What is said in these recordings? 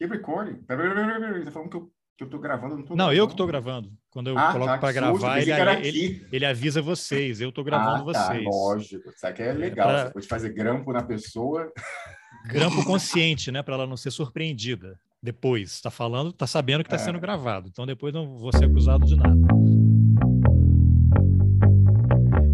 Keep recording. Você tá falando que eu, que eu tô gravando, não tô Não, gravando. eu que estou gravando. Quando eu Ah, coloco tá, para que gravar, ele, que ele, ele avisa vocês. Eu estou gravando ah, tá, vocês. lógico. Isso aqui é legal. pra- Você pode fazer grampo na pessoa. Grampo consciente, né? Para ela não ser surpreendida. Depois, está falando, está sabendo que está É. sendo gravado. Então depois não vou ser acusado de nada.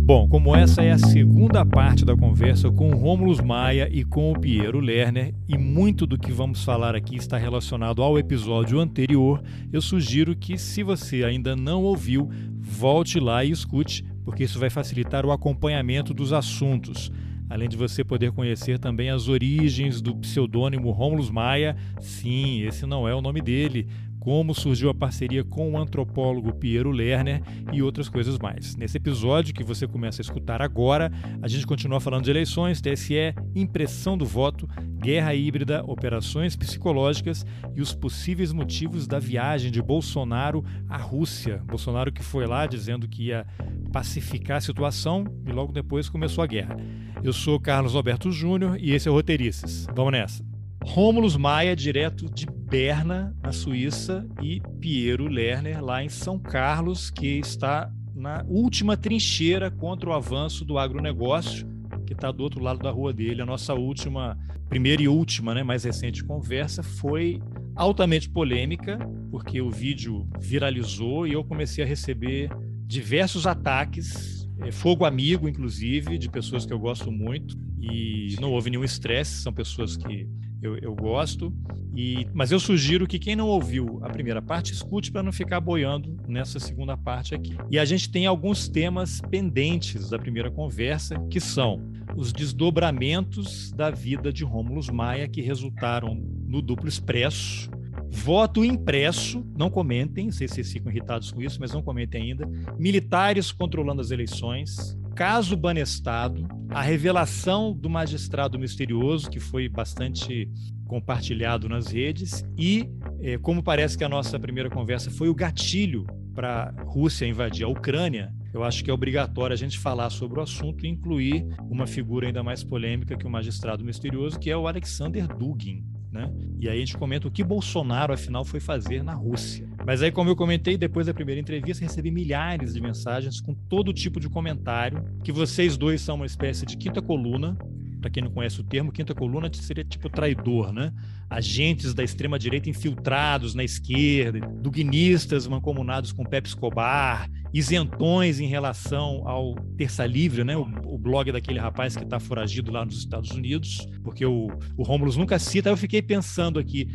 Bom, como essa é a segunda parte da conversa com o Rômulus Maia e com o Piero Lerner, e muito do que vamos falar aqui está relacionado ao episódio anterior, eu sugiro que, se você ainda não ouviu, volte lá e escute, porque isso vai facilitar o acompanhamento dos assuntos. Além de você poder conhecer também as origens do pseudônimo Rômulus Maia, sim, esse não é o nome dele, como surgiu a parceria com o antropólogo Piero Lerner e outras coisas mais. Nesse episódio que você começa a escutar agora, a gente continua falando de eleições, TSE, impressão do voto, guerra híbrida, operações psicológicas e os possíveis motivos da viagem de Bolsonaro à Rússia. Bolsonaro que foi lá dizendo que ia pacificar a situação e logo depois começou a guerra. Eu sou Carlos Alberto Júnior e esse é o Roteirices. Vamos nessa. Rômulus Maia, direto de Berna, na Suíça, e Piero Lerner, lá em São Carlos, que está na última trincheira contra o avanço do agronegócio, que está do outro lado da rua dele. A nossa última, primeira e última, né, mais recente conversa foi altamente polêmica, porque o vídeo viralizou e eu comecei a receber diversos ataques, eh, fogo amigo, inclusive, de pessoas que eu gosto muito, e não houve nenhum estresse, são pessoas que eu, eu gosto. E, mas eu sugiro que quem não ouviu a primeira parte, escute para não ficar boiando nessa segunda parte aqui. E a gente tem alguns temas pendentes da primeira conversa, que são os desdobramentos da vida de Rômulus Maia, que resultaram no duplo expresso. Voto impresso, não comentem, sei se vocês ficam irritados com isso, mas não comentem ainda. Militares controlando as eleições, caso Banestado, a revelação do magistrado misterioso, que foi bastante compartilhado nas redes, e eh, como parece que a nossa primeira conversa foi o gatilho para a Rússia invadir a Ucrânia, eu acho que é obrigatório a gente falar sobre o assunto e incluir uma figura ainda mais polêmica que o magistrado misterioso, que é o Alexander Dugin. Né? E aí a gente comenta o que Bolsonaro, afinal, foi fazer na Rússia. Mas aí, como eu comentei, depois da primeira entrevista, recebi milhares de mensagens com todo tipo de comentário, que vocês dois são uma espécie de quinta coluna, para quem não conhece o termo, quinta coluna seria tipo traidor, né? Agentes da extrema-direita infiltrados na esquerda, duguinistas mancomunados com Pepe Escobar, isentões em relação ao Terça Livre, né? O, o blog daquele rapaz que está foragido lá nos Estados Unidos, porque o, o Rômulus nunca cita. Aí eu fiquei pensando aqui,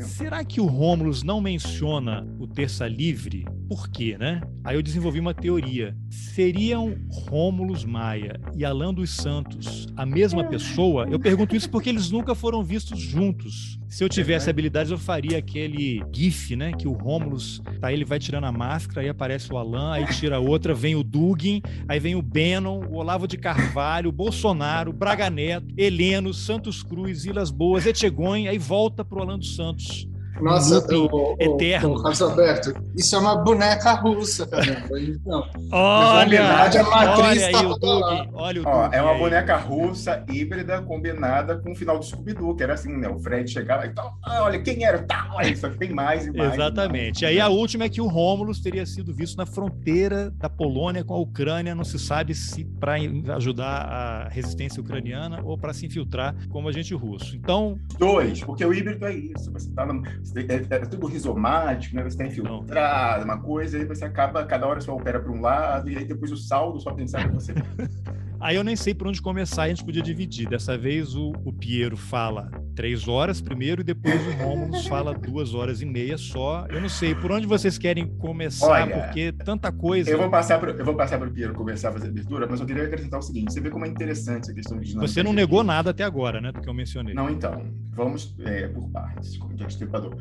será que o Rômulus não menciona o Terça Livre? Por quê, né? Aí eu desenvolvi uma teoria. Seriam Rômulus Maia e Alan dos Santos a mesma pessoa? Eu pergunto isso porque eles nunca foram vistos juntos. Se eu tivesse habilidades, eu faria aquele gif, né? Que o Rômulus, tá, ele vai tirando a máscara, aí aparece o Alan, aí tira outra, vem o Dugin, aí vem o Bannon, o Olavo de Carvalho, o Bolsonaro, Braga Neto, Heleno, Santos Cruz, Vilas Boas, Etchegoin, aí volta pro Alan dos Santos. Nossa, o, o, eterno. o Carlos Alberto, isso é uma boneca russa, caramba. Então, Olha, verdade, a matriz olha aí tá o toda lá. Dugin, olha o Ó, é uma aí. boneca russa, híbrida, combinada com o final do Scooby-Doo, que era assim, né? O Fred chegava e tal, ah, olha, quem era? Tá, olha, só que tem mais e mais. Exatamente. E E mais. aí a última é que o Rômulus teria sido visto na fronteira da Polônia com a Ucrânia, não se sabe se para ajudar a resistência ucraniana ou para se infiltrar como agente russo. Então, Dois, porque o híbrido é isso. Você tá no, é, é tudo rizomático, né? Você está infiltrado, uma coisa, aí você acaba, cada hora só opera para um lado, e aí depois o saldo só pensar que você. aí eu nem sei por onde começar, a gente podia dividir. Dessa vez o, o Piero fala três horas primeiro e depois o Rômulus fala duas horas e meia só. Eu não sei por onde vocês querem começar, Olha, porque tanta coisa. Eu vou passar para eu vou passar para o Piero começar a fazer a abertura, mas eu queria acrescentar o seguinte: você vê como é interessante essa questão de Você não negou nada até agora, né, do que eu mencionei. Não, então, vamos é, por partes, como diz o estripador.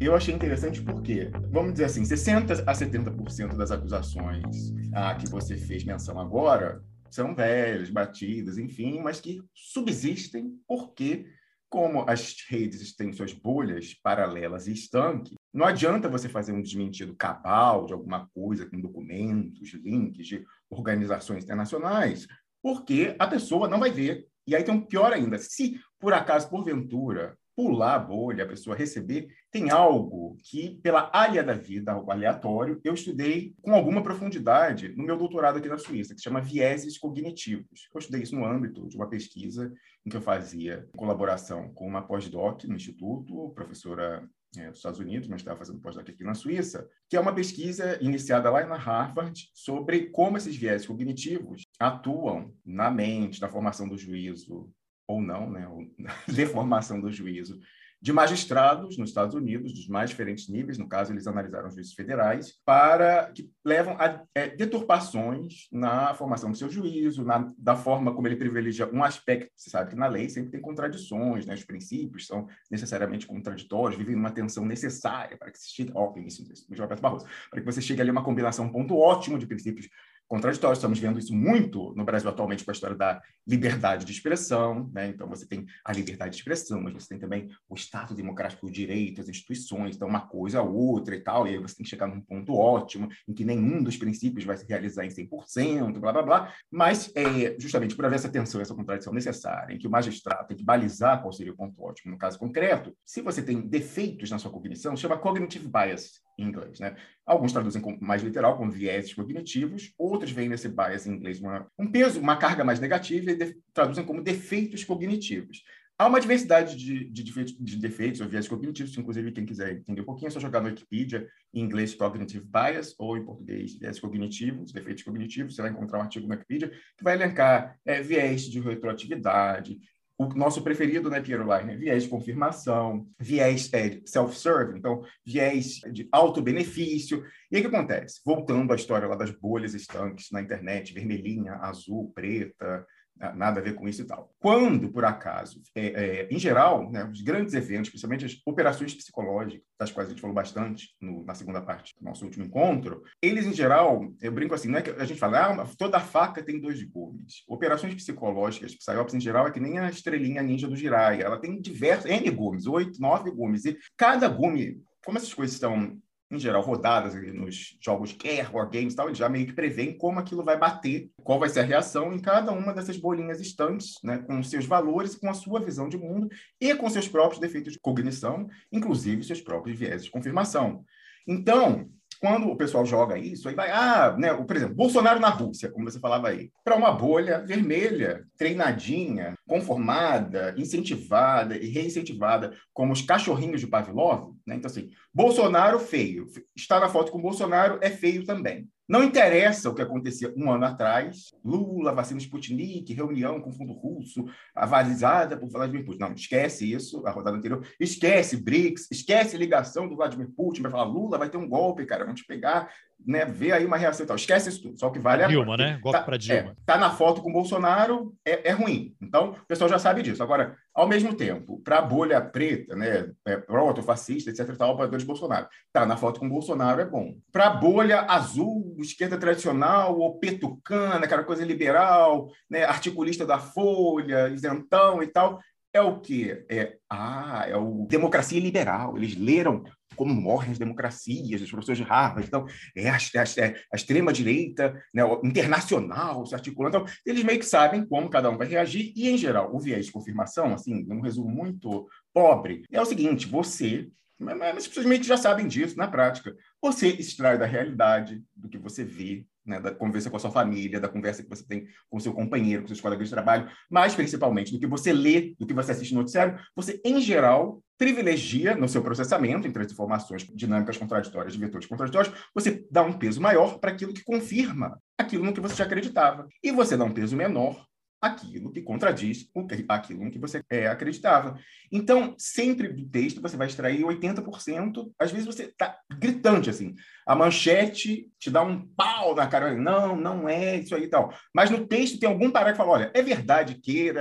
Eu achei interessante porque, vamos dizer assim, 60% a 70% das acusações ah, que você fez menção agora são velhas, batidas, enfim, mas que subsistem porque, como as redes têm suas bolhas paralelas e estanque, não adianta você fazer um desmentido cabal de alguma coisa com documentos, links de organizações internacionais, porque a pessoa não vai ver. E aí tem um pior ainda, se por acaso, porventura, pular a bolha, a pessoa receber, tem algo que, pela área da vida, algo aleatório, eu estudei com alguma profundidade no meu doutorado aqui na Suíça, que se chama vieses cognitivos. Eu estudei isso no âmbito de uma pesquisa em que eu fazia colaboração com uma pós-doc no Instituto, professora é, dos Estados Unidos, mas estava fazendo pós-doc aqui na Suíça, que é uma pesquisa iniciada lá na Harvard sobre como esses viés cognitivos atuam na mente, na formação do juízo, ou não, né, deformação do juízo de magistrados nos Estados Unidos, dos mais diferentes níveis, no caso, eles analisaram juízes federais, para que levam a é, deturpações na formação do seu juízo, na, da forma como ele privilegia um aspecto. Você sabe que na lei sempre tem contradições, né? os princípios são necessariamente contraditórios, vivem numa tensão necessária para que se chegue. Oh, isso, isso, Barroso, para que você chegue ali a uma combinação, um ponto ótimo de princípios contraditórios. Estamos vendo isso muito no Brasil atualmente com a história da liberdade de expressão. Né? Então, você tem a liberdade de expressão, mas você tem também o Estado democrático, o direito, as instituições, então uma coisa ou outra e tal, e aí você tem que chegar num ponto ótimo em que nenhum dos princípios vai se realizar em 100%, blá, blá, blá. Mas, é, justamente por haver essa tensão, essa contradição necessária, em que o magistrado tem que balizar qual seria o ponto ótimo no caso concreto, se você tem defeitos na sua cognição, chama cognitive bias em inglês. Né? Alguns traduzem mais literal, como viéses cognitivos, outros veem nesse bias em inglês uma, um peso, uma carga mais negativa e de, traduzem como defeitos cognitivos. Há uma diversidade de, de, de defeitos ou viés cognitivos, inclusive quem quiser entender um pouquinho é só jogar no Wikipedia, em inglês Cognitive Bias, ou em português viés cognitivos, defeitos cognitivos, você vai encontrar um artigo no Wikipedia que vai elencar é, viés de retroatividade, o nosso preferido, né, Piero Leiner? Viés de confirmação, viés é, self-serving, então viés de auto-benefício. E aí o que acontece? Voltando à história lá das bolhas estanques na internet, vermelhinha, azul, preta, nada a ver com isso e tal. Quando, por acaso, é, é, em geral, né, os grandes eventos, principalmente as operações psicológicas, das quais a gente falou bastante no, na segunda parte do nosso último encontro, eles, em geral, eu brinco assim, não é que a gente fala, ah, toda faca tem dois gumes. Operações psicológicas, psyops, em geral, é que nem a estrelinha ninja do Jiraiya. Ela tem diversos, N gumes, oito, nove gumes. E cada gume, como essas coisas estão em geral, rodadas nos jogos Care, War Games e tal, eles já meio que preveem como aquilo vai bater, qual vai ser a reação em cada uma dessas bolinhas estantes, né, com seus valores, com a sua visão de mundo e com seus próprios defeitos de cognição, inclusive seus próprios viés de confirmação. Então, quando o pessoal joga isso, aí vai, ah, né, por exemplo, Bolsonaro na Rússia, como você falava aí, para uma bolha vermelha, treinadinha, conformada, incentivada e reincentivada, como os cachorrinhos de Pavlov, né? Então, assim, Bolsonaro feio, está na foto com Bolsonaro é feio também. Não interessa o que acontecia um ano atrás, Lula, vacina Sputnik, reunião com fundo russo, avalizada por Vladimir Putin. Não, esquece isso, a rodada anterior. Esquece BRICS, esquece ligação do Vladimir Putin, vai falar, Lula vai ter um golpe, cara, vamos te pegar né, ver aí uma reação e tal. Esquece isso tudo. Só o que vale é. Dilma, né? Golpe tá, para Dilma. É, tá na foto com o Bolsonaro, é, é, ruim. Então, o pessoal já sabe disso. Agora, ao mesmo tempo, para a bolha preta, né, é, proto, fascista, etc., tal, apoiador de Bolsonaro, tá na foto com o Bolsonaro, é bom. Para a bolha azul, esquerda tradicional, ou petucana, aquela coisa liberal, né, articulista da Folha, isentão e tal, é o quê? É, ah, é o democracia liberal. Eles leram como morrem as democracias, os professores de Harvard. Então, é a, é a extrema-direita né, internacional se articulando. Então, eles meio que sabem como cada um vai reagir. E, em geral, o viés de confirmação, assim, um resumo muito pobre, é o seguinte: você mas as pessoas meio que já sabem disso na prática. Você extrai da realidade, do que você vê, né, da conversa com a sua família, da conversa que você tem com seu companheiro, com seus colegas de trabalho, mas principalmente do que você lê, do que você assiste no noticiário, você, em geral, privilegia no seu processamento entre as informações dinâmicas contraditórias, de vetores contraditórios, você dá um peso maior para aquilo que confirma aquilo no que você já acreditava. E você dá um peso menor aquilo que contradiz aquilo em que você é, acreditava. Então, sempre do texto você vai extrair 80%, às vezes você está gritante assim. A manchete te dá um pau na cara, não, não é isso aí e tal. Mas no texto tem algum parágrafo que fala, olha, é verdade que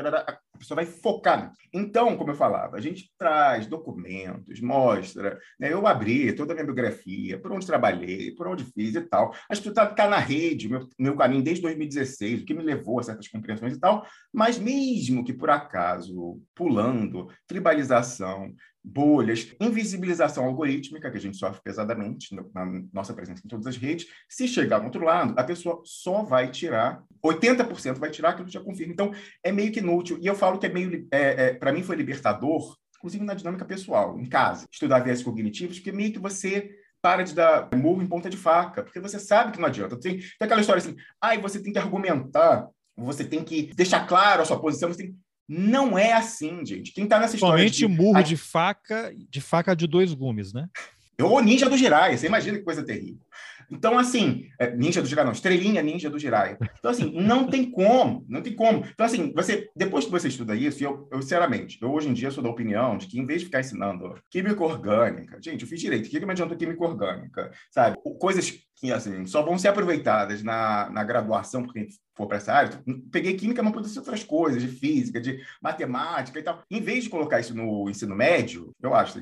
a pessoa vai focar. Então, como eu falava, a gente traz documentos, mostra, né? eu abri toda a minha biografia, por onde trabalhei, por onde fiz e tal. Acho que está tá na rede, meu, meu caminho desde 2016, o que me levou a certas compreensões e tal, mas mesmo que por acaso, pulando, tribalização, bolhas, invisibilização algorítmica, que a gente sofre pesadamente na nossa presença em todas as redes. Se chegar do outro lado, a pessoa só vai tirar, 80% vai tirar aquilo que já confirma. Então, é meio que inútil. E eu falo que é meio, é, é, para mim foi libertador inclusive na dinâmica pessoal, em casa, estudar viés cognitivos, porque meio que você para de dar murro em ponta de faca, porque você sabe que não adianta. Tem, tem aquela história assim, ai, ah, você tem que argumentar, você tem que deixar claro a sua posição, você tem... Não é assim, gente. Quem está nessa história. Somente de... murro de faca, de faca de dois gumes, né? Ou ninja do Jirai, você imagina que coisa terrível. Então, assim, é, ninja do Jirai, não, estrelinha ninja do Jirai. Então, assim, não tem como, não tem como. Então, assim, você, depois que você estuda isso, eu, eu sinceramente, eu hoje em dia sou da opinião de que em vez de ficar ensinando química orgânica, gente, eu fiz direito, o que, que me adianta química orgânica? Sabe? Coisas que, assim, só vão ser aproveitadas na, na graduação, porque for para essa área, peguei química, mas poderia ser outras coisas, de física, de matemática e tal. Em vez de colocar isso no ensino médio, eu acho,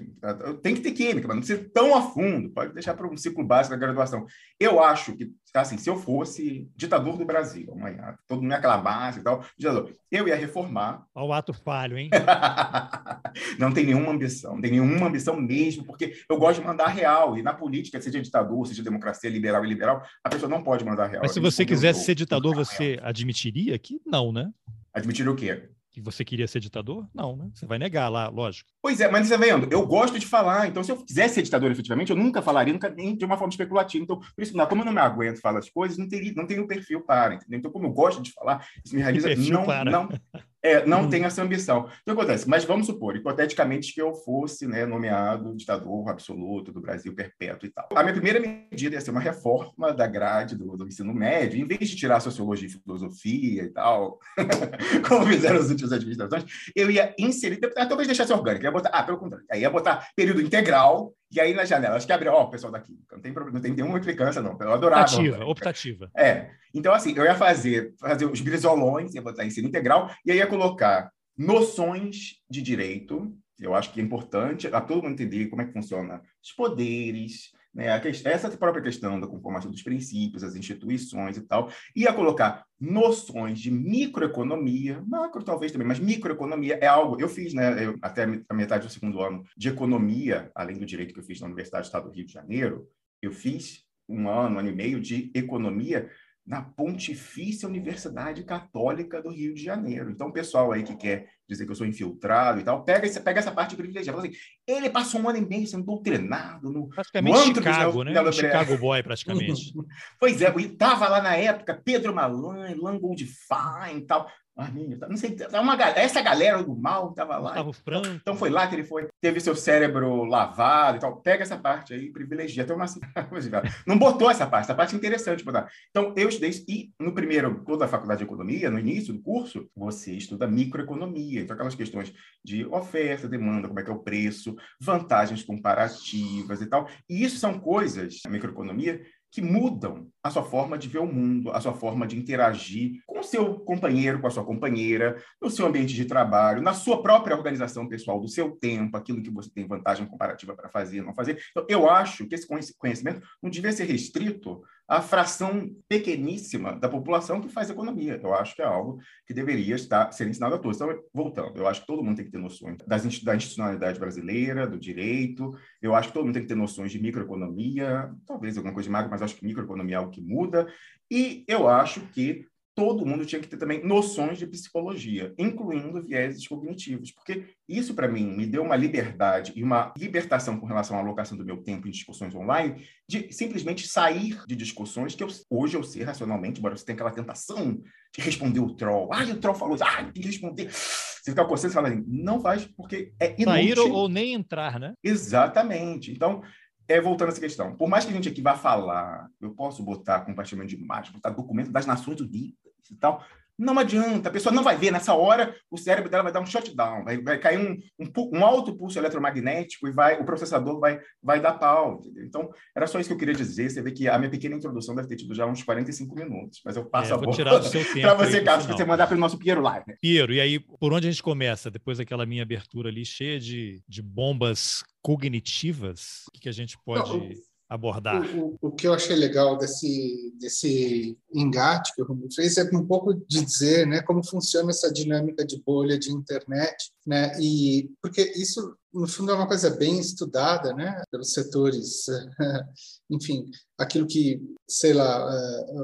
tem que ter química, mas não precisa tão a fundo, pode deixar para um ciclo básico da graduação. Eu acho que, assim, se eu fosse ditador do Brasil, amanhã, todo mundo me aclamasse e tal, ditador, eu ia reformar. Olha o ato falho, hein? não tem nenhuma ambição, não tem nenhuma ambição mesmo, porque eu gosto de mandar real, e na política, seja ditador, seja democracia liberal e liberal, a pessoa não pode mandar real. Mas se você quisesse ser ditador, você admitiria que não, né? Admitir o quê? Que você queria ser ditador? Não, né? Você vai negar lá, lógico. Pois é, mas você vendo, eu gosto de falar, então se eu quisesse ser ditador efetivamente, eu nunca falaria, nunca nem de uma forma especulativa. Então, por isso, como eu não me aguento falar as coisas, não, teria, não tenho perfil para, entendeu? Então, como eu gosto de falar, isso me realiza. Não, para. não, é, não hum. tem essa ambição. Então, acontece. Mas vamos supor, hipoteticamente, que eu fosse né, nomeado ditador absoluto do Brasil perpétuo e tal. A minha primeira medida ia ser uma reforma da grade do, do ensino médio, em vez de tirar sociologia e filosofia e tal, como fizeram as últimas administrações, eu ia inserir, talvez deixasse orgânico, ia botar, ah, pelo contrário, aí ia botar período integral, e aí na janela, acho que abre, ó, o pessoal daqui, não tem, não tem nenhuma implicância, não, eu adorava. Optativa, optativa. É, então assim, eu ia fazer, fazer os brisolões, ia botar ensino integral, e aí ia colocar noções de direito, eu acho que é importante a todo mundo entender como é que funciona os poderes, né, essa própria questão da conformação dos princípios, as instituições e tal, ia colocar noções de microeconomia, macro talvez também, mas microeconomia é algo. Eu fiz, né, eu, até a metade do segundo ano de economia, além do direito que eu fiz na Universidade do Estado do Rio de Janeiro, eu fiz um ano, um ano e meio de economia na Pontifícia Universidade Católica do Rio de Janeiro. Então, o pessoal aí que quer dizer que eu sou infiltrado e tal, pega, esse, pega essa parte privilegiada. Assim, ele passou um ano e meio sendo doutrinado no. Praticamente no Chicago, né? No Chicago Boy, praticamente. pois é, e tava lá na época Pedro Malan, Langold Fine e tal. Arminho, não sei, uma, essa galera do mal estava lá. Franco. Então foi lá que ele foi, teve seu cérebro lavado e tal. Pega essa parte aí, privilegia. Até uma... não botou essa parte, essa parte é interessante botar. Então, eu estudei isso, e no primeiro, toda a faculdade de economia, no início do curso, você estuda microeconomia. Então, aquelas questões de oferta, demanda, como é que é o preço, vantagens comparativas e tal. E isso são coisas, a microeconomia, que mudam a sua forma de ver o mundo, a sua forma de interagir com o seu companheiro, com a sua companheira, no seu ambiente de trabalho, na sua própria organização pessoal, do seu tempo, aquilo que você tem vantagem comparativa para fazer, não fazer. Então, eu acho que esse conhecimento não devia ser restrito à fração pequeníssima da população que faz economia. Eu acho que é algo que deveria estar ser ensinado a todos. Então, voltando, eu acho que todo mundo tem que ter noções das, da institucionalidade brasileira, do direito. Eu acho que todo mundo tem que ter noções de microeconomia, talvez alguma coisa de macro, mas acho que microeconomia é algo que muda. E eu acho que todo mundo tinha que ter também noções de psicologia, incluindo vieses cognitivos, porque isso, para mim, me deu uma liberdade e uma libertação com relação à alocação do meu tempo em discussões online, de simplesmente sair de discussões que eu, hoje eu sei racionalmente, embora você tenha aquela tentação de responder o troll. Ah, o troll falou isso, ah, tem que responder. Você fica coçando e fala assim, não faz, porque é inútil. Sair ou nem entrar, né? Exatamente. Então, é, voltando a essa questão, por mais que a gente aqui vá falar, eu posso botar compartilhamento de imagens, botar documento das Nações Unidas e tal, não adianta, a pessoa não vai ver. Nessa hora, o cérebro dela vai dar um shutdown, vai, vai cair um, um, um, alto pulso eletromagnético e vai, o processador vai, vai dar pau. Entendeu? Então, era só isso que eu queria dizer. Você vê que a minha pequena introdução deve ter tido já uns 45 minutos, mas eu passo é, a bola para você, Carlos, que você mandar para o nosso Piero lá. Né? Piero, e aí, por onde a gente começa? Depois daquela minha abertura ali, cheia de, de bombas cognitivas, o que, que a gente pode... Não, abordar. O, o, o, que eu achei legal desse, desse engate que o Romulo fez é um pouco de dizer né, como funciona essa dinâmica de bolha de internet, né, e porque isso no fundo é uma coisa bem estudada, né, pelos setores, enfim, aquilo que, sei lá,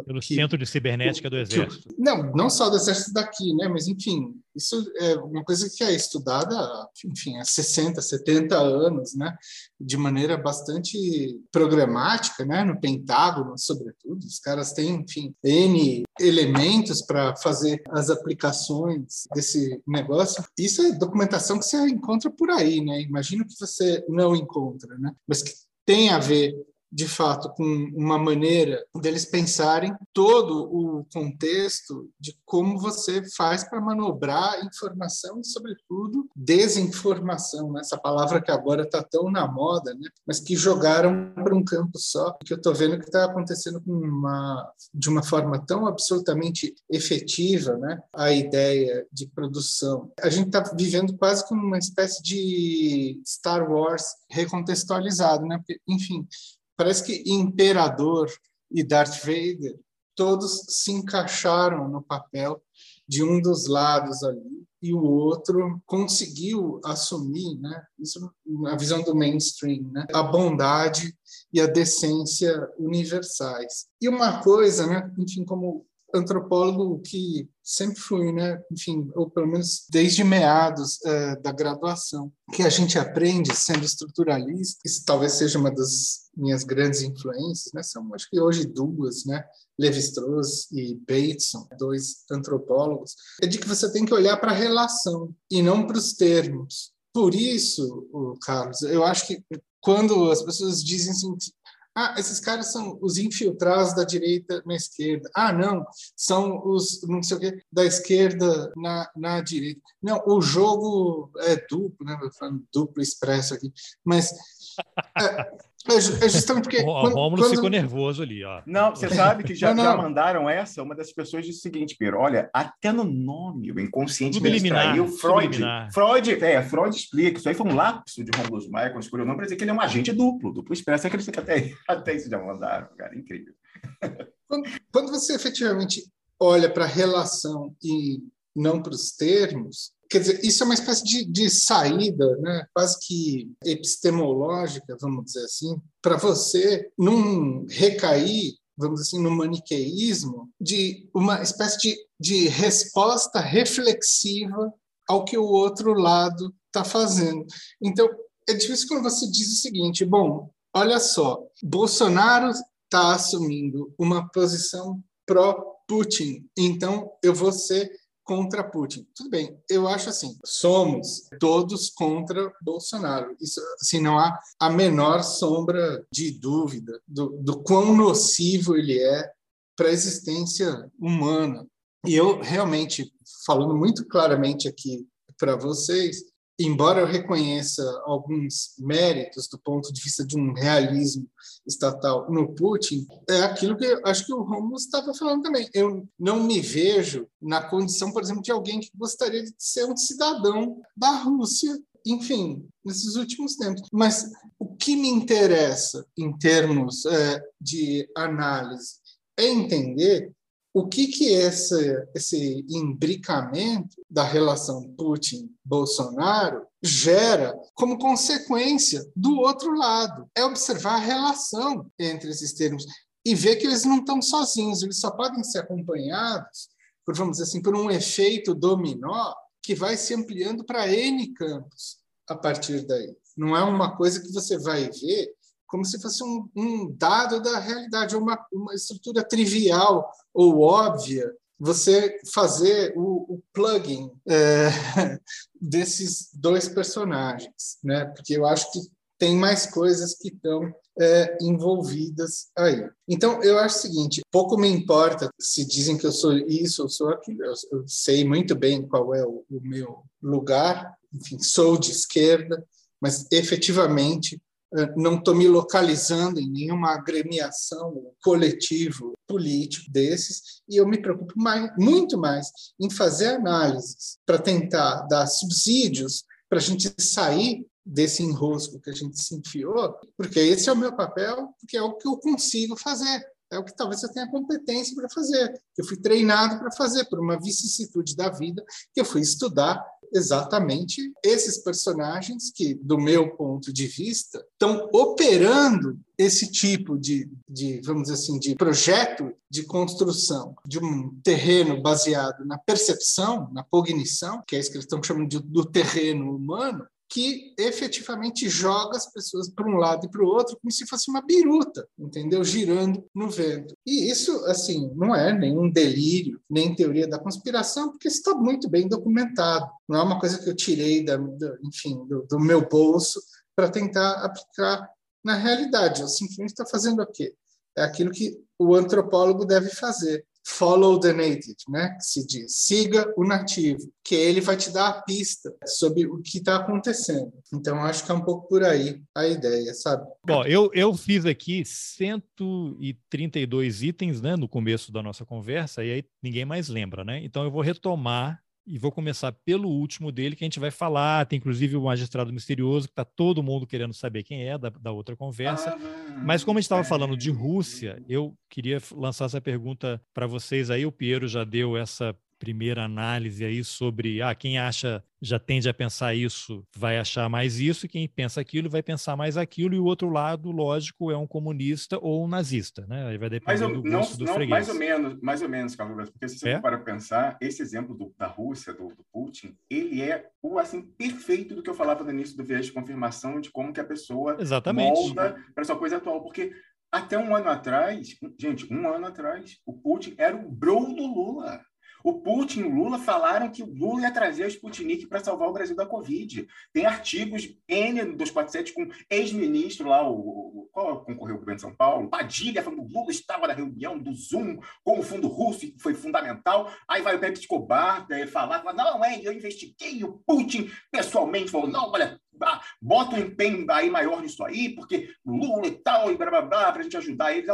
pelo que, centro de cibernética do exército. Que, não, não só do exército daqui, né, mas enfim, isso é uma coisa que é estudada, enfim, há 60, 70 anos, né, de maneira bastante programática, né, no Pentágono, sobretudo. Os caras têm, enfim, N elementos para fazer as aplicações desse negócio. Isso é documentação que você encontra por aí, né? Imagino que você não encontra, né? Mas que tem a ver de fato, com uma maneira deles pensarem todo o contexto de como você faz para manobrar informação e, sobretudo, desinformação, né? essa palavra que agora está tão na moda, né? mas que jogaram para um campo só, que eu estou vendo que está acontecendo uma, de uma forma tão absolutamente efetiva né? a ideia de produção. A gente está vivendo quase como uma espécie de Star Wars recontextualizado, né? Porque, enfim, Parece que Imperador e Darth Vader todos se encaixaram no papel de um dos lados ali e o outro conseguiu assumir, né? Isso a visão do mainstream, né? A bondade e a decência universais. E uma coisa, né? Enfim, como antropólogo que sempre fui, né? Enfim, ou pelo menos desde meados é, da graduação, que a gente aprende sendo estruturalista. Isso talvez seja uma das minhas grandes influências, né? São, acho que hoje duas, né? Levi-Strauss e Bateson, dois antropólogos, é de que você tem que olhar para a relação e não para os termos. Por isso, Carlos, eu acho que quando as pessoas dizem assim, ah, esses caras são os infiltrados da direita na esquerda. Ah, não, são os não sei o quê, da esquerda na, na direita. Não, o jogo é duplo, né? Duplo expresso aqui. Mas é, é, é justamente porque. O quando, Rômulo quando... ficou nervoso ali, ó. Não, você sabe que já, não, não. já mandaram essa. Uma das pessoas disse o seguinte, Pedro: olha, até no nome, o inconsciente me extraiu. Freud, Freud, é, Freud explica. Isso aí foi um lapso de Rômulo Maia, quando escolheu o nome, para dizer que ele é um agente duplo. Duplo expresso, é que até, até isso já mandaram, cara. Incrível. Quando, quando você efetivamente olha para a relação e não para os termos, Quer dizer, isso é uma espécie de, de saída, né, quase que epistemológica, vamos dizer assim, para você não recair, vamos dizer assim, no maniqueísmo, de uma espécie de, de resposta reflexiva ao que o outro lado está fazendo. Então, é difícil quando você diz o seguinte: bom, olha só, Bolsonaro está assumindo uma posição pró-Putin, então eu vou ser contra Putin. Tudo bem, eu acho assim, somos todos contra Bolsonaro. Isso, assim, não há a menor sombra de dúvida do, do quão nocivo ele é para a existência humana. E eu realmente, falando muito claramente aqui para vocês, embora eu reconheça alguns méritos do ponto de vista de um realismo estatal no Putin, é aquilo que acho que o Romulo estava falando também. Eu não me vejo na condição, por exemplo, de alguém que gostaria de ser um cidadão da Rússia enfim, nesses últimos tempos. Mas o que me interessa em termos é, de análise é entender o que que esse, esse imbricamento da relação Putin-Bolsonaro gera como consequência do outro lado. É observar a relação entre esses termos e ver que eles não estão sozinhos, eles só podem ser acompanhados por, vamos dizer assim, por um efeito dominó que vai se ampliando para N campos a partir daí. Não é uma coisa que você vai ver como se fosse um, um dado da realidade, uma, uma estrutura trivial ou óbvia, você fazer o, o plugin é, desses dois personagens, né? Porque eu acho que tem mais coisas que estão é, envolvidas aí. Então, eu acho o seguinte: pouco me importa se dizem que eu sou isso ou sou aquilo, eu, eu sei muito bem qual é o, o meu lugar, enfim, sou de esquerda, mas efetivamente não estou me localizando em nenhuma agremiação coletivo político desses e eu me preocupo mais, muito mais em fazer análises para tentar dar subsídios para a gente sair desse enrosco que a gente se enfiou, porque esse é o meu papel, porque é o que eu consigo fazer, é o que talvez eu tenha competência para fazer, que eu fui treinado para fazer por uma vicissitude da vida, que eu fui estudar exatamente esses personagens que, do meu ponto de vista, estão operando esse tipo de, de, vamos dizer assim, de projeto de construção de um terreno baseado na percepção, na cognição, que é isso que eles estão chamando de, do terreno humano, que efetivamente joga as pessoas para um lado e para o outro como se fosse uma biruta, entendeu? Girando no vento. E isso, assim, não é nenhum delírio, nem teoria da conspiração, porque está muito bem documentado. Não é uma coisa que eu tirei, da, da enfim, do, do meu bolso para tentar aplicar na realidade. Eu simplesmente estou fazendo o quê? É aquilo que o antropólogo deve fazer follow the native, né? Que se diz, siga o nativo, que ele vai te dar a pista sobre o que está acontecendo. Então, acho que é um pouco por aí a ideia, sabe? Bom, eu, eu fiz aqui 132 itens, né, no começo da nossa conversa, e aí ninguém mais lembra, né? Então, eu vou retomar e vou começar pelo último dele, que a gente vai falar. Tem inclusive o magistrado misterioso, que está todo mundo querendo saber quem é da, da outra conversa. Ah, Mas como a gente estava falando de Rússia, eu queria lançar essa pergunta para vocês aí. O Piero já deu essa primeira análise aí sobre ah, quem acha já tende a pensar isso vai achar mais isso, e quem pensa aquilo vai pensar mais aquilo, e o outro lado, lógico, é um comunista ou um nazista, né? Aí vai depender do gosto não, do não, freguês. Mais ou menos, mais ou menos, Carlos, porque se você é? para pensar, esse exemplo do, da Rússia, do, do, Putin, ele é o assim perfeito do que eu falava no início do viés de confirmação de como que a pessoa Exatamente. molda para sua coisa atual, porque até um ano atrás, gente, um ano atrás, o Putin era o bro do Lula. O Putin e o Lula falaram que o Lula ia trazer a Sputnik para salvar o Brasil da Covid. Tem artigos N247 com ex-ministro lá, o, qual concorreu ao governo de São Paulo? Padilha, falando que o Lula estava na reunião do Zoom com o fundo russo, que foi fundamental. Aí vai o Pepe Escobar falar, fala, não, é, eu investiguei o Putin pessoalmente, falou, não, olha, bota um empenho aí maior nisso aí, porque Lula e tal, e blá blá blá, para a gente ajudar eles.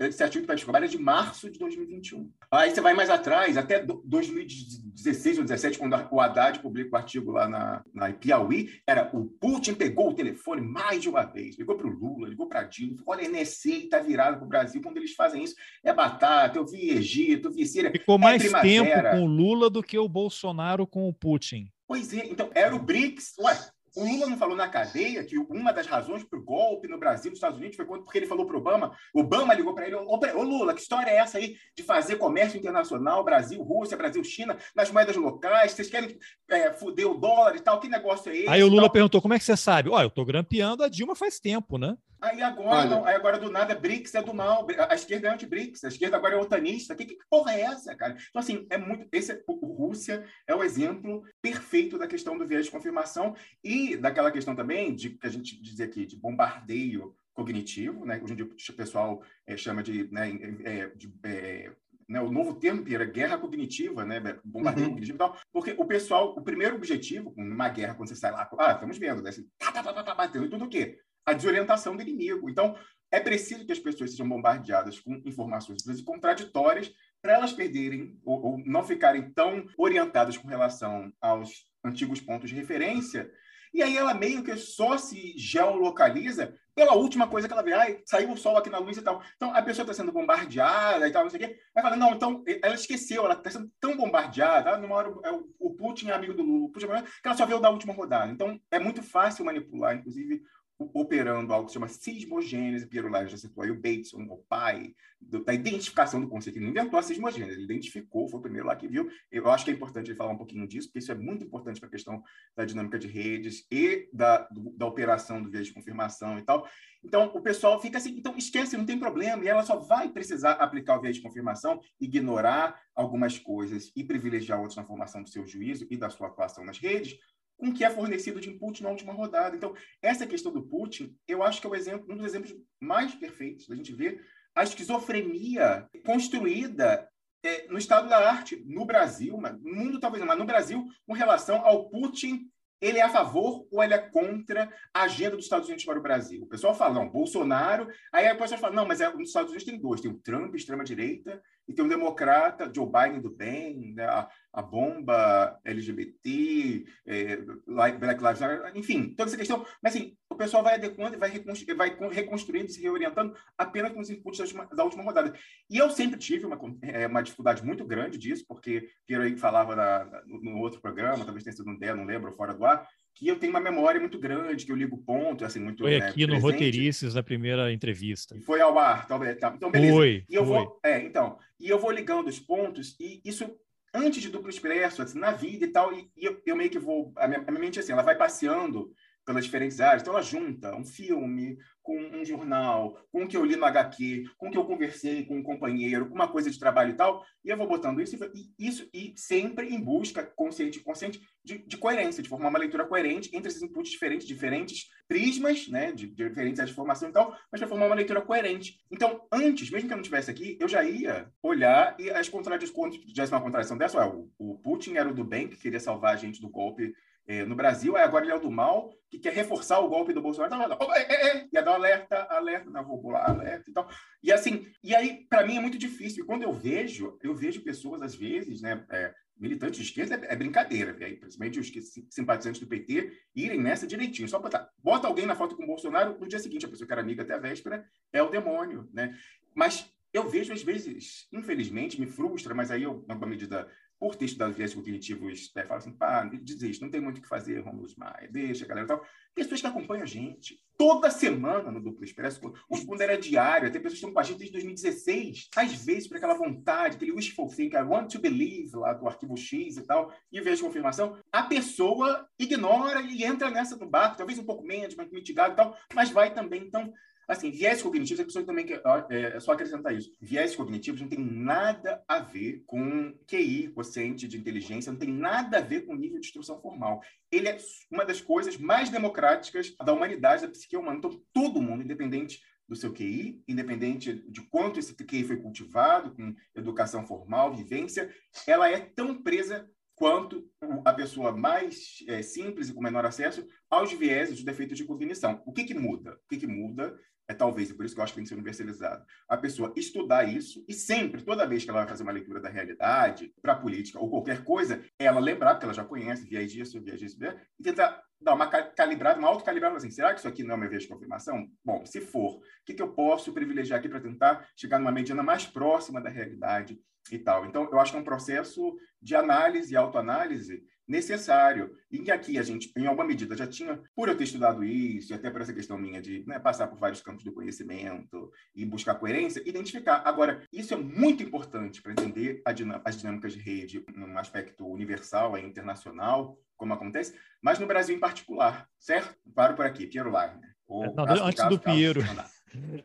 Esse artigo Pedro Escobar é de março de 2021. Aí você vai mais atrás, até 2016 ou 2017, quando o Haddad publica o artigo lá na, na Piauí, era o Putin pegou o telefone mais de uma vez, ligou para o Lula, ligou para Dilma, olha, a NSA está virada para o Brasil, quando eles fazem isso, é batata, eu vi Egito, eu vi Síria. Ficou é mais tempo com o Lula do que o Bolsonaro com o Putin. Pois é, então era o BRICS. Ué, o Lula não falou na cadeia que uma das razões para o golpe no Brasil, nos Estados Unidos, foi porque ele falou para o Obama. Obama ligou para ele: Ô Lula, que história é essa aí de fazer comércio internacional, Brasil, Rússia, Brasil, China, nas moedas locais? Vocês querem é, fuder o dólar e tal? Que negócio é esse? Aí o Lula perguntou: como é que você sabe? Olha, eu estou grampeando a Dilma faz tempo, né? Aí agora, não, aí agora do nada, BRICS é do mal. A esquerda é anti-BRICS, a esquerda agora é otanista. Que, que porra é essa, cara? Então, assim, é muito. Esse, o Rússia é o exemplo perfeito da questão do viés de confirmação e daquela questão também de que a gente dizia aqui, de bombardeio cognitivo, né? Hoje em dia o pessoal é, chama de, né, é, de é, né, o novo termo era guerra cognitiva, né, bombardeio uhum. cognitivo e tal, porque o pessoal, o primeiro objetivo, numa guerra, quando você sai lá, ah, estamos vendo, né, assim, tá, tá, tá, tá, tá, batendo, tudo o quê? A desorientação do inimigo. Então, é preciso que as pessoas sejam bombardeadas com informações contraditórias para elas perderem ou, ou, não ficarem tão orientadas com relação aos antigos pontos de referência. E aí ela meio que só se geolocaliza pela última coisa que ela vê. Ai, saiu o sol aqui na luz e tal. Então, a pessoa está sendo bombardeada e tal, não sei o quê. Aí fala, não, então, ela esqueceu, ela está sendo tão bombardeada. Ah, numa hora, é o Putin é amigo do Lula. Putin é que ela só viu da última rodada. Então, é muito fácil manipular, inclusive, operando algo que se chama sismogênese, Piero Lage já citou aí o Bateson, o pai do, da identificação do conceito. Ele não inventou a sismogênese, ele identificou, foi o primeiro lá que viu. Eu acho que é importante ele falar um pouquinho disso, porque isso é muito importante para a questão da dinâmica de redes e da, do, da operação do viés de confirmação e tal. Então, o pessoal fica assim, então esquece, não tem problema, e ela só vai precisar aplicar o viés de confirmação, ignorar algumas coisas e privilegiar outras na formação do seu juízo e da sua atuação nas redes, com o que é fornecido de input na última rodada. Então, essa questão do Putin, eu acho que é o exemplo, um dos exemplos mais perfeitos da gente ver a esquizofrenia construída é, no estado da arte, no Brasil, no mundo talvez não, mas no Brasil, com relação ao Putin, ele é a favor ou ele é contra a agenda dos Estados Unidos para o Brasil? O pessoal fala, não, Bolsonaro, aí a pessoa fala, não, mas é, nos Estados Unidos tem dois, tem o Trump, extrema-direita, e tem um democrata, Joe Biden do bem, né? A bomba LGBT, é, Black Lives Matter, enfim, toda essa questão. Mas, assim, o pessoal vai adequando e vai, reconstru vai reconstruindo, se reorientando apenas com os inputs da última, da última rodada. E eu sempre tive uma, é, uma dificuldade muito grande disso, porque Piero aí falava na, no, no, outro programa, talvez tenha sido no DE, não lembro, fora do ar, que eu tenho uma memória muito grande, que eu ligo ponto, assim, muito Foi né, aqui no Roteirices, na primeira entrevista. Foi ao ar, talvez. Tá, então, beleza. Foi, e eu foi. Vou, é, então, e eu vou ligando os pontos, e isso antes de duplo expresso, assim, na vida e tal, e, e eu, eu, meio que vou, a minha, a minha mente assim, ela vai passeando pelas diferentes áreas. Então, ela junta um filme com um jornal, com o que eu li no HQ, com o que eu conversei com um companheiro, com uma coisa de trabalho e tal, e eu vou botando isso e, isso, e sempre em busca, consciente e consciente, de, de, coerência, de formar uma leitura coerente entre esses inputs diferentes, diferentes prismas, né, de, de diferentes áreas de formação e tal, mas para formar uma leitura coerente. Então, antes, mesmo que eu não estivesse aqui, eu já ia olhar e as contradições, tivesse uma contradição dessa, ué, o, o Putin era o do bem, que queria salvar a gente do golpe é, no Brasil, agora ele é o do mal, que quer reforçar o golpe do Bolsonaro. Não, não. É, é, é. Ia dar alerta, alerta, não, vou pular alerta e tal. E assim, e aí, para mim é muito difícil. E quando eu vejo, eu vejo pessoas, às vezes, né, é, militantes de esquerda, é, é brincadeira, aí, principalmente os simpatizantes do PT, irem nessa direitinho. Só botar, bota alguém na foto com o Bolsonaro, no dia seguinte, a pessoa que era amiga até a véspera, é o demônio, né? Mas eu vejo, às vezes, infelizmente, me frustra, mas aí eu, alguma medida, por ter estudado viés cognitivos, né, fala assim, pá, desiste, não tem muito o que fazer, Romulo Maia, deixa, galera, tal. Pessoas que acompanham a gente toda semana no Duplo Expresso, o quando era diário, tem pessoas que estão com a gente desde 2016, às vezes por aquela vontade, aquele wishful thinking, I want to believe, lá do arquivo X e tal, e vez de confirmação, a pessoa ignora e entra nessa do barco, talvez um pouco menos, mais mitigado e tal, mas vai também, então, Assim, viés cognitivos, a pessoa também quer, é, é só acrescentar isso. Viés cognitivos não tem nada a ver com QI, quociente de inteligência, não tem nada a ver com nível de instrução formal. Ele é uma das coisas mais democráticas da humanidade, da psique humana. Então, todo mundo, independente do seu QI, independente de quanto esse QI foi cultivado, com educação formal, vivência, ela é tão presa quanto a pessoa mais é, simples e com menor acesso aos vieses, os defeitos de cognição. O que, que muda? O que, que muda é talvez, e por isso que eu acho que tem que ser universalizado, a pessoa estudar isso e sempre, toda vez que ela vai fazer uma leitura da realidade, para a política ou qualquer coisa, ela lembrar, porque ela já conhece viés disso, viés disso, viés, e tentar dar uma calibrada, uma autocalibrada, assim, será que isso aqui não é uma viés de confirmação? Bom, se for, o que, que eu posso privilegiar aqui para tentar chegar numa mediana mais próxima da realidade e tal? Então, eu acho que é um processo de análise e autoanálise necessário. E que aqui a gente, em alguma medida, já tinha, por eu ter estudado isso, e até por essa questão minha de né, passar por vários campos do conhecimento e buscar coerência, identificar. Agora, isso é muito importante para entender as dinâmicas de rede num aspecto universal, e internacional, como acontece, mas no Brasil em particular, certo? Paro por aqui, Piero Lagner. Não, antes do Piero.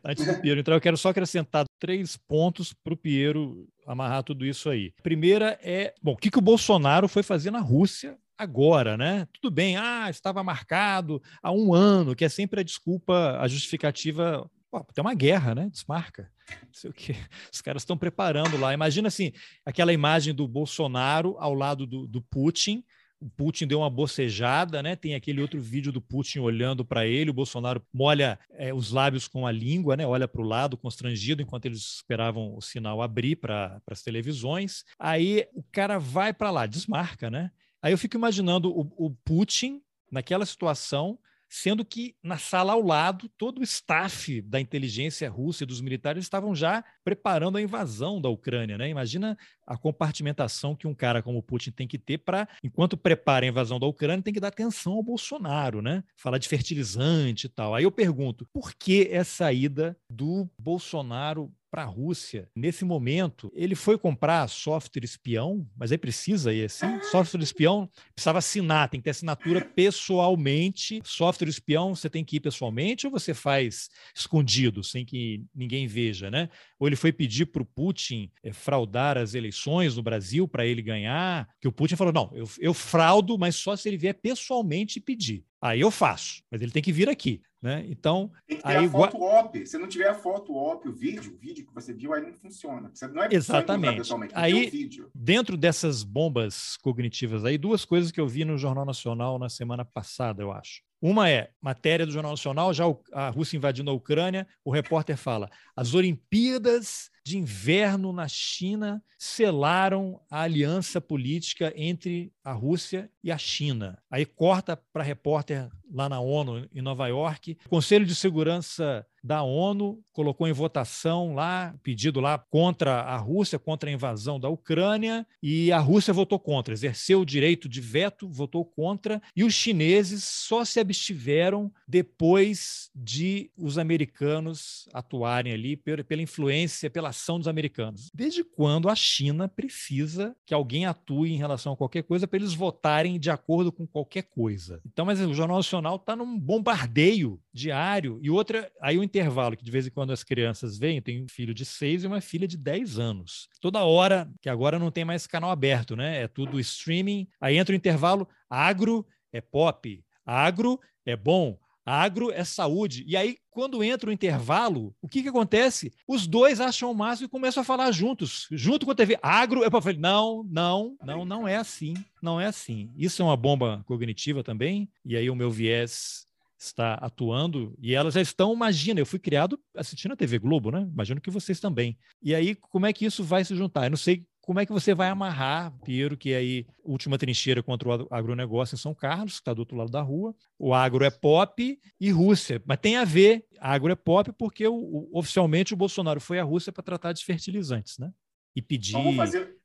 Antes do Piero entrar, eu quero só acrescentar três pontos para o Piero amarrar tudo isso aí. Primeira é, bom, o que, que o Bolsonaro foi fazer na Rússia agora, né? Tudo bem, ah, estava marcado há um ano, que é sempre a desculpa, a justificativa. Pô, tem uma guerra, né? Desmarca. Não sei o que. Os caras estão preparando lá. Imagina assim, aquela imagem do Bolsonaro ao lado do, do Putin o Putin deu uma bocejada, né? Tem aquele outro vídeo do Putin olhando para ele, o Bolsonaro molha é, os lábios com a língua, né? Olha para o lado, constrangido, enquanto eles esperavam o sinal abrir para as televisões. Aí o cara vai para lá, desmarca, né? Aí eu fico imaginando o, o Putin naquela situação sendo que na sala ao lado, todo o staff da inteligência russa e dos militares estavam já preparando a invasão da Ucrânia. Né? Imagina a compartimentação que um cara como Putin tem que ter para, enquanto prepara a invasão da Ucrânia, tem que dar atenção ao Bolsonaro, né? falar de fertilizante e tal. Aí eu pergunto, por que essa ida do Bolsonaro para a Rússia. Nesse momento, ele foi comprar software espião, mas aí precisa ir assim. Software espião precisava assinar, tem que ter assinatura pessoalmente. Software espião você tem que ir pessoalmente ou você faz escondido, sem que ninguém veja, né? Ou ele foi pedir para o Putin é, fraudar as eleições no Brasil para ele ganhar, que o Putin falou: não, eu, eu fraudo, mas só se ele vier pessoalmente pedir. Aí eu faço, mas ele tem que vir aqui. Né? Então, tem que ter aí, a foto op. Se não tiver a foto op, o vídeo, o vídeo que você viu, aí não funciona. Você não é Exatamente. Aí, dentro dessas bombas cognitivas aí, duas coisas que eu vi no Jornal Nacional na semana passada, eu acho. Uma é matéria do Jornal Nacional, já a Rússia invadindo a Ucrânia, o repórter fala: as Olimpíadas de inverno na China selaram a aliança política entre a Rússia e a China. Aí corta para repórter lá na ONU, em Nova York. O Conselho de Segurança da ONU colocou em votação lá, pedido lá contra a Rússia, contra a invasão da Ucrânia, e a Rússia votou contra, exerceu o direito de veto, votou contra, e os chineses só se abstiveram depois de os americanos atuarem ali pela influência, pela ação dos americanos. Desde quando a China precisa que alguém atue em relação a qualquer coisa para eles votarem de acordo com qualquer coisa? Então, mas o Jornal Nacional está num bombardeio diário e outra, aí o intervalo que de vez em quando as crianças vêm, tem um filho de seis e uma filha de dez anos. Toda hora, que agora não tem mais canal aberto, né? É tudo streaming. Aí entra o intervalo, agro é pop, agro é bom, agro é saúde. E aí, quando entra o intervalo, o que, que acontece? Os dois acham o máximo e começam a falar juntos, junto com a TV. Agro, eu falei, não, não, não, não é assim, não é assim. Isso é uma bomba cognitiva também, e aí o meu viés está atuando e elas já estão, imagina, eu fui criado assistindo a TV Globo, né? Imagino que vocês também. E aí, como é que isso vai se juntar? Eu não sei como é que você vai amarrar, Piero, que é aí última trincheira contra o agronegócio em São Carlos, que está do outro lado da rua. O agro é pop e Rússia. Mas tem a ver, agro é pop, porque o, o, oficialmente o Bolsonaro foi à Rússia para tratar de fertilizantes, né? E pedir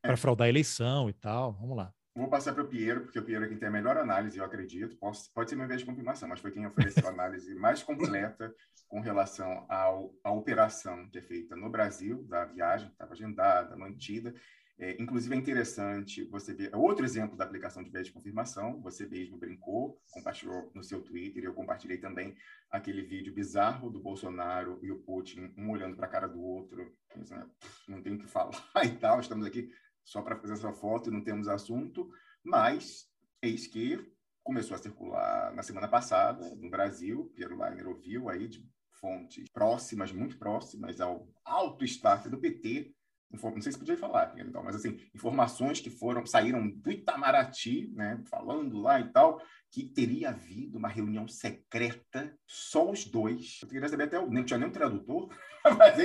para é. fraudar a eleição e tal. Vamos lá. Vou passar para o Piero, porque o Piero é quem tem a melhor análise, eu acredito. Posso, pode ser uma vez de confirmação, mas foi quem ofereceu a análise mais completa com relação ao, à operação que é feita no Brasil, da viagem, que estava agendada, mantida. É, inclusive, é interessante você ver é outro exemplo da aplicação de viés de confirmação. Você mesmo brincou, compartilhou no seu Twitter, eu compartilhei também aquele vídeo bizarro do Bolsonaro e o Putin, um olhando para a cara do outro, pensando, não tem o que falar e tal, estamos aqui só para fazer essa foto e não temos assunto, mas eis que começou a circular na semana passada no Brasil, Piero Leiner ouviu aí de fontes próximas, muito próximas ao alto staff do PT, não sei se podia falar, então, mas assim, informações que foram saíram do Itamaraty, né, falando lá e tal, que teria havido uma reunião secreta, só os dois. Eu queria saber até, não tinha nem tradutor, mas,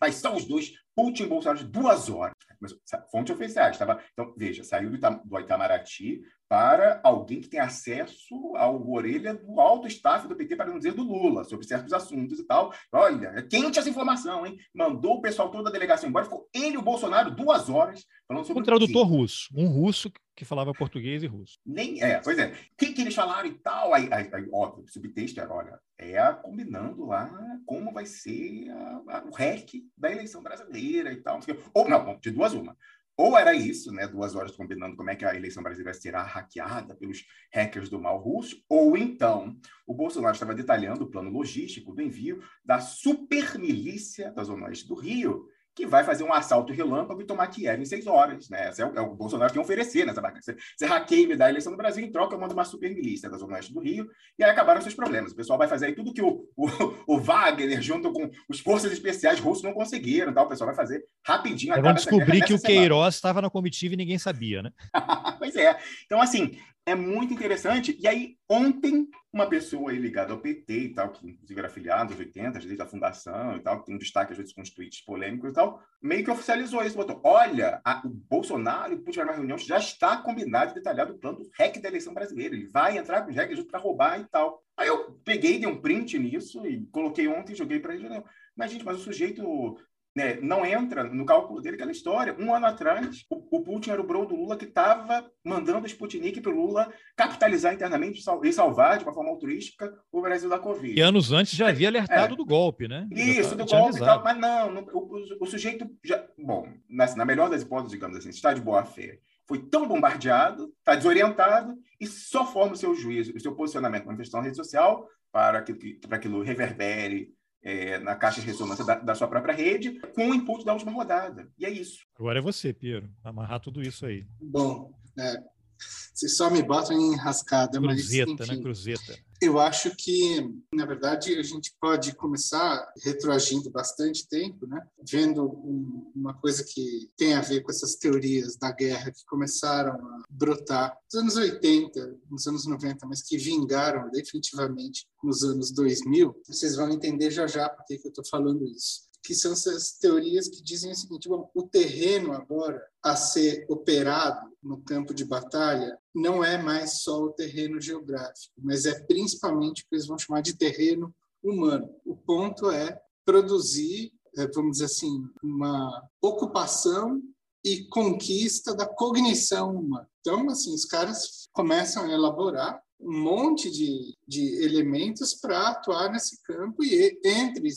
mas só os dois, Putin e Bolsonaro, duas horas. Mas, fonte oficial, estava. Então, veja, saiu do, Itam, do Itamaraty para alguém que tem acesso ao orelha do alto staff do PT, para não dizer do Lula, sobre certos assuntos e tal. Olha, é quente essa informação, hein? Mandou o pessoal toda a delegação embora, ficou ele e o Bolsonaro duas horas falando sobre. Um tradutor russo, um russo que falava português e russo. Nem é, pois é. O que, que eles falaram e tal? Aí, aí, aí óbvio, o subtexto era, olha, é combinando lá como vai ser a, a, o REC da eleição brasileira e tal. Ou não, de duas uma. Ou era isso, né, duas horas combinando como é que a eleição brasileira será hackeada pelos hackers do mal russo, ou então o Bolsonaro estava detalhando o plano logístico do envio da supermilícia da Zona Oeste do Rio, que vai fazer um assalto relâmpago e tomar Kiev em seis horas. Né? Esse é o, é o Bolsonaro que oferecer nessa né? Você, você hackeia e me dá a eleição do Brasil, em troca eu mando uma super milícia da Zona Oeste do Rio, e aí acabaram seus problemas. O pessoal vai fazer aí tudo que o, o, o Wagner, junto com os forças especiais russos, não conseguiram. Tá? O pessoal vai fazer rapidinho. Vamos descobrir que o Queiroz estava na comitiva e ninguém sabia, né? pois é. Então, assim, é muito interessante. E aí, ontem, uma pessoa ligada ao PT e tal, que inclusive era afiliado nos 80, desde a fundação e tal, que tem um destaque às vezes com os tweets polêmicos e tal, meio que oficializou isso, botou, olha, a, o Bolsonaro e o Putin na reunião já está combinado e detalhado o plano do REC da eleição brasileira, ele vai entrar com os REC para roubar e tal. Aí eu peguei, dei um print nisso e coloquei ontem, joguei para ele, mas gente, mas o sujeito né, não entra no cálculo dele aquela história. Um ano atrás, o, o Putin era o bro do Lula que estava mandando o Sputnik para o Lula capitalizar internamente e salvar de uma forma altruística o Brasil da Covid. E anos antes já havia alertado é. do golpe, né? Isso, do golpe e tal, mas não, não o, o, sujeito já, bom, na, na melhor das hipóteses, digamos assim, está de boa fé, foi tão bombardeado, está desorientado e só forma o seu juízo, o seu posicionamento, manifestação na rede social para que, para aquilo reverbere é, na caixa de ressonância da, da, sua própria rede, com o input da última rodada. E é isso. Agora é você, Piero, amarrar tudo isso aí. Bom, é, vocês só me botam em rascada. Cruzeta, mas, enfim, né? Cruzeta. Eu acho que, na verdade, a gente pode começar retroagindo bastante tempo, né? vendo um, uma coisa que tem a ver com essas teorias da guerra que começaram a brotar nos anos 80, nos anos 90, mas que vingaram definitivamente nos anos 2000. Vocês vão entender já já por que eu estou falando isso. Que são essas teorias que dizem o seguinte: bom, o terreno agora a ser operado no campo de batalha não é mais só o terreno geográfico, mas é principalmente o que eles vão chamar de terreno humano. O ponto é produzir, é, vamos dizer assim, uma ocupação e conquista da cognição humana. Então, assim, os caras começam a elaborar um monte de, de elementos para atuar nesse campo e entre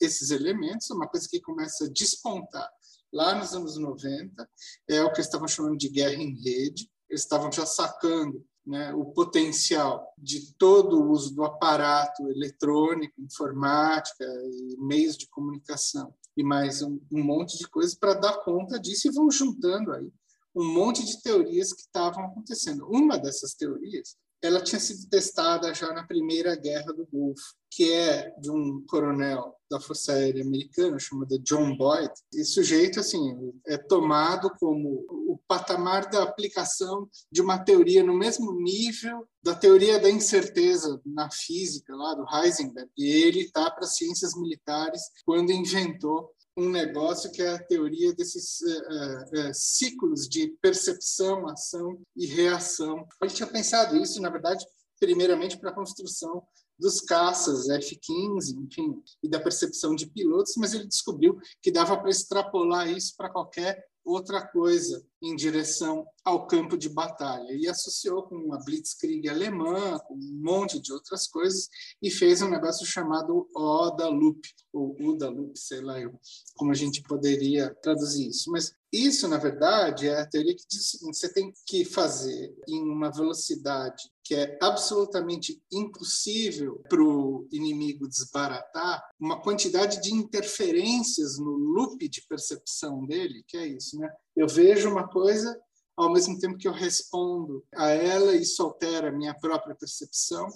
esses elementos, uma coisa que começa a despontar lá nos anos 90 é o que eles estavam chamando de guerra em rede. Eles estavam já sacando né, o potencial de todo o uso do aparato eletrônico, informática e meios de comunicação e mais um, um monte de coisas para dar conta disso e vão juntando aí um monte de teorias que estavam acontecendo. Uma dessas teorias ela tinha sido testada já na primeira guerra do Golfo, que é de um coronel da Força Aérea Americana chamado John Boyd. E sujeito assim é tomado como o patamar da aplicação de uma teoria no mesmo nível da teoria da incerteza na física lá do Heisenberg. E ele está para ciências militares quando inventou um negócio que é a teoria desses uh, uh, ciclos de percepção, ação e reação. Gente tinha pensado isso, na verdade, primeiramente para a construção dos caças F-15, enfim, e da percepção de pilotos, mas ele descobriu que dava para extrapolar isso para qualquer outra coisa em direção ao campo de batalha e associou com a Blitzkrieg alemã, com um monte de outras coisas e fez um negócio chamado Oda Loop ou Uda Loop, sei lá eu, como a gente poderia traduzir isso. Mas isso, na verdade, é a teoria que diz o seguinte: você tem que fazer em uma velocidade que é absolutamente impossível para o inimigo desbaratar, uma quantidade de interferências no loop de percepção dele, que é isso, né? Eu vejo uma coisa, ao mesmo tempo que eu respondo a ela, isso altera a minha própria percepção,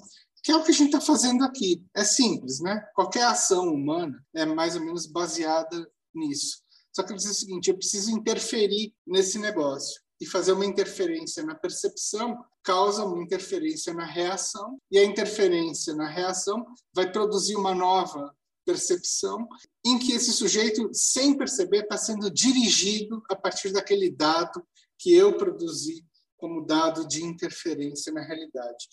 que é o que a gente está fazendo aqui. É simples, né? Qualquer ação humana é mais ou menos baseada nisso. Só que eu o seguinte: eu preciso interferir nesse negócio. E fazer uma interferência na percepção causa uma interferência na reação, e a interferência na reação vai produzir uma nova percepção em que esse sujeito, sem perceber, está sendo dirigido a partir daquele dado que eu produzi como dado de interferência na realidade.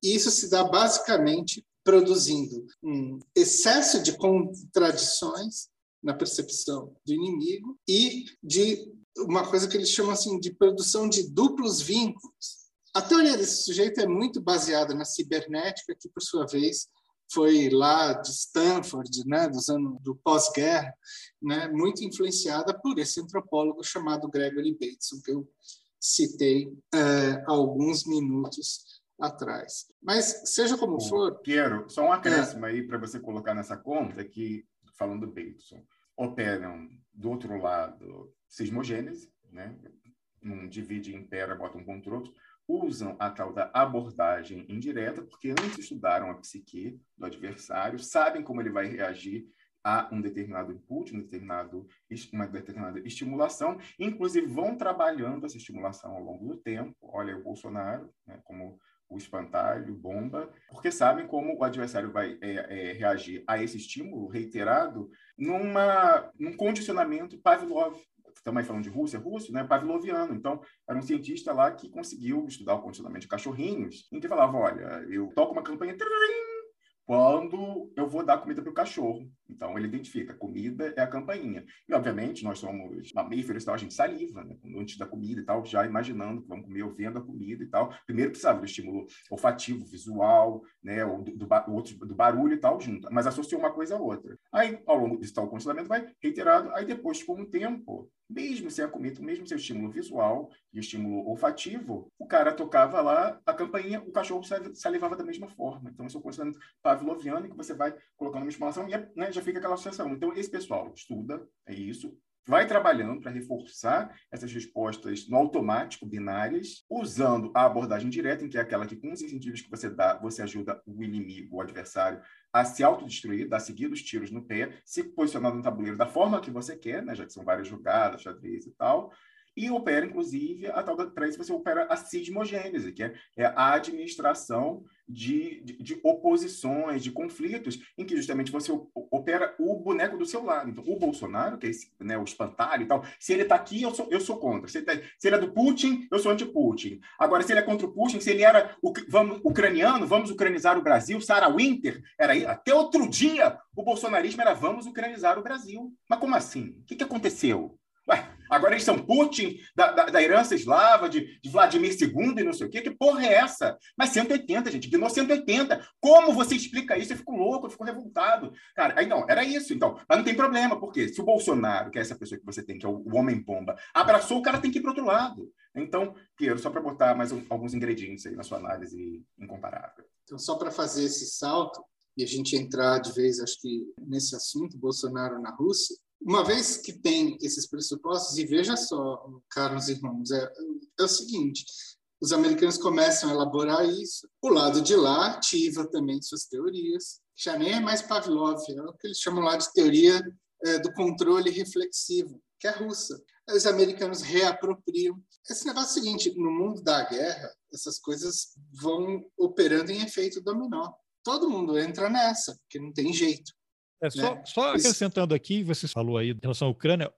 E isso se dá basicamente produzindo um excesso de contradições na percepção do inimigo e de uma coisa que eles chamam assim de produção de duplos vínculos. A teoria desse sujeito é muito baseada na cibernética, que por sua vez foi lá de Stanford, né, dos anos do pós-guerra, né, muito influenciada por esse antropólogo chamado Gregory Bateson, que eu citei é, alguns minutos atrás. Mas seja como for, quero só um acréscimo é. aí para você colocar nessa conta que falando do Bateson, operam do outro lado sismogênese, né? Um divide impera, bota um contra o outro, usam a tal da abordagem indireta, porque antes estudaram a psique do adversário, sabem como ele vai reagir a um determinado input, um determinado, uma determinada estimulação, inclusive vão trabalhando essa estimulação ao longo do tempo. Olha o Bolsonaro, né, como o espantalho, bomba, porque sabem como o adversário vai é, é, reagir a esse estímulo reiterado numa, num condicionamento Pavlov. Estamos falando de Rússia, russo, né? Pavloviano. Então, era um cientista lá que conseguiu estudar o condicionamento de cachorrinhos, em que falava: olha, eu toco uma campanha, quando eu vou dar comida para o cachorro. Então, ele identifica, comida é a campainha. E, obviamente, nós somos mamíferos e tal, a gente saliva, né? Antes da comida e tal, já imaginando que vamos comer ou vendo a comida e tal. Primeiro precisava do estímulo olfativo, visual, né? O do, do, outro, do barulho e tal, junto. Mas associou uma coisa a outra. Aí, ao longo desse tal condicionamento, vai reiterado. Aí, depois, com o tempo, mesmo sem a comida, mesmo sem o estímulo visual e estímulo olfativo, o cara tocava lá a campainha, o cachorro salivava da mesma forma. Então, isso é um condicionamento pavloviano que você vai colocando uma estimulação e né, já fica aquela associação. Então, esse pessoal estuda, é isso, vai trabalhando para reforçar essas respostas no automático, binárias, usando a abordagem direta, em que é aquela que, com os incentivos que você dá, você ajuda o inimigo, o adversário, a se autodestruir, dar seguidos tiros no pé, se posicionando no tabuleiro da forma que você quer, né, já que são várias jogadas, xadrez e tal, e opera, inclusive, a tal da, isso você opera a cismogênese, que é, é a administração de, de, de, oposições, de conflitos, em que justamente você opera o boneco do seu lado. Então, o Bolsonaro, que é esse, né, o espantalho e tal, se ele está aqui, eu sou, eu sou contra. Se ele, tá, se ele é do Putin, eu sou anti-Putin. Agora, se ele é contra o Putin, se ele era o, vamos, ucraniano, vamos ucranizar o Brasil, Sarah Winter, era aí, até outro dia o bolsonarismo era vamos ucranizar o Brasil. Mas como assim? O que, que aconteceu? Ué, agora eles são Putin, da, da, da herança eslava, de, de, Vladimir II e não sei o quê. Que porra é essa? Mas 180, gente, ignorou 180. Como você explica isso? Eu fico louco, eu fico revoltado. Cara, aí não, era isso, então. Mas não tem problema, porque se o Bolsonaro, que é essa pessoa que você tem, que é o, o homem-bomba, abraçou, o cara tem que ir para outro lado. Então, Piero, só para botar mais um, alguns ingredientes aí na sua análise incomparável. Então, só para fazer esse salto, e a gente entrar de vez, acho que, nesse assunto, Bolsonaro na Rússia, uma vez que tem esses pressupostos, e veja só, Carlos irmãos, é, é o seguinte: os americanos começam a elaborar isso, o lado de lá ativa também suas teorias, já nem é mais Pavlov, é o que eles chamam lá de teoria é, do controle reflexivo, que é russa. Os americanos reapropriam. Esse negócio é o seguinte: no mundo da guerra, essas coisas vão operando em efeito dominó. Todo mundo entra nessa, porque não tem jeito. É, só, né? só acrescentando aqui, você falou aí em relação à Ucrânia,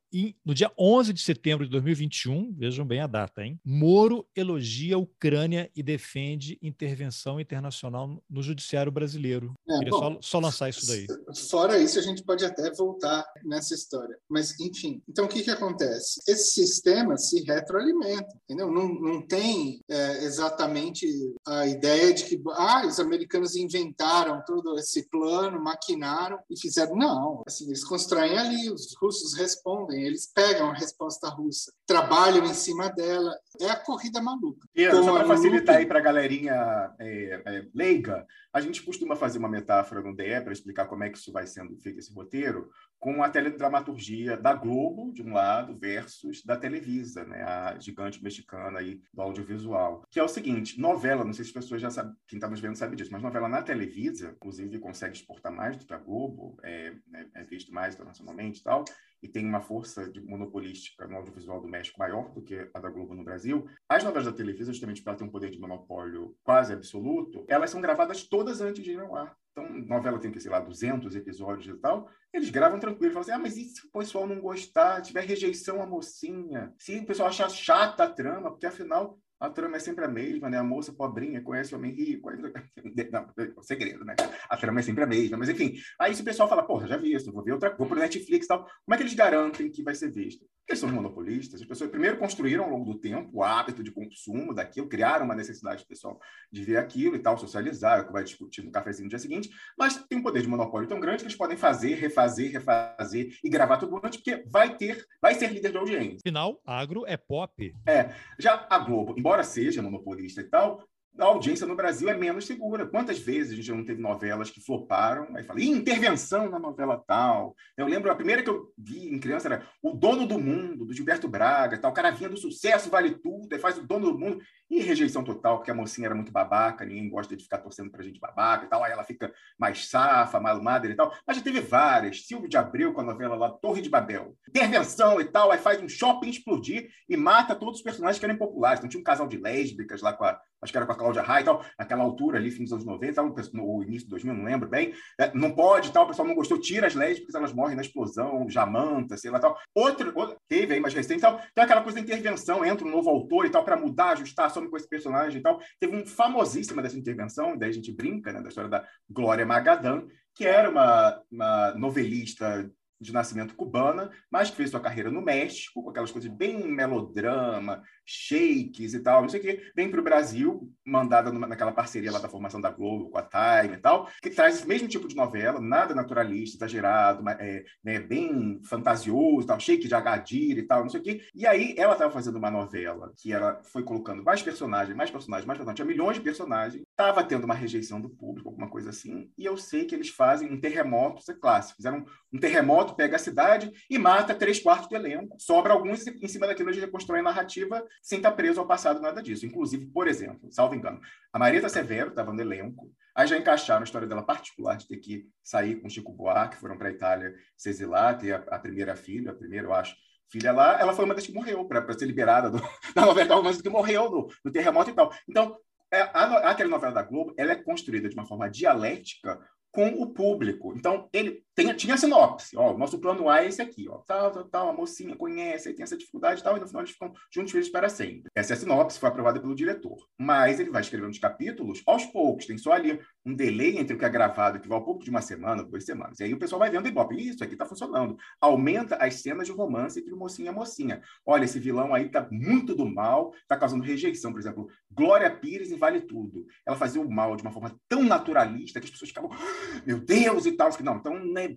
no dia 11 de setembro de 2021, vejam bem a data, hein? Moro elogia a Ucrânia e defende intervenção internacional no judiciário brasileiro. É, Queria bom, só, só, lançar isso daí. Fora isso, a gente pode até voltar nessa história. Mas, enfim, então o que, que acontece? Esse sistema se retroalimenta, entendeu? Não, não tem é, exatamente a ideia de que ah, os americanos inventaram todo esse plano, maquinaram e fizeram fizeram. Não, assim, eles constroem ali, os russos respondem, eles pegam a resposta russa, trabalham em cima dela. É a corrida maluca. E, só para facilitar aí para a galerinha é, é, leiga, a gente costuma fazer uma metáfora no DE para explicar como é que isso vai sendo feito, esse roteiro, com a teledramaturgia da Globo, de um lado, versus da Televisa, né, a gigante mexicana aí do audiovisual. Que é o seguinte, novela, não sei se as pessoas já sabem, quem está nos vendo sabe disso, mas novela na Televisa, inclusive consegue exportar mais do que a Globo, é, é, é visto mais internacionalmente e tal, e tem uma força monopolística no audiovisual do México maior do que a da Globo no Brasil, as novelas da Televisa, justamente para ter um poder de monopólio quase absoluto, elas são gravadas todas antes de ir ao ar. Então, novela tem, que sei lá, 200 episódios e tal, eles gravam tranquilo, falam assim, ah, mas e se o pessoal não gostar, tiver rejeição à mocinha, se o pessoal achar chata a trama, porque afinal a trama é sempre a mesma, né? A moça pobrinha conhece o homem rico. Não, é segredo, né? A trama é sempre a mesma. Mas, enfim, aí se o pessoal fala, porra, já vi isso, vou ver outra, vou pro Netflix e tal. Como é que eles garantem que vai ser visto? Porque eles são monopolistas. As pessoas primeiro construíram ao longo do tempo o hábito de consumo daquilo, criaram uma necessidade do pessoal de ver aquilo e tal, socializar, é o que vai discutir no cafezinho no dia seguinte. Mas tem um poder de monopólio tão grande que eles podem fazer, refazer, refazer e gravar tudo antes, porque vai ter, vai ser líder de audiência. Afinal, agro é pop. É. Já a Globo, embora embora seja monopolista e tal, a audiência no Brasil é menos segura. Quantas vezes a gente não teve novelas que floparam? Aí fala, intervenção na novela tal. Eu lembro, a primeira que eu vi em criança era O Dono do Mundo, do Gilberto Braga. Tal. O cara vinha do sucesso, vale tudo, aí faz o Dono do Mundo. E rejeição total, porque a mocinha era muito babaca, ninguém gosta de ficar torcendo pra gente babaca e tal. Aí ela fica mais safa, malumada e tal. Mas já teve várias. Silvio de Abreu com a novela lá, Torre de Babel. Intervenção e tal, aí faz um shopping explodir e mata todos os personagens que eram populares. Então tinha um casal de lésbicas lá com a acho que era com a Cláudia Raia e tal, naquela altura ali, fim dos anos 90, tal, no início de 2000, não lembro bem, é, não pode tal, o pessoal não gostou, tira as lésbicas, elas morrem na explosão, Jamanta, sei lá tal. Outro, outro teve aí mais recente tal, tem aquela coisa da intervenção, entra um novo autor e tal, para mudar, ajustar, some com esse personagem e tal. Teve um famosíssima dessa intervenção, daí a gente brinca, né, da história da Glória Magadan, que era uma, uma novelista de nascimento cubana, mas que fez sua carreira no México, com aquelas coisas bem melodrama, shakes e tal, não sei o quê, vem para o Brasil, mandada naquela parceria lá da formação da Globo com a Time e tal, que traz esse mesmo tipo de novela, nada naturalista, exagerado, é, né, bem fantasioso, tal, shake de Agadir e tal, não sei o quê. E aí ela estava fazendo uma novela que ela foi colocando mais personagens, mais personagens, mais personagens, tinha milhões de personagens, estava tendo uma rejeição do público, alguma coisa assim, e eu sei que eles fazem um terremoto, isso é clássico, fizeram um terremoto, pega a cidade e mata três quartos do elenco, sobra alguns em cima daquilo de reconstruir a narrativa sem estar preso ao passado, nada disso. Inclusive, por exemplo, salvo engano, a Marieta Severo estava no elenco, aí já encaixaram a história dela particular de ter que sair com Chico Buarque, foram para a Itália se exilar, ter a, a, primeira filha, a primeira, eu acho, filha lá, ela foi uma das que morreu, para ser liberada do, da novela romance, que morreu no, no terremoto e tal. Então, é, a, novela da Globo, ela é construída de uma forma dialética com o público. Então, ele tinha a sinopse, ó, nosso plano A é esse aqui, ó, tal, tal, tal, a mocinha conhece, aí tem essa dificuldade e tal, e no final eles ficam juntos felizes para sempre. Essa é a sinopse, foi aprovada pelo diretor. Mas ele vai escrevendo os capítulos aos poucos, tem só ali um delay entre o que é gravado e o que vai ao público de uma semana, duas semanas. E aí o pessoal vai vendo e bota, isso aqui está funcionando. Aumenta as cenas de romance entre o mocinho e a mocinha. Olha, esse vilão aí tá muito do mal, tá causando rejeição. Por exemplo, Glória Pires em Vale Tudo. Ela fazia o mal de uma forma tão naturalista que as pessoas ficavam, ah, meu Deus, e tal. Não, então, né,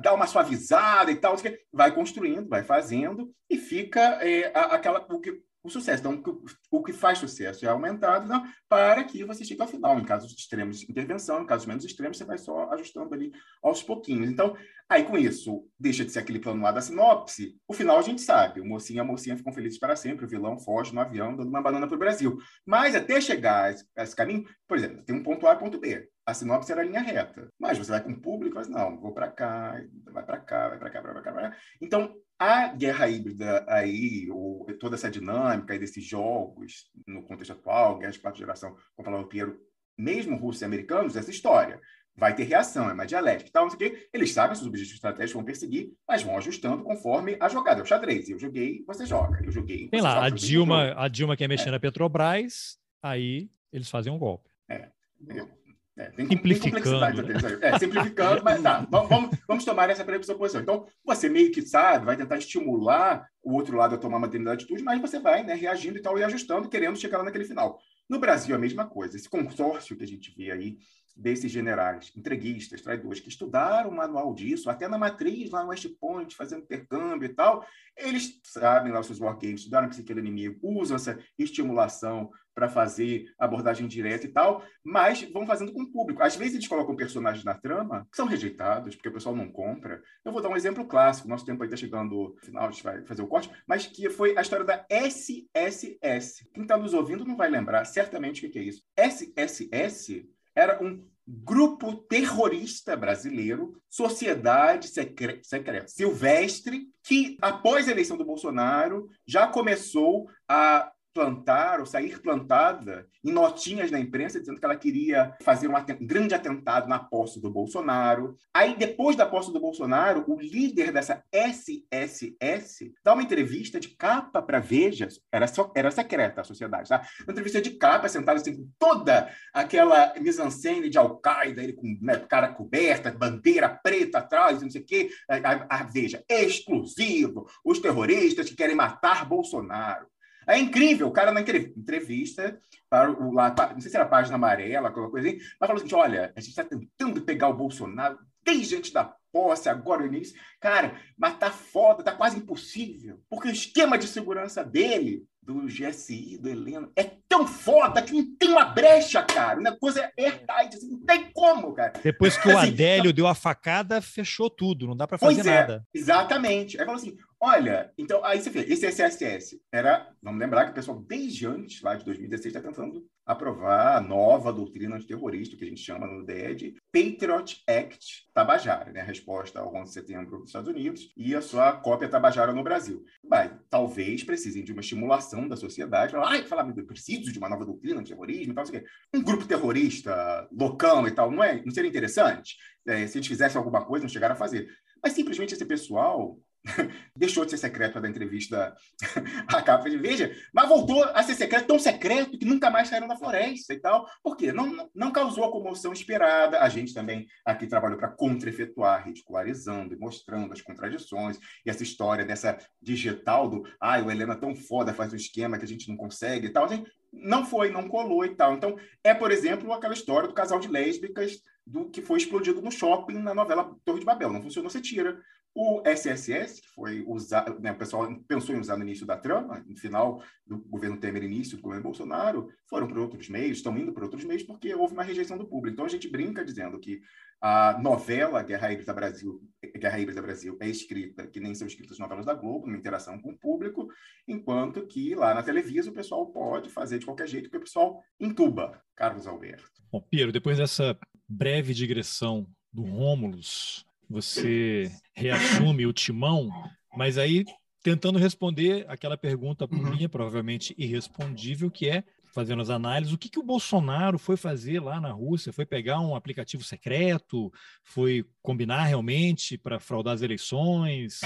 dá uma suavizada e tal, vai construindo, vai fazendo e fica é, aquela o, que, o sucesso. Então, o, que faz sucesso é aumentado não, para que você chegue ao final. Em casos extremos, intervenção, em casos menos extremos, você vai só ajustando ali aos pouquinhos. Então, aí com isso, deixa de ser aquele plano lá da sinopse. O final a gente sabe: o mocinho e a mocinha ficam felizes para sempre, o vilão foge no avião, dando uma banana para o Brasil. Mas até chegar a esse, a esse caminho, por exemplo, tem um ponto A e ponto B a sinopse era linha reta. Mas você vai com o público, mas não, vou para cá, vai para cá, vai para cá, vai para cá, cá. Então, a guerra híbrida aí, ou toda essa dinâmica desses jogos no contexto atual, guerra de quarta geração, como falava o Piero, mesmo russos e americanos, essa história vai ter reação, é uma dialética e tal, não sei o quê. Eles sabem seus objetivos estratégicos, vão perseguir, mas vão ajustando conforme a jogada. É o xadrez. Eu joguei, você joga. Eu joguei. Tem lá, joga, a Dilma, a Dilma quer mexer é. na Petrobras, aí eles fazem um golpe. É. É, tem, simplificando. Tem né? é, simplificando, mas tá, vamos, vamos, tomar essa pressuposição. Então, você meio que sabe, vai tentar estimular o outro lado a tomar uma determinada atitude, mas você vai né, reagindo e tal, e ajustando, querendo chegar lá naquele final. No Brasil, a mesma coisa. Esse consórcio que a gente vê aí desses generais, entreguistas, traidores, que estudaram o manual disso, até na matriz, lá no West Point, fazendo intercâmbio e tal, eles sabem lá os seus wargames, estudaram a psique do inimigo, usam essa estimulação para fazer abordagem direta e tal, mas vão fazendo com o público. Às vezes eles colocam personagens na trama que são rejeitados, porque o pessoal não compra. Eu vou dar um exemplo clássico, nosso tempo aí está chegando no final, a gente vai fazer o corte, mas que foi a história da SSS. Quem está nos ouvindo não vai lembrar certamente o que é isso. SSS era um grupo terrorista brasileiro, sociedade secreta, silvestre, que após a eleição do Bolsonaro já começou a plantar ou sair plantada em notinhas na imprensa dizendo que ela queria fazer um, um, grande atentado na posse do Bolsonaro. Aí, depois da posse do Bolsonaro, o líder dessa SSS dá uma entrevista de capa para Veja, era, era secreta a sociedade, tá? Uma entrevista de capa, sentado assim, com toda aquela mise-en-scène de Al-Qaeda, ele com né, cara coberta, bandeira preta atrás, não sei o quê. A, a, a Veja, exclusivo, os terroristas que querem matar Bolsonaro. É incrível, o cara na entrevista, para o, lá, não sei se era a página amarela, alguma coisa assim, mas falou assim: olha, a gente está tentando pegar o Bolsonaro desde antes da posse, agora o início. Cara, mas tá foda, tá quase impossível, porque o esquema de segurança dele do GSI, do Heleno, é tão foda que não tem uma brecha, cara. Uma coisa é airtight, assim, não tem como, cara. Depois que o assim, Adélio deu a facada, fechou tudo, não dá para fazer é, nada. Exatamente. Aí falou assim: olha, então, aí você vê, esse SSS era, vamos lembrar que o pessoal, desde antes, lá de 2016, está tentando aprovar a nova doutrina antiterrorista, que a gente chama no DED, Patriot Act Tabajara, né? A resposta ao 11 de setembro dos Estados Unidos e a sua cópia Tabajara no Brasil. Mas talvez precisem de uma estimulação da sociedade. Ai, falar, eu preciso de uma nova doutrina antiterrorismo e tal, sei Um grupo terrorista, loucão e tal, não é? Não seria interessante? É, se eles fizessem alguma coisa, não chegaram a fazer. Mas simplesmente esse pessoal deixou de ser secreto dar entrevista à capa de Veja, mas voltou a ser secreto, tão secreto que nunca mais saíram da floresta e tal. Por quê? Não, não causou a comoção esperada. A gente também aqui trabalhou para contra-efetuar, ridicularizando e mostrando as contradições. E essa história dessa digital do ai, ah, o Helena é tão foda, faz um esquema que a gente não consegue e tal. Assim, não foi, não colou e tal. Então, é, por exemplo, aquela história do casal de lésbicas do que foi explodido no shopping na novela Torre de Babel. Não funcionou, você tira. O SSS, que foi usado, né, o pessoal pensou em usar no início da trama, no final do governo Temer, início do governo Bolsonaro, foram para outros meios, estão indo para outros meios porque houve uma rejeição do público. Então a gente brinca dizendo que a novela Guerra Híbrida Brasil, Guerra Híbrida Brasil é escrita, que nem são escritas novelas da Globo, numa interação com o público, enquanto que lá na Televisa o pessoal pode fazer de qualquer jeito, porque o pessoal entuba. Carlos Alberto. Bom, Piero, depois dessa breve digressão do Rômulus você reassume o timão, mas aí tentando responder aquela pergunta uhum. minha, provavelmente irrespondível, que é fazendo as análises, o que, que o Bolsonaro foi fazer lá na Rússia? Foi pegar um aplicativo secreto? Foi combinar realmente para fraudar as eleições?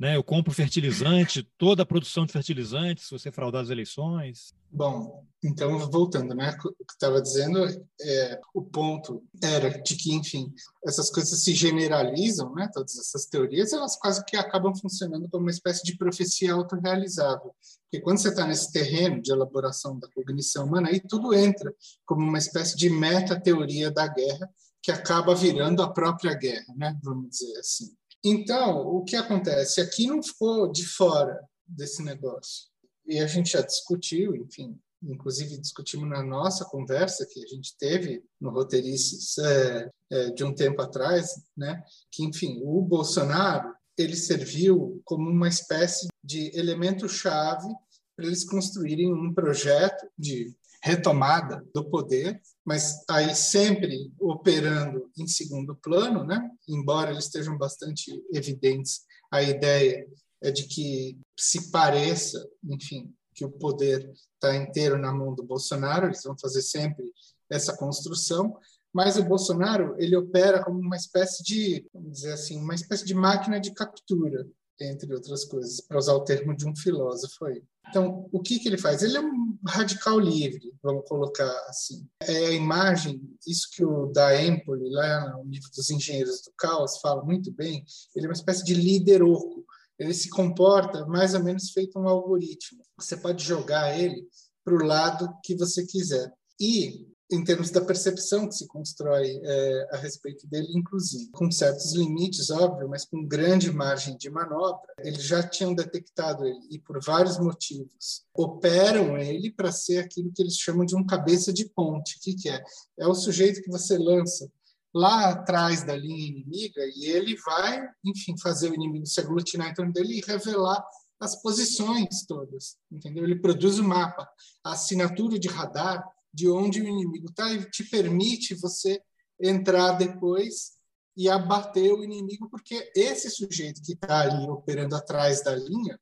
Né? Eu compro fertilizante, toda a produção de fertilizantes, se você fraudar as eleições. Bom, então voltando, né? O que estava dizendo, é, o ponto era de que, enfim, essas coisas se generalizam, né? Todas essas teorias, elas quase que acabam funcionando como uma espécie de profecia autorrealizável. Porque quando você está nesse terreno de elaboração da cognição humana, aí tudo entra como uma espécie de meta-teoria da guerra que acaba virando a própria guerra, né? Vamos dizer assim. Então, o que acontece? Aqui não ficou de fora desse negócio. E a gente já discutiu, enfim, inclusive discutimos na nossa conversa que a gente teve no Roteirices é, é, de um tempo atrás, né? que, enfim, o Bolsonaro ele serviu como uma espécie de elemento-chave para eles construírem um projeto de retomada do poder, mas aí sempre operando em segundo plano, né? embora eles estejam bastante evidentes, a ideia é de que se pareça, enfim, que o poder está inteiro na mão do Bolsonaro, eles vão fazer sempre essa construção, mas o Bolsonaro ele opera como uma espécie de, vamos dizer assim, uma espécie de máquina de captura, entre outras coisas, para usar o termo de um filósofo aí. Então, o que, que ele faz? Ele é um radical livre, vamos colocar assim. É a imagem, isso que o da Empoli, lá no livro dos Engenheiros do Caos, fala muito bem, ele é uma espécie de líder oco. Ele se comporta mais ou menos feito um algoritmo. Você pode jogar ele para o lado que você quiser. E em termos da percepção que se constrói é, a respeito dele, inclusive, com certos limites, óbvio, mas com grande margem de manobra. Eles já tinham detectado ele e, por vários motivos, operam ele para ser aquilo que eles chamam de um cabeça de ponte. O que, que é? É o sujeito que você lança lá atrás da linha inimiga e ele vai, enfim, fazer o inimigo se aglutinar em torno dele e revelar as posições todas, entendeu? Ele produz o mapa, a assinatura de radar de onde o inimigo está e te permite você entrar depois e abater o inimigo, porque esse sujeito que está ali operando atrás da linha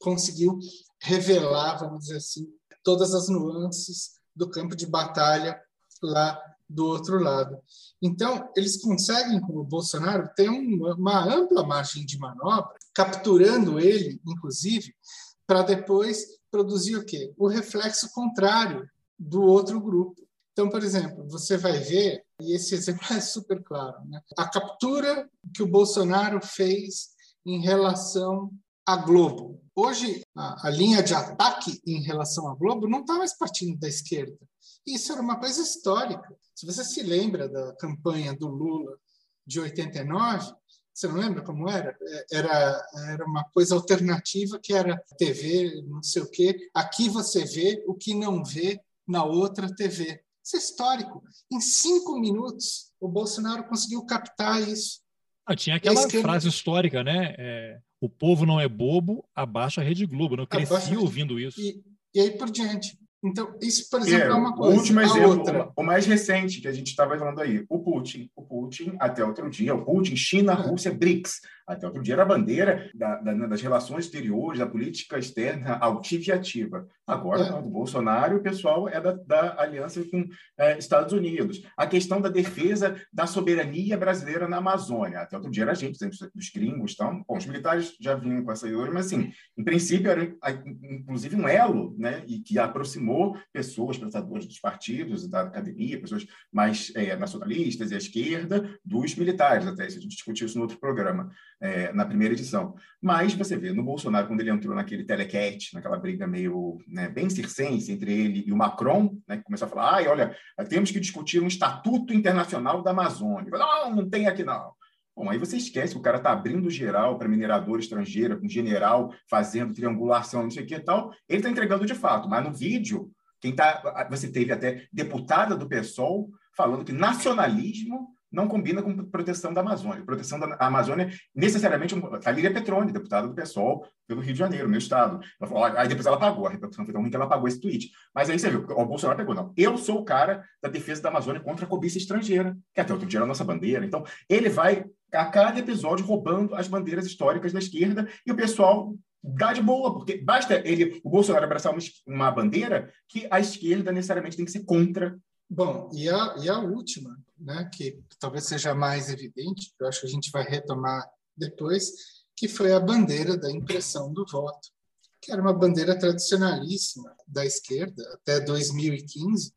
conseguiu revelar, vamos dizer assim, todas as nuances do campo de batalha lá do outro lado. Então, eles conseguem, com o Bolsonaro, ter uma, uma ampla margem de manobra, capturando ele, inclusive, para depois produzir o quê? O reflexo contrário do outro grupo. Então, por exemplo, você vai ver, e esse exemplo é super claro, né? a captura que o Bolsonaro fez em relação à Globo. Hoje, a, a linha de ataque em relação à Globo não está mais partindo da esquerda. Isso era uma coisa histórica. Se você se lembra da campanha do Lula de 89, você não lembra como era? Era, era uma coisa alternativa que era TV, não sei o quê. Aqui você vê o que não vê na outra TV. Isso é histórico. Em cinco minutos, o Bolsonaro conseguiu captar isso. Ah, tinha aquela esquerda... frase histórica, né? É, o povo não é bobo, abaixa a Rede Globo. Eu cresci abaixa... ouvindo isso. E, e aí por diante. Então, isso, por exemplo, é, é uma coisa. O último exemplo, outra... o mais recente que a gente estava falando aí, o Putin. O Putin, até outro dia, o Putin, China, é. Rússia, BRICS. Até outro dia era a bandeira da, da, das relações exteriores, da política externa altiva e ativa. Agora, é. do Bolsonaro, o pessoal é da, da aliança com é, Estados Unidos. A questão da defesa da soberania brasileira na Amazônia. Até outro dia era a gente, dos gringos. Então, bom, os militares já vinham com essa ideia, mas, assim, em princípio, era inclusive um elo, né, e que aproximou pessoas, pensadores dos partidos, da academia, pessoas mais é, nacionalistas e à esquerda, dos militares, até a gente discutiu isso no outro programa é, na primeira edição. Mas você vê, no Bolsonaro, quando ele entrou naquele telecat, naquela briga meio né, bem circense entre ele e o Macron, né, que começou a falar, ai, olha, temos que discutir um estatuto internacional da Amazônia. Não, não tem aqui não. Bom, aí você esquece que o cara está abrindo geral para minerador estrangeiro, com general fazendo triangulação, não sei o que e tal. Ele está entregando de fato, mas no vídeo, quem tá, você teve até deputada do PSOL falando que nacionalismo não combina com proteção da Amazônia. Proteção da Amazônia, necessariamente, a Lília Petroni, deputada do PSOL pelo Rio de Janeiro, meu estado. Falou, aí depois ela pagou, a repercussão foi tão ruim que ela pagou esse tweet. Mas aí você viu, o Bolsonaro pegou, não. Eu sou o cara da defesa da Amazônia contra a cobiça estrangeira, que até outro dia era a nossa bandeira. Então, ele vai, a cada episódio, roubando as bandeiras históricas da esquerda e o pessoal dá de boa, porque basta ele, o Bolsonaro abraçar uma, uma bandeira que a esquerda necessariamente tem que ser contra. Bom, e a, e a última, né, que talvez seja mais evidente, eu acho que a gente vai retomar depois, que foi a bandeira da impressão do voto, que era uma bandeira tradicionalíssima da esquerda até 2015,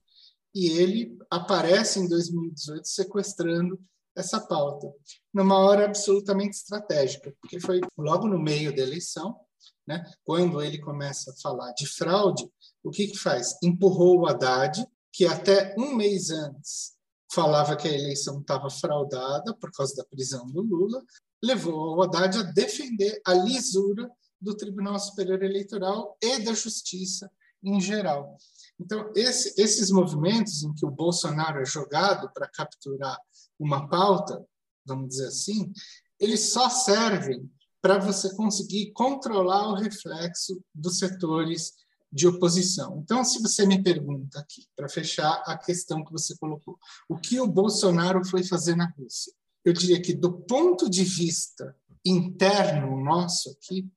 e ele aparece em 2018 sequestrando essa pauta, numa hora absolutamente estratégica, porque foi logo no meio da eleição, né, quando ele começa a falar de fraude, o que, que faz? Empurrou o Haddad, que até um mês antes falava que a eleição estava fraudada por causa da prisão do Lula, levou o Haddad a defender a lisura do Tribunal Superior Eleitoral e da Justiça em geral. Então, esse, esses movimentos em que o Bolsonaro é jogado para capturar uma pauta, vamos dizer assim, eles só servem para você conseguir controlar o reflexo dos setores de oposição. Então, se você me pergunta aqui, para fechar a questão que você colocou, o que o Bolsonaro foi fazer na Rússia? Eu diria que, do ponto de vista interno nosso aqui,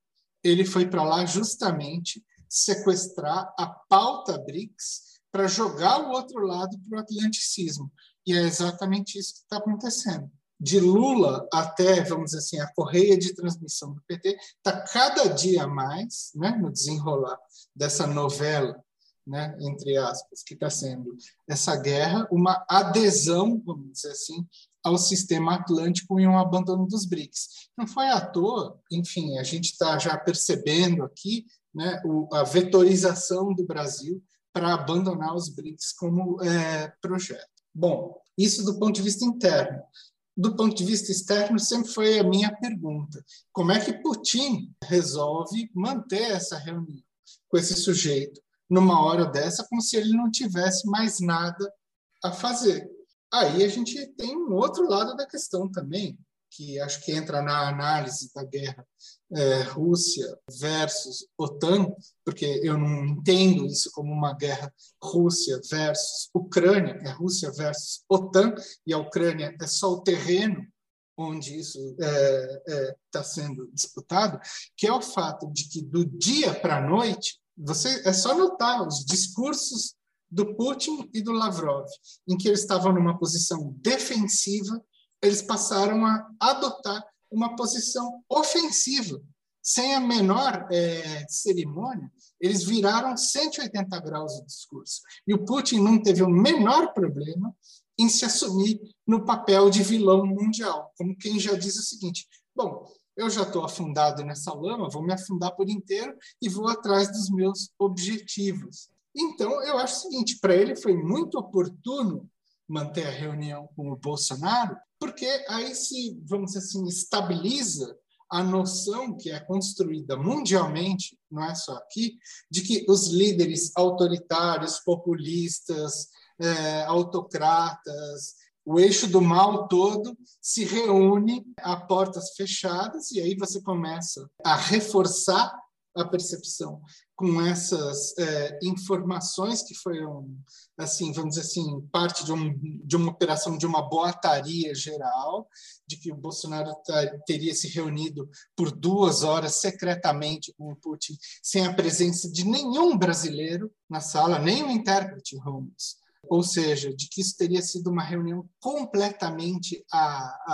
ele foi para lá justamente sequestrar a pauta BRICS para jogar o outro lado para o atlanticismo. E é exatamente isso que está acontecendo de Lula até, vamos dizer assim, a correia de transmissão do PT está cada dia mais, né, no desenrolar dessa novela, né, entre aspas, que está sendo essa guerra, uma adesão, vamos dizer assim, ao sistema atlântico e um abandono dos BRICS. Não foi à toa, enfim, a gente está já percebendo aqui né, o, a vetorização do Brasil para abandonar os BRICS como é, projeto. Bom, isso do ponto de vista interno do ponto de vista externo, sempre foi a minha pergunta: como é que Putin resolve manter essa reunião com esse sujeito numa hora dessa, como se ele não tivesse mais nada a fazer? Aí a gente tem um outro lado da questão também, que acho que entra na análise da guerra é, Rússia versus OTAN, porque eu não entendo isso como uma guerra Rússia versus Ucrânia, é Rússia versus OTAN, e a Ucrânia é só o terreno onde isso está é, é, tá sendo disputado, que é o fato de que do dia para a noite, você é só notar os discursos do Putin e do Lavrov, em que eles estavam numa posição defensiva eles passaram a adotar uma posição ofensiva. Sem a menor é, cerimônia, eles viraram 180 graus o discurso. E o Putin não teve o menor problema em se assumir no papel de vilão mundial, como quem já diz o seguinte: bom, eu já estou afundado nessa lama, vou me afundar por inteiro e vou atrás dos meus objetivos. Então, eu acho o seguinte: para ele foi muito oportuno manter a reunião com o Bolsonaro, porque aí se, vamos dizer assim, estabiliza a noção que é construída mundialmente, não é só aqui, de que os líderes autoritários, populistas, é, autocratas, o eixo do mal todo se reúne a portas fechadas e aí você começa a reforçar a percepção com essas é, informações que foram, assim, vamos dizer assim, parte de, um, de uma operação de uma boataria geral, de que o Bolsonaro teria se reunido por duas horas secretamente com o Putin, sem a presença de nenhum brasileiro na sala, nem o intérprete Holmes. Ou seja, de que isso teria sido uma reunião completamente a,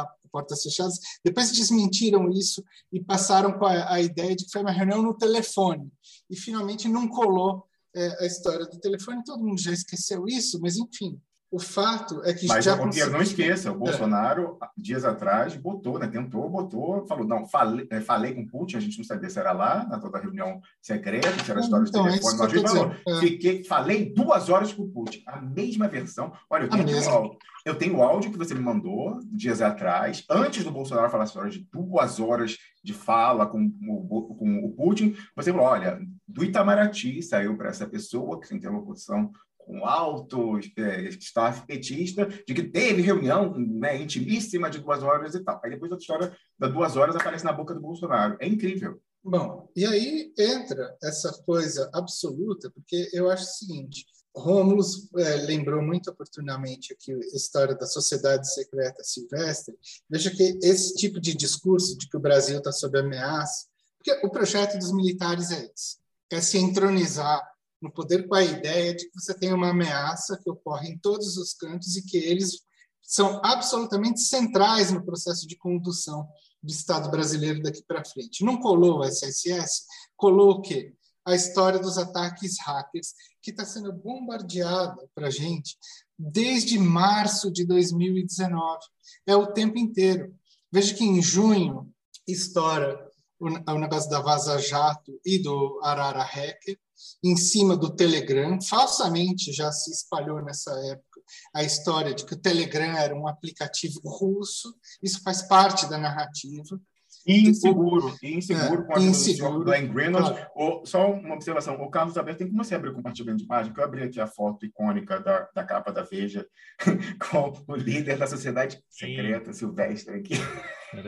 a portas fechadas. Depois desmentiram isso e passaram com a, a, ideia de que foi uma reunião no telefone. E finalmente não colou é, a história do telefone. Todo mundo já esqueceu isso, mas enfim. O fato é que Mas já conseguiu... não esqueça, o é. Bolsonaro, é. dias atrás, botou, né, tentou, botou, falou, não, falei, é, falei com Putin, a gente não sabia se era lá, na toda reunião secreta, se era história então, de telefone, mas ele falou, é. fiquei, falei duas horas com o Putin, a mesma versão. Olha, eu tenho, áudio, eu tenho o áudio que você me mandou dias atrás, antes do Bolsonaro falar a história de duas horas de fala com o, com o Putin, você falou, olha, do Itamaraty saiu para essa pessoa que tem posição um alto é, staff petista, de que teve reunião né, intimíssima de duas horas e tal. Aí depois a história das duas horas aparece na boca do Bolsonaro. É incrível. Bom, e aí entra essa coisa absoluta, porque eu acho o seguinte, Rômulo é, lembrou muito oportunamente aqui a história da sociedade secreta silvestre. Veja que esse tipo de discurso de que o Brasil está sob ameaça Porque o projeto dos militares é esse: é se entronizar no poder com a ideia de que você tem uma ameaça que ocorre em todos os cantos e que eles são absolutamente centrais no processo de condução do Estado brasileiro daqui para frente. Não colou o SSS? Colou o quê? A história dos ataques hackers, que está sendo bombardeada para a gente desde março de 2019. É o tempo inteiro. Veja que em junho estoura o negócio da Vaza Jato e do Arara Hacker, em cima do Telegram. Falsamente já se espalhou nessa época a história de que o Telegram era um aplicativo russo. Isso faz parte da narrativa. E inseguro, e inseguro é, com a inseguro, Glenn Greenwald. Claro. Ou, só uma observação, o Carlos Alberto, tem como você abrir o compartilhamento de página? Que eu abri aqui a foto icônica da, da capa da Veja com o líder da sociedade secreta, Sim. Silvestre, aqui.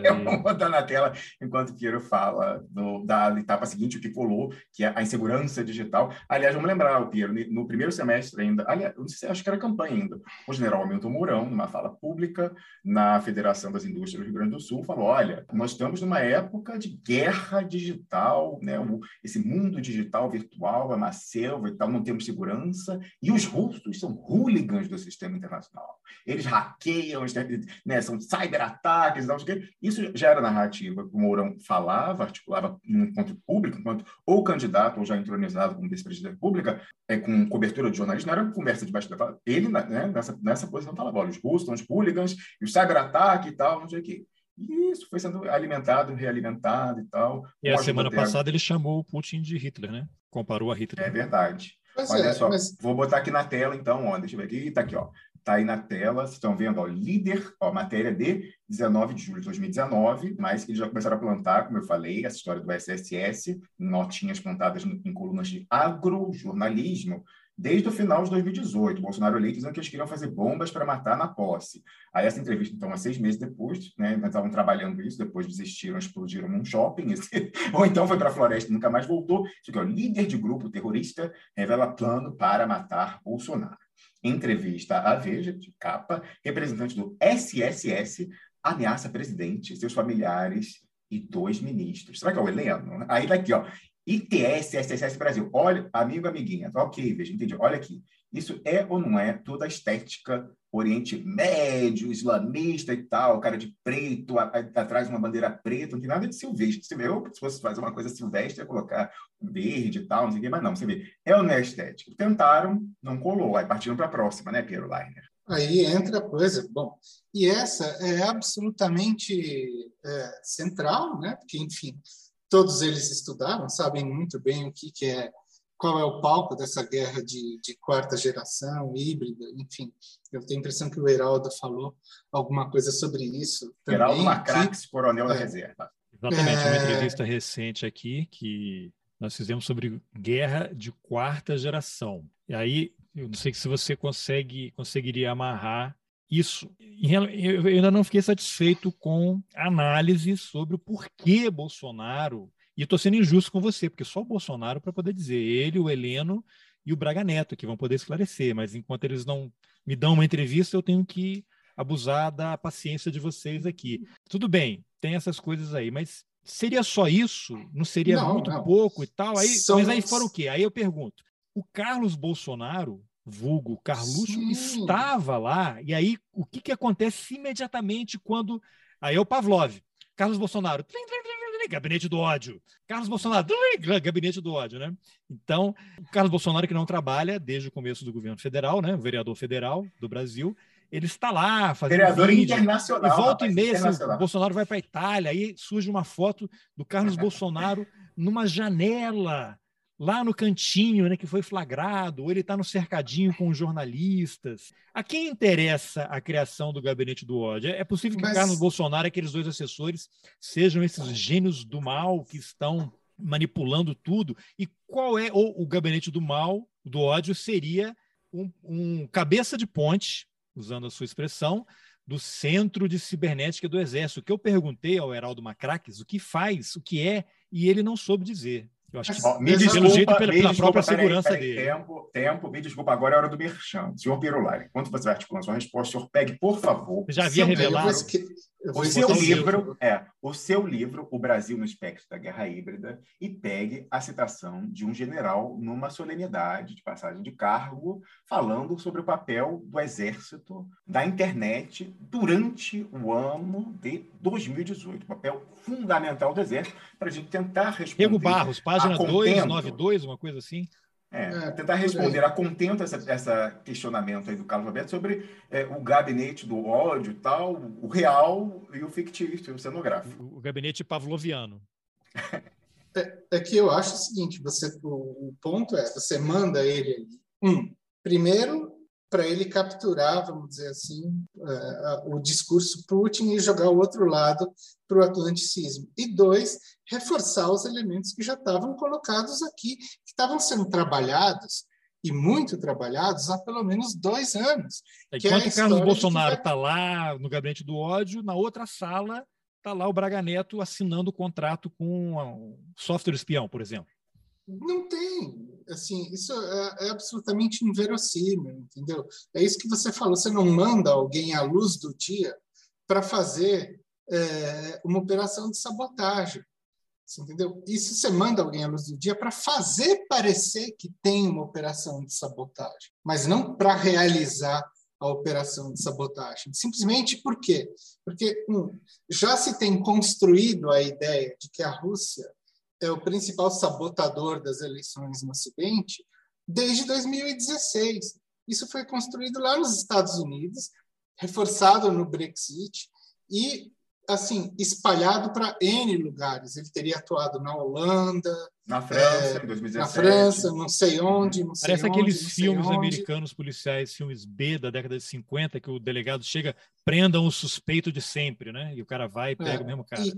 Eu vou botar na tela enquanto o Piero fala do, da etapa seguinte, o que colou, que é a insegurança digital. Aliás, vamos lembrar, o Piero, no primeiro semestre ainda, aliás, não sei se acho que era campanha ainda, o general Hamilton Mourão, numa fala pública na Federação das Indústrias do Rio Grande do Sul, falou: olha, nós estamos numa época de guerra digital, né? esse mundo digital virtual é uma selva e tal, não temos segurança, e os russos são hooligans do sistema internacional. Eles hackeiam, né, são cyberataques, não sei o quê. Isso já era narrativa que o Mourão falava, articulava no encontro público, enquanto ou candidato ou já entronizado como vice-presidente da República, é, com cobertura de jornalismo, não era conversa debaixo da Ele, né, nessa, nessa posição, falava, olha, os russos são os hooligans, e o cyberataque e tal, não sei o quê. E isso foi sendo alimentado, realimentado e tal. E a semana passada ele chamou o Putin de Hitler, né? Comparou a Hitler. É verdade. Pois Olha é, só, mas... vou botar aqui na tela, então, ó, deixa eu ver aqui, está aqui, ó. Está aí na tela, vocês estão vendo, ó, líder, ó, matéria de 19 de julho de 2019, mas eles já começaram a plantar, como eu falei, essa história do SSS, notinhas plantadas em colunas de agrojornalismo, desde o final de 2018. Bolsonaro eleito dizendo que eles queriam fazer bombas para matar na posse. Aí essa entrevista, então, há seis meses depois, né, estavam trabalhando isso, depois desistiram, explodiram num shopping, esse... ou então foi para a floresta e nunca mais voltou. Isso aqui, ó, líder de grupo terrorista revela plano para matar Bolsonaro. Entrevista à Veja, de capa, representante do SSS ameaça presidente, seus familiares e dois ministros. Será que é o Heleno? Aí daqui, ó, ITS, SSS Brasil. Olha, amigo, amiguinha, ok, veja, entendi. Olha aqui. Isso é ou não é toda a estética Oriente Médio, islamista e tal, cara de preto, atrás uma bandeira preta, não tem nada de silvestre. Se eu, se fosse fazer uma coisa silvestre, colocar verde e tal, não sei o quê, mas não, você vê. É ou não é estética? Tentaram, não colou, aí partiram para a próxima, né, Piero Leiner? Aí entra a coisa, bom, e essa é absolutamente é, central, né, porque, enfim, todos eles estudaram, sabem muito bem o que, que é, qual é o palco dessa guerra de, de quarta geração, híbrida, enfim. Eu tenho a impressão que o Heraldo falou alguma coisa sobre isso. Também, Heraldo Macrax, coronel da é, reserva. Exatamente, uma é. entrevista recente aqui que nós fizemos sobre guerra de quarta geração. E aí, eu não sei se você consegue conseguiria amarrar isso. Eu ainda não fiquei satisfeito com a análise sobre o porquê Bolsonaro. E estou sendo injusto com você, porque só o Bolsonaro para poder dizer, ele, o Heleno e o Braga Neto, que vão poder esclarecer, mas enquanto eles não me dão uma entrevista, eu tenho que abusar da paciência de vocês aqui. Tudo bem, tem essas coisas aí, mas seria só isso? Não seria não, muito não. pouco e tal? Aí, São... Mas aí fora o quê? Aí eu pergunto: o Carlos Bolsonaro vulgo Carluxo, Sim. estava lá. E aí, o que, que acontece imediatamente quando. Aí é o Pavlov. Carlos Bolsonaro. Tlim, tlim, tlim, gabinete do ódio. Carlos Bolsonaro. Gabinete do ódio, né? Então, o Carlos Bolsonaro, que não trabalha desde o começo do governo federal, né? O vereador federal do Brasil. Ele está lá fazendo. Vereador vídeo, internacional. E volta rapaz, e meia, assim, o Bolsonaro vai para a Itália, aí surge uma foto do Carlos Bolsonaro numa janela lá no cantinho, né, que foi flagrado, ou ele está no cercadinho com os jornalistas. A quem interessa a criação do gabinete do ódio? É possível que Mas... Carlos Bolsonaro e aqueles dois assessores sejam esses gênios do mal que estão manipulando tudo? E qual é ou o gabinete do mal, do ódio, seria um, um cabeça de ponte, usando a sua expressão, do Centro de Cibernética do Exército. O que eu perguntei ao Heraldo Macraques o que faz, o que é, e ele não soube dizer. Eu acho que me desculpa, pelo jeito, pela, própria segurança peraí, dele. Tempo, tempo, me desculpa, agora é hora do merchan. Senhor Pirulari, quando você vai articulando sua resposta, senhor pegue, por favor. Já havia revelado. O seu livro é o seu livro, O Brasil no Espectro da Guerra Híbrida, e pegue a citação de um general numa solenidade de passagem de cargo, falando sobre o papel do exército, da internet, durante o ano de 2018. O papel fundamental do exército para a gente tentar responder. Diego Barros, página 292, uma coisa assim. É, é, tentar responder a contento essa, essa questionamento aí do Carlos Roberto sobre é, o gabinete do ódio tal, o real e o fictício, o cenográfico. O, o gabinete pavloviano. É, é, que eu acho o seguinte, você, o, o ponto é, você manda ele, um, primeiro para ele capturar, vamos dizer assim, uh, o discurso Putin e jogar o outro lado para o atlanticismo. E dois, reforçar os elementos que já estavam colocados aqui, que estavam sendo trabalhados e muito trabalhados há pelo menos dois anos. Enquanto é Carlos Bolsonaro está vai... lá no gabinete do ódio, na outra sala está lá o Braga Neto assinando o contrato com um software espião, por exemplo. Não tem. Assim, isso é, é, absolutamente inverossímil, entendeu? É isso que você falou. Você não manda alguém à luz do dia para fazer é, uma operação de sabotagem. Você entendeu? Isso você manda alguém à luz do dia para fazer parecer que tem uma operação de sabotagem, mas não para realizar a operação de sabotagem. Simplesmente por quê? Porque um, já se tem construído a ideia de que a Rússia é o principal sabotador das eleições no Ocidente desde 2016. Isso foi construído lá nos Estados Unidos, reforçado no Brexit e assim espalhado para N lugares. Ele teria atuado na Holanda, na França, é, em 2017. Na França, não sei onde, não sei Parece onde, aqueles filmes onde. americanos policiais, filmes B da década de 50, que o delegado chega, prendam o suspeito de sempre, né? E o cara vai e pega é, o mesmo cara. E,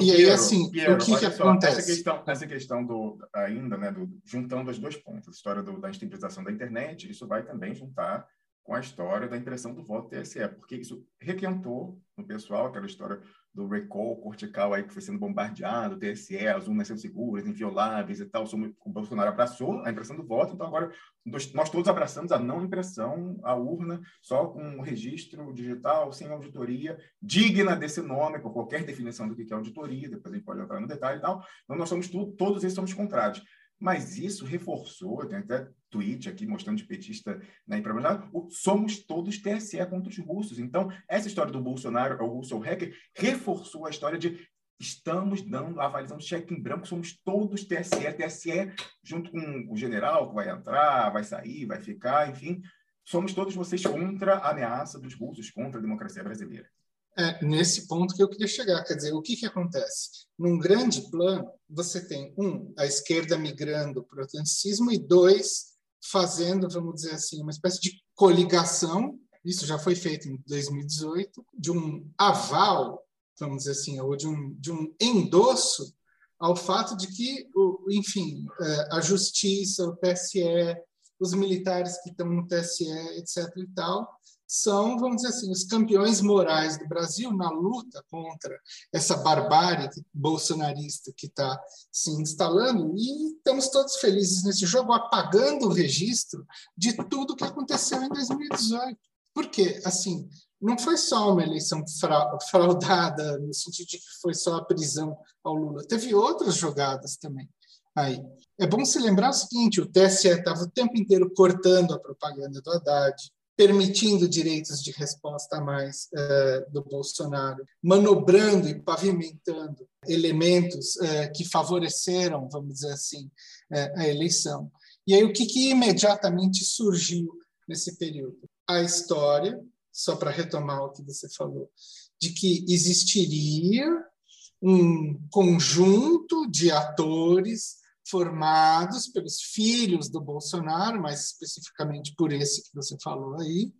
e aí, assim, Piero, o que, que só, acontece? Essa questão, essa questão do, ainda, né, do, juntando as duas pontas, a história do, da instituição da internet, isso vai também juntar com a história da impressão do voto TSE, porque isso requentou no pessoal aquela história do recall cortical aí que foi sendo bombardeado, TSE, as urnas sendo seguras, invioláveis e tal. O Bolsonaro abraçou a impressão do voto, então agora nós todos abraçamos a não impressão, a urna, só com o registro digital, sem auditoria, digna desse nome, por qualquer definição do que é auditoria, depois a gente pode entrar no detalhe e tal. Então nós somos todos esses somos contrários. Mas isso reforçou, tem até tweet aqui mostrando de petista na né, somos todos TSE contra os russos. Então, essa história do Bolsonaro, o russo, o hacker, reforçou a história de estamos dando a avaliação do cheque em branco, somos todos TSE, TSE junto com o general que vai entrar, vai sair, vai ficar, enfim, somos todos vocês contra a ameaça dos russos, contra a democracia brasileira é nesse ponto que eu queria chegar. Quer dizer, o que, que acontece? Num grande plano, você tem, um, a esquerda migrando para o atlanticismo, e dois, fazendo, vamos dizer assim, uma espécie de coligação, isso já foi feito em 2018, de um aval, vamos dizer assim, ou de um, de um endosso ao fato de que, enfim, é, a justiça, o TSE, os militares que estão no TSE, etc. e tal, são, vamos dizer assim, os campeões morais do Brasil na luta contra essa barbárie bolsonarista que está se instalando e estamos todos felizes nesse jogo, apagando o registro de tudo que aconteceu em 2018. Por quê? Assim, não foi só uma eleição fraudada, no sentido de que foi só a prisão ao Lula. Teve outras jogadas também aí. É bom se lembrar o seguinte: o TSE estava o tempo inteiro cortando a propaganda do Haddad, permitindo direitos de resposta a mais uh, do Bolsonaro, manobrando e pavimentando elementos uh, que favoreceram, vamos dizer assim, uh, a eleição. E aí o que, que imediatamente surgiu nesse período? A história, só para retomar o que você falou, de que existiria um conjunto de atores formados pelos filhos do Bolsonaro, mais especificamente por esse que você falou aí,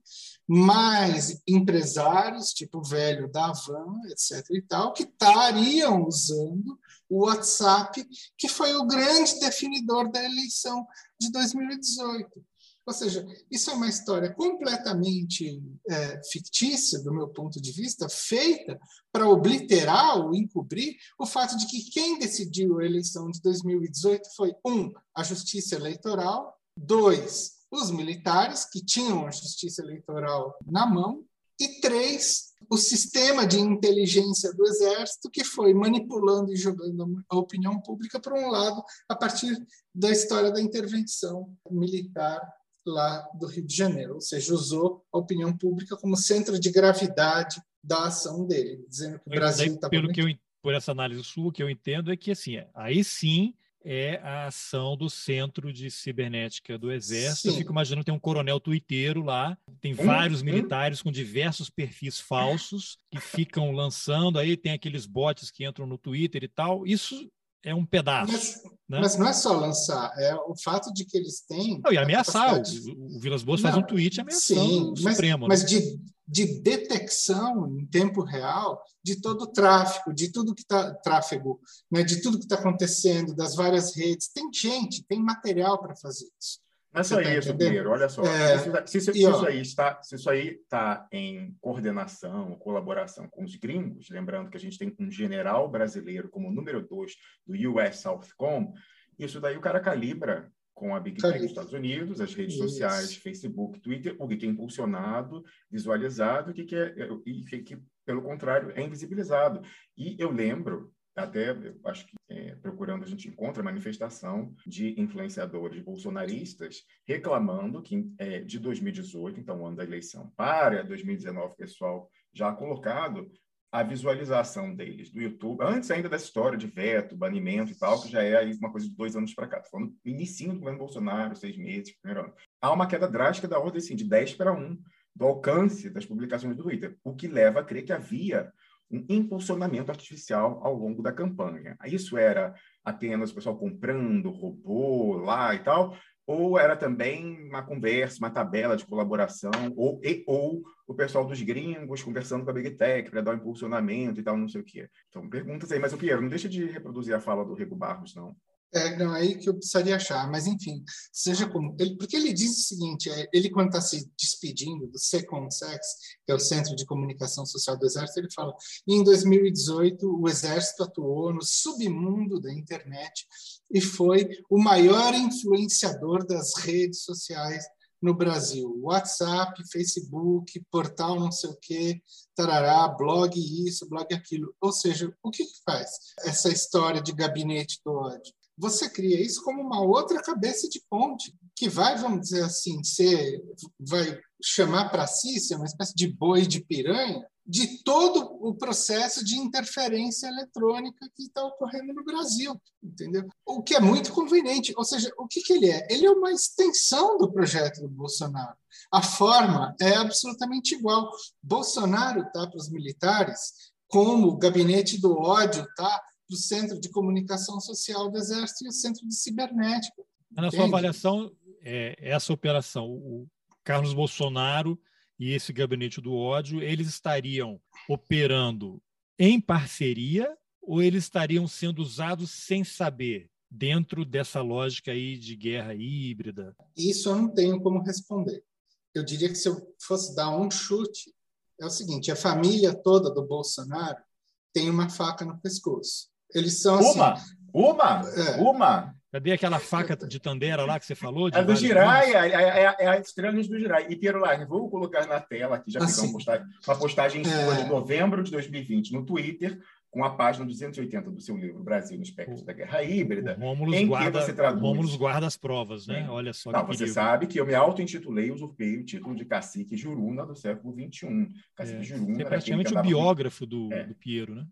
mais empresários, tipo o velho da Havan, etc. e tal, que estariam usando o WhatsApp, que foi o grande definidor da eleição de 2018. Ou seja, isso é uma história completamente é, fictícia, do meu ponto de vista, feita para obliterar ou encobrir o fato de que quem decidiu a eleição de 2018 foi, um, a justiça eleitoral, dois, os militares, que tinham a justiça eleitoral na mão, e três, o sistema de inteligência do Exército que foi manipulando e jogando a opinião pública para um lado a partir da história da intervenção militar lá do Rio de Janeiro, ou seja, usou a opinião pública como centro de gravidade da ação dele, dizendo que o Brasil está pelo que eu por essa análise sua que eu entendo é que assim, aí sim é a ação do Centro de Cibernética do Exército. Sim. Eu fico imaginando tem um coronel tuiteiro lá, tem hum, vários hum. militares com diversos perfis falsos que ficam lançando, aí tem aqueles bots que entram no Twitter e tal. Isso é um pedaço. Mas, né? mas, não é só lançar, é o fato de que eles têm. Não, e ameaçar. O, o Vilas Boas não, faz um tweet ameaçando sim, o Supremo. Mas, né? mas de, de detecção em tempo real de todo o tráfego, de tudo que está tráfego, né, de tudo que está acontecendo, das várias redes. Tem gente, tem material para fazer isso. Não é só tá isso, Pinheiro, olha só. É, se, se, se, e, ó, isso aí está, se isso aí está em coordenação, colaboração com os gringos, lembrando que a gente tem um general brasileiro como número dois do US Southcom, isso daí o cara calibra com a Big Tech dos Estados Unidos, as redes Isso. sociais, Facebook, Twitter, o que é impulsionado, visualizado, o que é, e que, pelo contrário, é invisibilizado. E eu lembro, até, acho que é, procurando a gente encontra manifestação de influenciadores bolsonaristas reclamando que é, de 2018, então ano da eleição, para 2019, pessoal já colocado, a visualização deles do YouTube, antes ainda dessa história de veto, banimento e tal, que já é aí uma coisa de dois anos para cá. Estou falando início do governo Bolsonaro, seis meses, primeiro ano. Há uma queda drástica da ordem assim, de 10 para 1 do alcance das publicações do Twitter, o que leva a crer que havia um impulsionamento artificial ao longo da campanha. Isso era apenas o pessoal comprando robô lá e tal, ou era também uma conversa, uma tabela de colaboração, ou, e, ou o pessoal dos gringos conversando com a Big Tech para dar um impulsionamento e tal, não sei o quê. Então, perguntas aí. Mas, o Piero, não deixa de reproduzir a fala do Rego Barros, não. É, não, aí que eu precisaria achar, mas enfim, seja como. Ele, porque ele diz o seguinte: é, ele, quando está se despedindo do Seconsex, que é o Centro de Comunicação Social do Exército, ele fala: em 2018, o Exército atuou no submundo da internet e foi o maior influenciador das redes sociais no Brasil. WhatsApp, Facebook, portal não sei o quê, tarará, blog isso, blog aquilo. Ou seja, o que, que faz essa história de gabinete do ódio? Você cria isso como uma outra cabeça de ponte, que vai, vamos dizer assim, ser, vai chamar para si, ser uma espécie de boi de piranha, de todo o processo de interferência eletrônica que está ocorrendo no Brasil, entendeu? O que é muito conveniente. Ou seja, o que, que ele é? Ele é uma extensão do projeto do Bolsonaro. A forma é absolutamente igual. Bolsonaro está para os militares como o gabinete do ódio está do Centro de Comunicação Social do Exército e o Centro de Cibernética. Na entende? sua avaliação, é, essa operação, o Carlos Bolsonaro e esse gabinete do ódio, eles estariam operando em parceria ou eles estariam sendo usados sem saber, dentro dessa lógica aí de guerra híbrida? Isso eu não tenho como responder. Eu diria que se eu fosse dar um chute, é o seguinte: a família toda do Bolsonaro tem uma faca no pescoço. Eles são assim. Uma? Uma? É. Uma? Cadê aquela faca de Tandera lá que você falou? É do Girai, é, é, é, é, a estrela do Girai. E, Piero Larne, vou colocar na tela aqui, já assim, uma postagem, uma postagem sua de novembro de 2020 no Twitter, com a página 280 do seu livro Brasil no Espectro da Guerra Híbrida, em guarda, que você traduz... Rômulus guarda as provas, né? Olha só Não, Você sabe que eu me auto-intitulei e usurpei o título de cacique Juruna do século XXI. Cacique é, Juruna... Você é praticamente o biógrafo do, é. do Piero, né?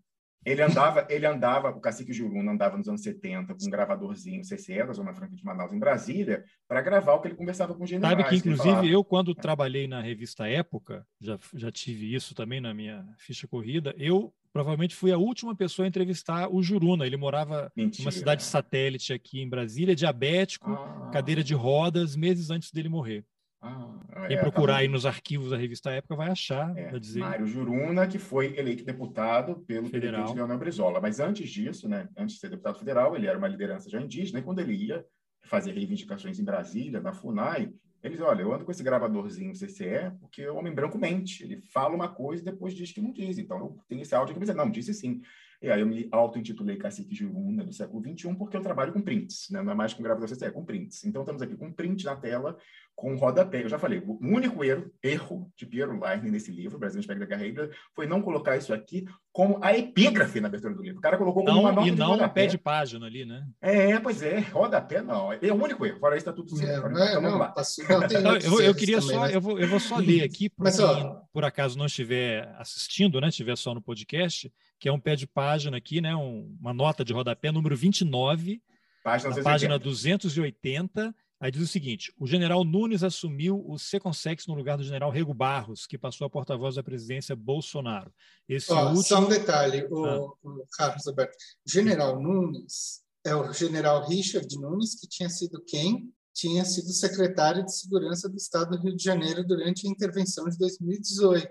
Ele andava, ele andava, o cacique Juruna andava nos anos 70 com um gravadorzinho CCE da Zona Franca de Manaus, em Brasília, para gravar o que ele conversava com generais. Sabe que, inclusive, eu, quando trabalhei na revista Época, já, já tive isso também na minha ficha corrida, eu provavelmente fui a última pessoa a entrevistar o Juruna. Ele morava Mentira. numa cidade satélite aqui em Brasília, diabético, ah. cadeira de rodas, meses antes dele morrer. Ah, Quem é, procurar tá aí nos arquivos da revista Época vai achar. É, dizer... Mário Juruna, que foi eleito deputado pelo federal. presidente Leonel Brizola. Mas antes disso, né, antes de ser deputado federal, ele era uma liderança já indígena, e quando ele ia fazer reivindicações em Brasília, na FUNAI, eles, olha, eu ando com esse gravadorzinho CCE porque o homem branco mente. Ele fala uma coisa e depois diz que não diz. Então, eu tenho esse áudio aqui, mas não, disse sim. E aí eu me auto-intitulei Cacique Juruna do século XXI porque eu trabalho com prints, né? não é mais com gravador CC, é com prints. Então estamos aqui com print na tela, com rodapé. Eu já falei, o único erro, erro de Piero Leine nesse livro, Brasil Espectro da Carreira, foi não colocar isso aqui como a epígrafe na abertura do livro. O cara colocou como não, uma nota E não de pé de página ali, né? É, pois é, rodapé não. É o único erro. Fora isso, está tudo certo. É, então, vamos lá. Passou, não, não, eu, eu, queria também, só, mas... eu, vou, eu vou só ler aqui, para quem, ó, por acaso não estiver assistindo, né, estiver só no podcast, que é um pé de página aqui, né, um, uma nota de rodapé, número 29, página, página 280, Aí diz o seguinte: o general Nunes assumiu o Seconsex no lugar do general Rego Barros, que passou a porta-voz da presidência Bolsonaro. Esse último... Só um detalhe, o, ah. o Carlos Alberto. General Nunes é o general Richard Nunes, que tinha sido quem? Tinha sido secretário de Segurança do Estado do Rio de Janeiro durante a intervenção de 2018.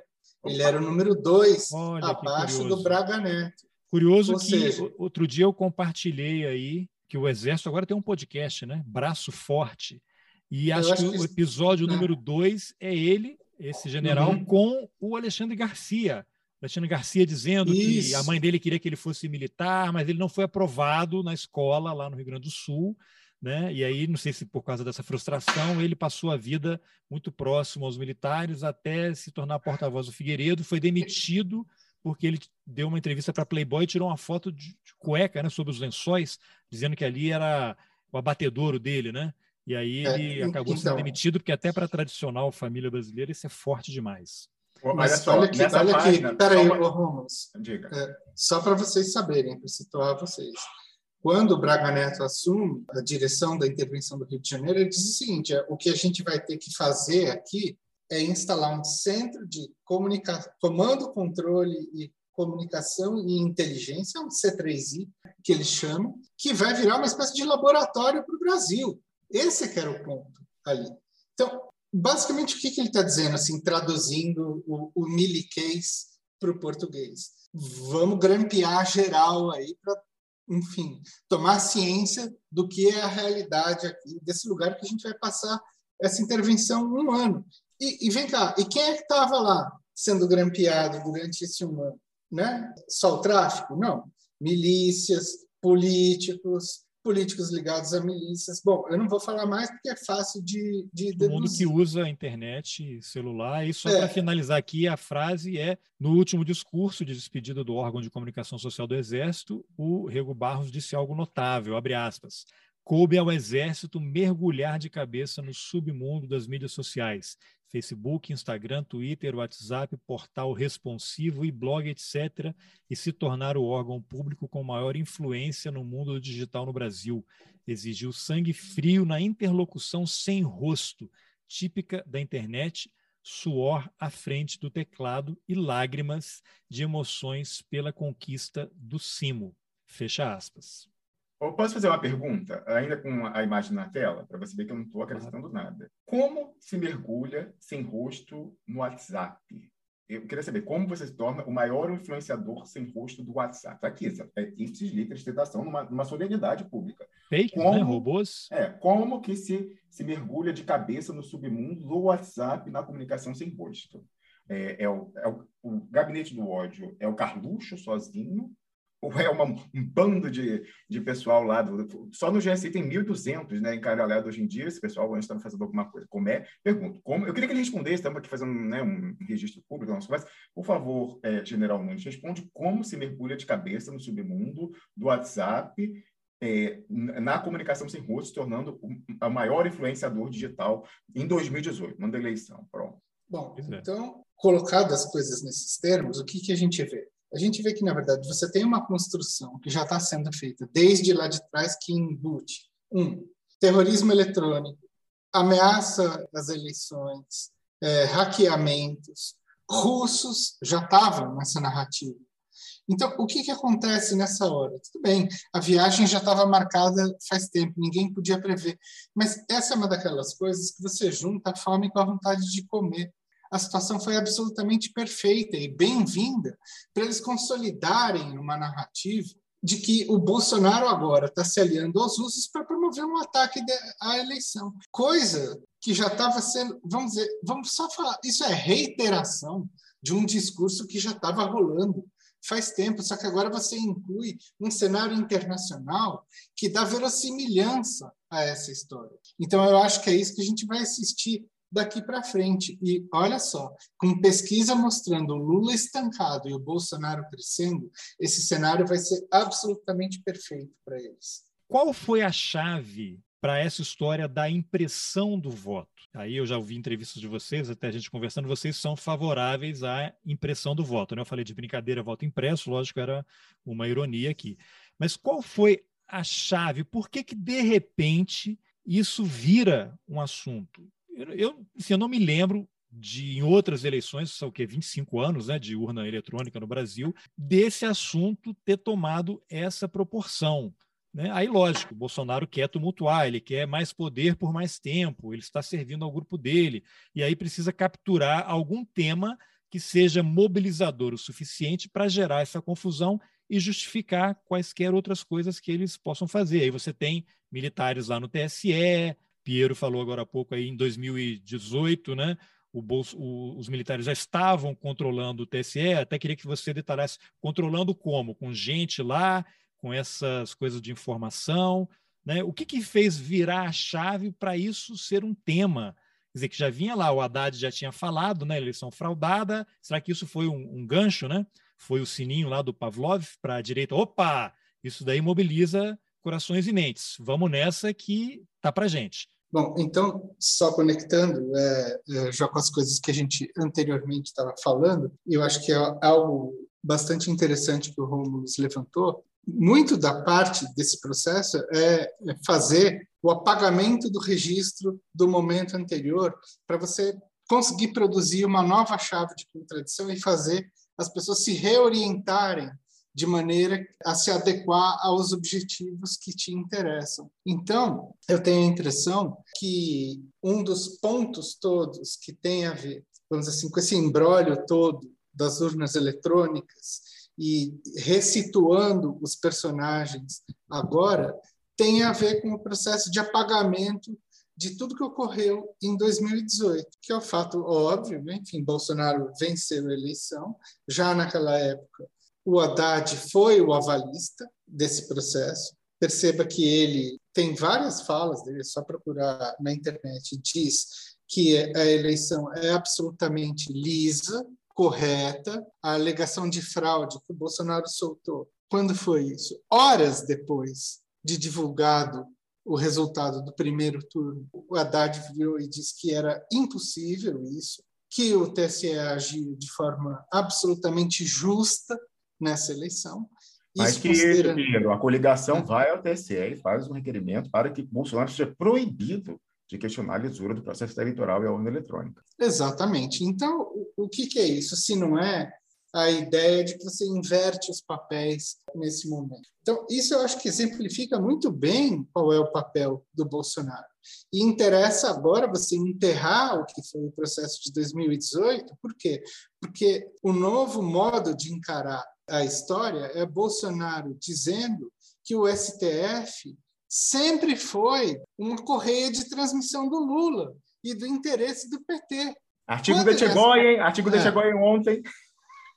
Ele era o número dois, abaixo do Braga Neto. Curioso Ou que seja... outro dia eu compartilhei aí que o Exército agora tem um podcast, né? Braço Forte. E acho, acho que, o episódio é. número dois é ele, esse general, uhum. com o Alexandre Garcia. Alexandre Garcia dizendo Isso. que a mãe dele queria que ele fosse militar, mas ele não foi aprovado na escola lá no Rio Grande do Sul. Né? E aí, não sei se por causa dessa frustração, ele passou a vida muito próximo aos militares até se tornar porta-voz do Figueiredo, foi demitido porque ele deu uma entrevista para Playboy e tirou uma foto de, cueca, né, sobre os lençóis, dizendo que ali era o abatedouro dele, né? E aí é, ele é, acabou então, sendo demitido, porque até para a tradicional família brasileira isso é forte demais. Mas só, olha aqui, olha aqui. Peraí, uma... Romans. Diga. É, só para vocês saberem, para situar vocês. Quando o Braga Neto assume a direção da intervenção do Rio de Janeiro, ele diz o seguinte: é, o que a gente vai ter que fazer aqui é instalar um centro de comando, controle e comunicação e inteligência, um C3I, que eles chamam, que vai virar uma espécie de laboratório para o Brasil. Esse é que era o ponto ali. Então, basicamente, o que, que ele está dizendo, assim, traduzindo o, o miliquês para o português? Vamos grampear geral aí para, enfim, tomar ciência do que é a realidade aqui, desse lugar que a gente vai passar essa intervenção um ano. E, e vem cá, e quem é que estava lá sendo grampeado durante esse um ano? Né? Só o tráfico? Não. Milícias, políticos, políticos ligados a milícias. Bom, eu não vou falar mais porque é fácil de, de Todo mundo que usa a internet, celular. E só é. para finalizar aqui, a frase é: no último discurso de despedida do órgão de comunicação social do Exército, o Rego Barros disse algo notável, abre aspas coube ao exército mergulhar de cabeça no submundo das mídias sociais, Facebook, Instagram, Twitter, WhatsApp, portal responsivo e blog, etc., e se tornar o órgão público com maior influência no mundo do digital no Brasil. Exigiu sangue frio na interlocução sem rosto, típica da internet, suor à frente do teclado e lágrimas de emoções pela conquista do cimo. Fecha aspas. Eu posso fazer uma pergunta, ainda com a imagem na tela, para você ver que eu não estou acrescentando nada. Como se mergulha sem rosto no WhatsApp? Eu queria saber como você se torna o maior influenciador sem rosto do WhatsApp. Está aqui, é ipsis literis citação numa, numa solenidade pública. Fake, né? como, né? Robôs? É, como que se, se mergulha de cabeça no submundo do WhatsApp na comunicação sem rosto? É, é, o, é o, o, gabinete do ódio é o Carluxo sozinho ou é uma, um bando de, de pessoal lá. Do, só no GSI tem 1.200 né, encaralhados hoje em dia. Esse pessoal antes estava fazendo alguma coisa. Como é? Pergunto. Como, eu queria que ele respondesse, estamos aqui fazendo né, um registro público, nossa conversa. Por favor, é, General Nunes, responde como se mergulha de cabeça no submundo do WhatsApp é, na comunicação sem rosto, se tornando o maior influenciador digital em 2018, na eleição. Pronto. Bom, é. então, colocado as coisas nesses termos, o que, que a gente vê? A gente vê que, na verdade, você tem uma construção que já está sendo feita desde lá de trás que embute, um, terrorismo eletrônico, ameaça às eleições, é, hackeamentos. Russos já estavam nessa narrativa. Então, o que, que acontece nessa hora? Tudo bem, a viagem já estava marcada faz tempo, ninguém podia prever. Mas essa é uma daquelas coisas que você junta a fome com a vontade de comer a situação foi absolutamente perfeita e bem-vinda para eles consolidarem uma narrativa de que o Bolsonaro agora está se aliando aos russos para promover um ataque à eleição. Coisa que já estava sendo, vamos dizer, vamos só falar, isso é reiteração de um discurso que já estava rolando faz tempo, só que agora você inclui um cenário internacional que dá verossimilhança a essa história. Então, eu acho que é isso que a gente vai assistir daqui para frente. E olha só, com pesquisa mostrando o Lula estancado e o Bolsonaro crescendo, esse cenário vai ser absolutamente perfeito para eles. Qual foi a chave para essa história da impressão do voto? Aí eu já ouvi entrevistas de vocês, até a gente conversando, vocês são favoráveis à impressão do voto. Né? Eu falei de brincadeira, voto impresso, lógico, era uma ironia aqui. Mas qual foi a chave? Por que, que de repente, isso vira um assunto? Eu, assim, eu não me lembro de em outras eleições, são o quê? 25 anos né, de urna eletrônica no Brasil, desse assunto ter tomado essa proporção. Né? Aí, lógico, Bolsonaro quer tumultuar, ele quer mais poder por mais tempo, ele está servindo ao grupo dele, e aí precisa capturar algum tema que seja mobilizador o suficiente para gerar essa confusão e justificar quaisquer outras coisas que eles possam fazer. Aí você tem militares lá no TSE, Piero falou agora há pouco aí em 2018, né? Bolso, o, os militares já estavam controlando o TSE, até queria que você detalhasse controlando como? Com gente lá, com essas coisas de informação, né? O que, que fez virar a chave para isso ser um tema? Quer dizer, que já vinha lá, o Haddad já tinha falado, né? Eleição fraudada. Será que isso foi um, um gancho, né? Foi o sininho lá do Pavlov para a direita. Opa! Isso daí mobiliza corações e mentes. Vamos nessa que tá para gente. Bom, então, só conectando é, é, já com as coisas que a gente anteriormente estava falando, eu acho que é algo bastante interessante que o Romulo levantou. Muito da parte desse processo é, é fazer o apagamento do registro do momento anterior para você conseguir produzir uma nova chave de contradição e fazer as pessoas se reorientarem de maneira a se adequar aos objetivos que te interessam. Então, eu tenho a impressão que um dos pontos todos que tem a ver, vamos dizer assim, com esse embrólio todo das urnas eletrônicas e ressituando os personagens agora, tem a ver com o processo de apagamento de tudo que ocorreu em 2018, que é o fato óbvio, né? enfim, Bolsonaro venceu a eleição, já naquela época o Haddad foi o avalista desse processo. Perceba que ele tem várias falas dele, é só procurar na internet, diz que a eleição é absolutamente lisa, correta. A alegação de fraude que o Bolsonaro soltou, quando foi isso? Horas depois de divulgado o resultado do primeiro turno, o Haddad virou e disse que era impossível isso, que o TSE agiu de forma absolutamente justa, nessa eleição. Mas que, considerando... a coligação é. vai ao TSE e faz um requerimento para que Bolsonaro seja proibido de questionar a lisura do processo eleitoral e a urna eletrônica. Exatamente. Então, o, o que, que é isso? Se não é a ideia de que você inverte os papéis nesse momento. Então, isso eu acho que exemplifica muito bem qual é o papel do Bolsonaro. E interessa agora você enterrar o que foi o processo de 2018, por quê? Porque o novo modo de encarar a história é Bolsonaro dizendo que o STF sempre foi uma correia de transmissão do Lula e do interesse do PT. Artigo de Chegói, artigo de é, Chegói ontem.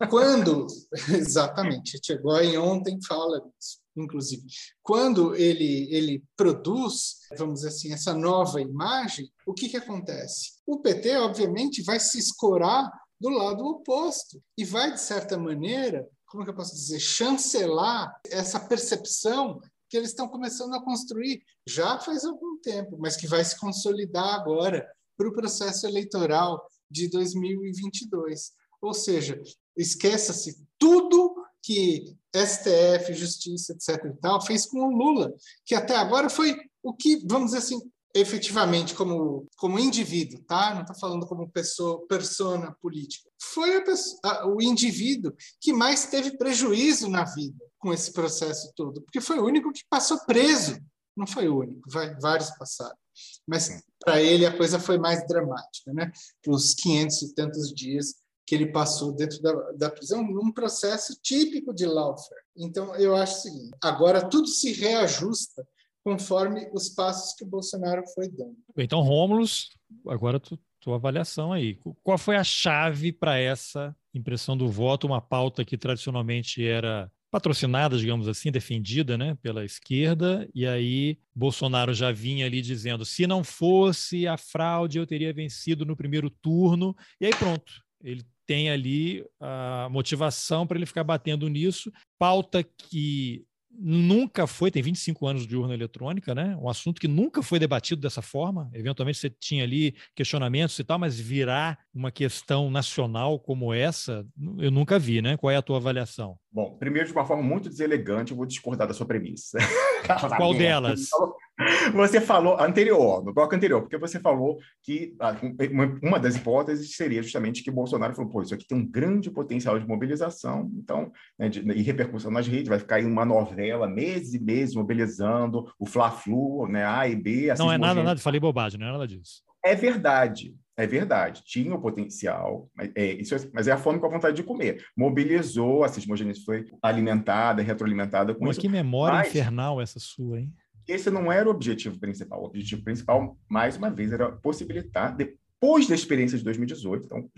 Quando, exatamente, Chegói ontem fala disso, inclusive. Quando ele, ele produz, vamos dizer assim, essa nova imagem, o que, que acontece? O PT, obviamente, vai se escorar do lado oposto e vai, de certa maneira, como que eu posso dizer, chancelar essa percepção que eles estão começando a construir já faz algum tempo, mas que vai se consolidar agora para o processo eleitoral de 2022. Ou seja, esqueça-se tudo que STF, Justiça, etc. e tal fez com o Lula, que até agora foi o que, vamos dizer assim, efetivamente como, como indivíduo, tá? Não estou falando como pessoa, persona política. Foi pessoa, a, o indivíduo que mais teve prejuízo na vida com esse processo todo, porque foi o único que passou preso. Não foi o único, vai, vários passaram. Mas para ele a coisa foi mais dramática, né? Os 500 e tantos dias que ele passou dentro da, da prisão num processo típico de lawfare. Então, eu acho o seguinte: agora tudo se reajusta conforme os passos que o Bolsonaro foi dando. Então, Rômulus, agora tu tua avaliação aí. Qual foi a chave para essa impressão do voto, uma pauta que tradicionalmente era patrocinada, digamos assim, defendida né, pela esquerda, e aí Bolsonaro já vinha ali dizendo: se não fosse a fraude, eu teria vencido no primeiro turno, e aí pronto. Ele tem ali a motivação para ele ficar batendo nisso. Pauta que nunca foi, tem 25 anos de urna eletrônica, né? Um assunto que nunca foi debatido dessa forma. Eventualmente você tinha ali questionamentos e tal, mas virar uma questão nacional como essa, eu nunca vi, né? Qual é a tua avaliação? Bom, primeiro, de uma forma muito deselegante, eu vou discordar da sua premissa. Qual delas? Você falou anterior, no bloco anterior, porque você falou que ah, uma das hipóteses seria justamente que Bolsonaro falou: pô, isso aqui tem um grande potencial de mobilização, então, né, de, e repercussão nas redes, vai ficar aí uma novela, meses e meses mobilizando, o Fla-Flu, né, A e B. Não é nada, nada, falei bobagem, não é nada disso. É verdade, é verdade, tinha o potencial, mas é, isso é, mas é a fome com a vontade de comer. Mobilizou, a cismogênese foi alimentada, retroalimentada com mas isso. Que memória mas, infernal essa sua, hein? Esse não era o objetivo principal. O objetivo principal, mais uma vez, era possibilitar, depois da experiência de 2018, então,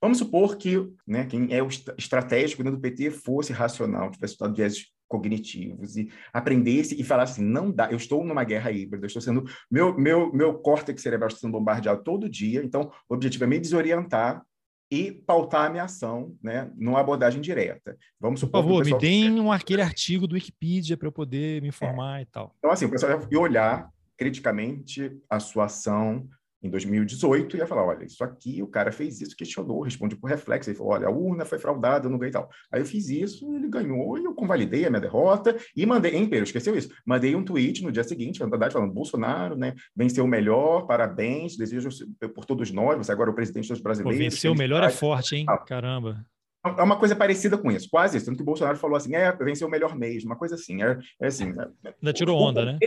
vamos supor que né, quem é o estratégico dentro do PT fosse racional, tivesse estudado viés cognitivos e aprendesse e falasse assim, não dá, eu estou numa guerra híbrida, eu estou sendo, meu, meu, meu córtex cerebral está sendo bombardeado todo dia, então o objetivo é me desorientar e pautar a minha ação, né, numa abordagem direta. Vamos supor Por favor, me deem um, aquele artigo do Wikipedia para eu poder me informar é. e tal. Então, assim, o pessoal ia olhar criticamente a sua ação em 2018 ia falar, olha, isso aqui, o cara fez isso, questionou, responde por reflexo, ele falou, olha, a urna foi fraudada, eu não ganhei tal. Aí eu fiz isso, ele ganhou, e eu convalidei a minha derrota, e mandei, hein, Pedro, esqueceu isso? Mandei um tweet no dia seguinte, falando, Bolsonaro, né, venceu o melhor, parabéns, desejo por todos nós, você agora é o presidente dos brasileiros. Pô, venceu o melhor é forte, hein? Caramba. É uma coisa parecida com isso, quase isso. Tanto que o Bolsonaro falou assim, é, venceu o melhor mês, uma coisa assim. É, é assim. É, Ainda tirou onda, né?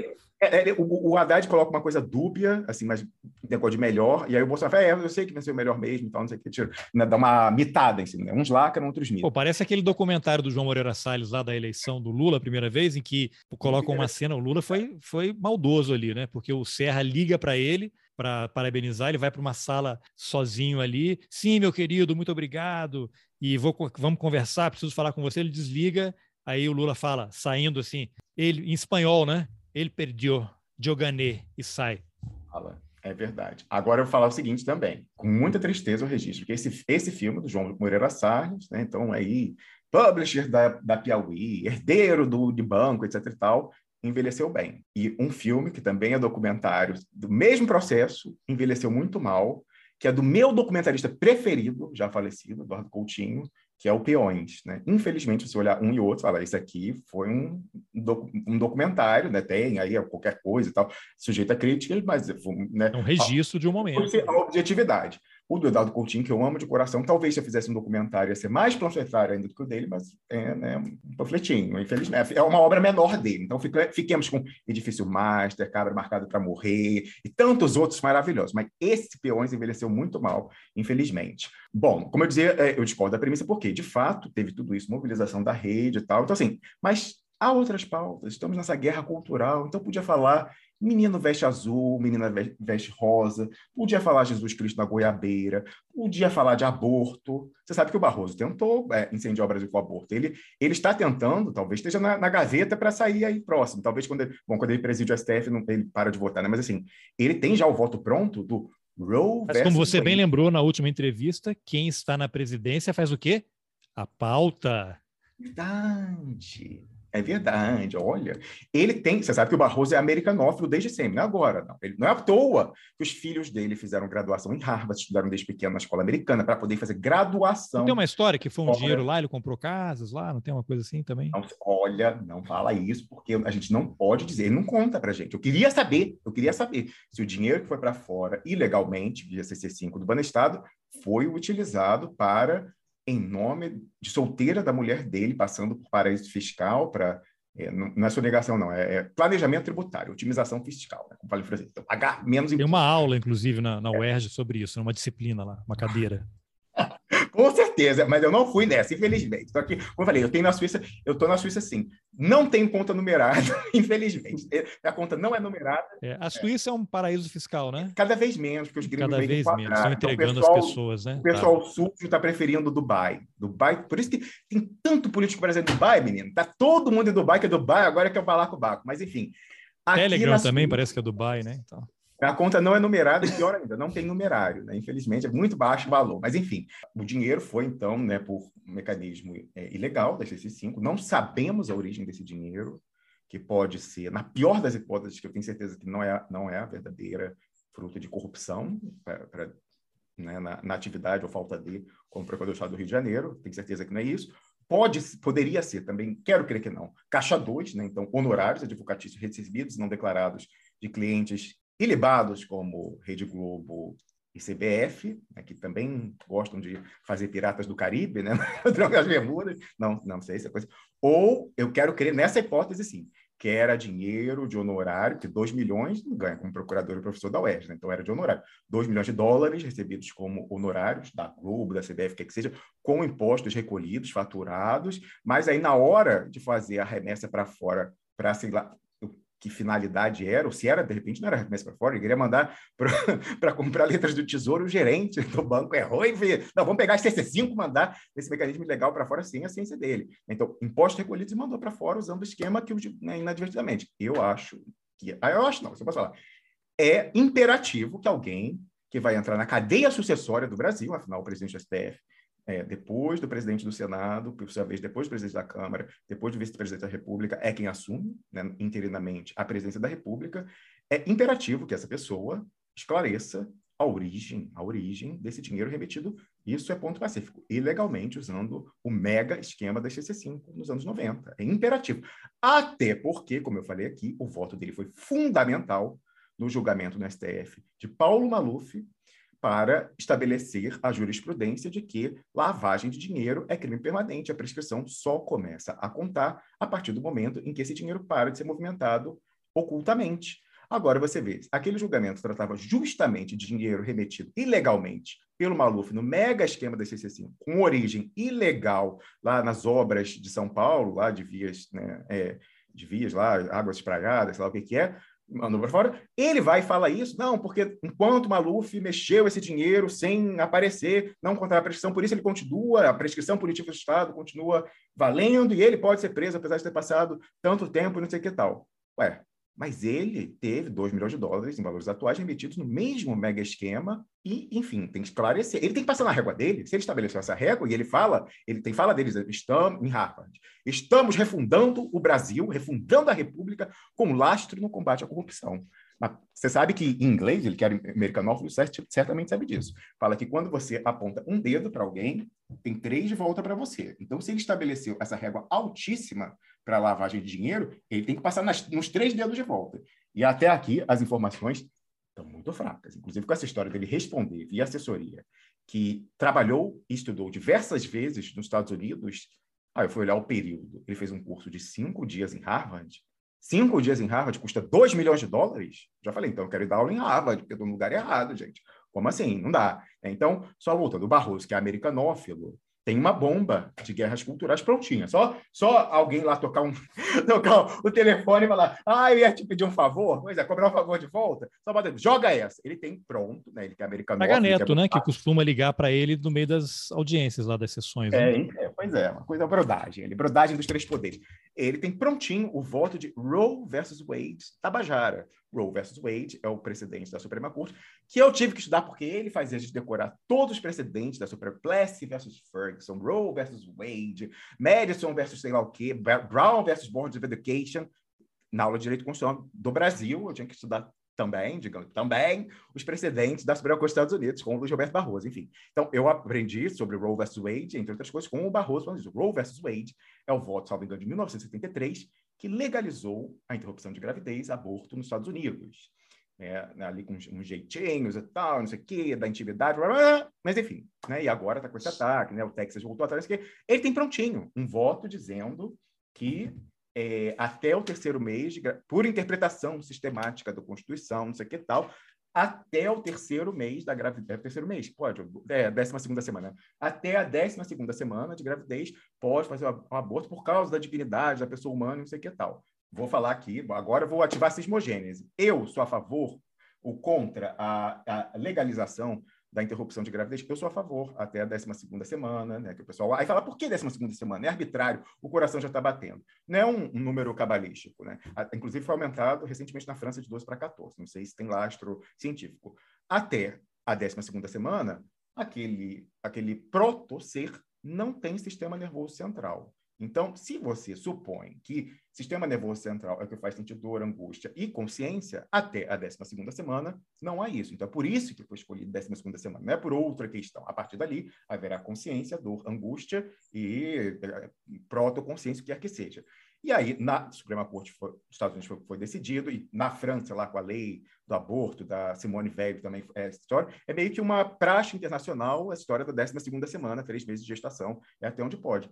É, é, o, o Haddad coloca uma coisa dúbia, assim, mas negócio de melhor, e aí o Bolsonaro fala, é, eu sei que venceu o melhor mesmo, então não sei o que, tira, né, dá uma mitada em cima, né? uns lacram, outros mitam. Pô, parece aquele documentário do João Moreira Salles lá da eleição do Lula a primeira vez, em que colocam uma cena, o Lula foi, foi maldoso ali, né? Porque o Serra liga para ele, para parabenizar, ele vai para uma sala sozinho ali. Sim, meu querido, muito obrigado. E vou, vamos conversar, preciso falar com você. Ele desliga, aí o Lula fala, saindo assim, ele em espanhol, né? Ele perdeu, jogané e sai. Fala. É verdade. Agora eu vou falar o seguinte também, com muita tristeza eu registro que esse, esse filme do João Moreira Salles, né, então aí, publisher da, da Piauí, herdeiro do, de banco, etc e tal, envelheceu bem. E um filme que também é documentário do mesmo processo, envelheceu muito mal, que é do meu documentarista preferido, já falecido, Eduardo Coutinho, que é o Peões. Né? Infelizmente, se olhar um e outro, fala, isso aqui foi um, um documentário, né? tem aí qualquer coisa e tal, sujeito a crítica, mas... Né? É um registro de um momento. A objetividade. O do Eduardo Coutinho, que eu amo de coração, talvez se eu fizesse um documentário ia ser mais panfletário ainda do que o dele, mas é né, um panfletinho, infelizmente. É uma obra menor dele. Então fiquemos com Edifício Master, Cabra Marcado para Morrer e tantos outros maravilhosos. Mas esse Peões envelheceu muito mal, infelizmente. Bom, como eu dizia, é, eu discordo da premissa porque, de fato, teve tudo isso, mobilização da rede e tal. Então, assim, mas há outras pautas, estamos nessa guerra cultural, então podia falar Menino veste azul, menina veste rosa, podia falar Jesus Cristo na goiabeira, podia falar de aborto. Você sabe que o Barroso tentou é, incendiar o Brasil com o aborto. Ele, ele está tentando, talvez esteja na, na gaveta para sair aí próximo. Talvez quando ele, bom, quando ele preside o STF, não, ele para de votar, né? Mas assim, ele tem já o voto pronto do Roe Mas como você bem lembrou na última entrevista, quem está na presidência faz o quê? A pauta. Verdade. É verdade, olha. Ele tem. Você sabe que o Barroso é americanófilo desde sempre, não é agora. Não. Ele, não é à toa que os filhos dele fizeram graduação em Harvard, estudaram desde pequeno na escola americana para poder fazer graduação. Não tem uma história que foi um dinheiro lá, ele comprou casas lá, não tem uma coisa assim também? Não, olha, não fala isso, porque a gente não pode dizer, ele não conta para gente. Eu queria saber, eu queria saber se o dinheiro que foi para fora ilegalmente, via CC5 do Banestado, foi utilizado para em nome de solteira da mulher dele, passando por paraíso fiscal para. É, não é sonegação, não, é, é, planejamento tributário, otimização fiscal, né, como falei francês. Então, pagar menos Tem uma aula, inclusive, na, na UERJ sobre isso, uma disciplina lá, uma cadeira. Com certeza mas eu não fui nessa, infelizmente. Só que, como eu falei, eu tenho na Suíça, eu estou na Suíça sim. Não tem conta numerada, infelizmente. A conta não é numerada. É, a Suíça é um paraíso fiscal, né? Cada vez menos, porque os gringos Cada vez menos, estão então, entregando então, pessoal, as pessoas, né? O pessoal tá. sujo está preferindo Dubai. Dubai, por isso que tem tanto político brasileiro em Dubai, menino. Tá todo mundo em Dubai, que é Dubai, agora que é o Balacobaco. Mas enfim. Telegram também parece que é Dubai, né? Então. A conta não é numerada e pior ainda, não tem numerário, né? Infelizmente, é muito baixo o valor. Mas, enfim, o dinheiro foi, então, né, por um mecanismo é, ilegal da CC5. Não sabemos a origem desse dinheiro, que pode ser, na pior das hipóteses, que eu tenho certeza que não é, não é a verdadeira fruto de corrupção pra, pra né, na, na, atividade ou falta de, como Procurador do Estado do Rio de Janeiro, tenho certeza que não é isso. Pode, poderia ser também, quero crer que não, caixa 2, né, então honorários advocatícios recebidos não declarados de clientes ilibados como Rede Globo e CBF, né, que também gostam de fazer piratas do Caribe, né? as Bermudas, não, não sei se é coisa. Ou eu quero crer nessa hipótese, sim, que era dinheiro de honorário, que 2 milhões não ganha como procurador e professor da UERJ, né? então era de honorário. 2 milhões de dólares recebidos como honorários da Globo, da CBF, que, que seja, com impostos recolhidos, faturados, mas aí na hora de fazer a remessa para fora, para, que finalidade era, ou se era, de repente, não era remessa para fora, ele queria mandar para comprar letras do tesouro, o gerente do banco errou e fez, não, vamos pegar as CC5 mandar esse mecanismo legal para fora sem a ciência dele. Então, impostos recolhidos e mandou para fora usando o esquema que, né, inadvertidamente. Eu acho que, ah, eu acho não, você pode falar, é imperativo que alguém que vai entrar na cadeia sucessória do Brasil, afinal, o presidente do STF é, depois do presidente do Senado, por sua vez, depois do presidente da Câmara, depois do vice-presidente da República, é quem assume, né, interinamente, a presidência da República, é imperativo que essa pessoa esclareça a origem, a origem desse dinheiro remetido, isso é ponto pacífico, ilegalmente usando o mega esquema da XC5 nos anos 90. É imperativo. Até porque, como eu falei aqui, o voto dele foi fundamental no julgamento no STF de Paulo Maluf, para estabelecer a jurisprudência de que lavagem de dinheiro é crime permanente, a prescrição só começa a contar a partir do momento em que esse dinheiro para de ser movimentado ocultamente. Agora você vê, aquele julgamento tratava justamente de dinheiro remetido ilegalmente pelo Maluf no mega esquema da CC5, com origem ilegal lá nas obras de São Paulo, lá de vias, né, é, de vias lá, águas espragadas, sei lá o que, que é, mandou para fora, ele vai e fala isso, não, porque enquanto Maluf mexeu esse dinheiro sem aparecer, não contra a prescrição, por isso ele continua, a prescrição política do Estado continua valendo e ele pode ser preso, apesar de ter passado tanto tempo, não sei que tal. Ué, mas ele teve 2 milhões de dólares em valores atuais remetidos no mesmo mega esquema e, enfim, tem que esclarecer. Ele tem que passar na régua dele. Se ele estabeleceu essa régua e ele fala, ele tem fala deles, estamos em Harvard, estamos refundando o Brasil, refundando a República com lastro no combate à corrupção. Você sabe que em inglês, ele que era americanófilo, certamente sabe disso. Fala que quando você aponta um dedo para alguém, tem três de volta para você. Então, se ele estabeleceu essa régua altíssima para lavagem de dinheiro, ele tem que passar nas, nos três dedos de volta. E até aqui, as informações estão muito fracas. Inclusive, com essa história dele responder via assessoria, que trabalhou e estudou diversas vezes nos Estados Unidos. Ah, eu fui olhar o período. Ele fez um curso de cinco dias em Harvard Cinco dias em Harvard custa 2 milhões de dólares? Já falei, então eu quero ir dar aula em Harvard, porque eu estou no lugar errado, gente. Como assim? Não dá. Então, só voltando, o Barroso, que é americanófilo, tem uma bomba de guerras culturais prontinha. Só, só alguém lá tocar, um, tocar o telefone e falar, ah, eu ia te pedir um favor. Pois é, cobrar um favor de volta. Só bota, joga essa. Ele tem pronto, né? Ele é americano. Paga Neto, né? Que costuma ligar para ele no meio das audiências lá das sessões. É, né? é, pois é, uma coisa brodagem. Ele, brodagem dos três poderes. Ele tem prontinho o voto de Roe versus Wade, Tabajara. Roe versus Wade é o precedente da Suprema Corte, que eu tive que estudar porque ele fazia a gente decorar todos os precedentes da Suprema Plessy versus Ferguson, Roe versus Wade, Madison versus sei lá o quê, Brown versus Board of Education, na aula de Direito Constitucional do Brasil, eu tinha que estudar também, digamos, também os precedentes da Suprema Corte dos Estados Unidos, com o Luiz Roberto Barroso, enfim. Então, eu aprendi sobre Roe versus Wade, entre outras coisas, com o Barroso falando isso. Roe versus Wade é o voto, salvo engano, de 1973, que legalizou a interrupção de gravidez, aborto nos Estados Unidos. É, ali com uns, jeitinhos e tal, não sei o quê, da intimidade, blá, blá, mas enfim, né, e agora está com esse ataque, né, o Texas voltou atrás, ele tem prontinho um voto dizendo que é, até o terceiro mês, de, por interpretação sistemática da Constituição, não sei o que tal, até o terceiro mês da gravidez. É, terceiro mês, pode, é, décima segunda semana. Até a décima segunda semana de gravidez, pode fazer um aborto por causa da dignidade da pessoa humana, não sei o que tal. Vou falar aqui, agora vou ativar a cismogênese. Eu sou a favor ou contra a, a legalização da interrupção de gravidez, eu sou a favor até a 12 semana, né? Que o pessoal aí fala, por que 12 semana? É arbitrário, o coração já está batendo. Não é um, número cabalístico, né? Inclusive foi aumentado recentemente na França de 12 para 14. Não sei se tem lastro científico. Até a 12 semana, aquele, aquele proto-ser não tem sistema nervoso central. Então, se você supõe que sistema nervoso central é o que faz sentir dor, angústia e consciência, até a 12 semana, não há isso. Então, é por isso que foi escolhido a 12 semana, não é por outra questão. A partir dali, haverá consciência, dor, angústia e eh, protoconsciência, o que quer que seja. E aí, na Suprema Corte foi, dos Estados Unidos foi, foi, decidido, e na França, lá com a lei do aborto, da Simone Veil também, é, história, é meio que uma praxe internacional a história da 12 semana, três meses de gestação, é até onde pode.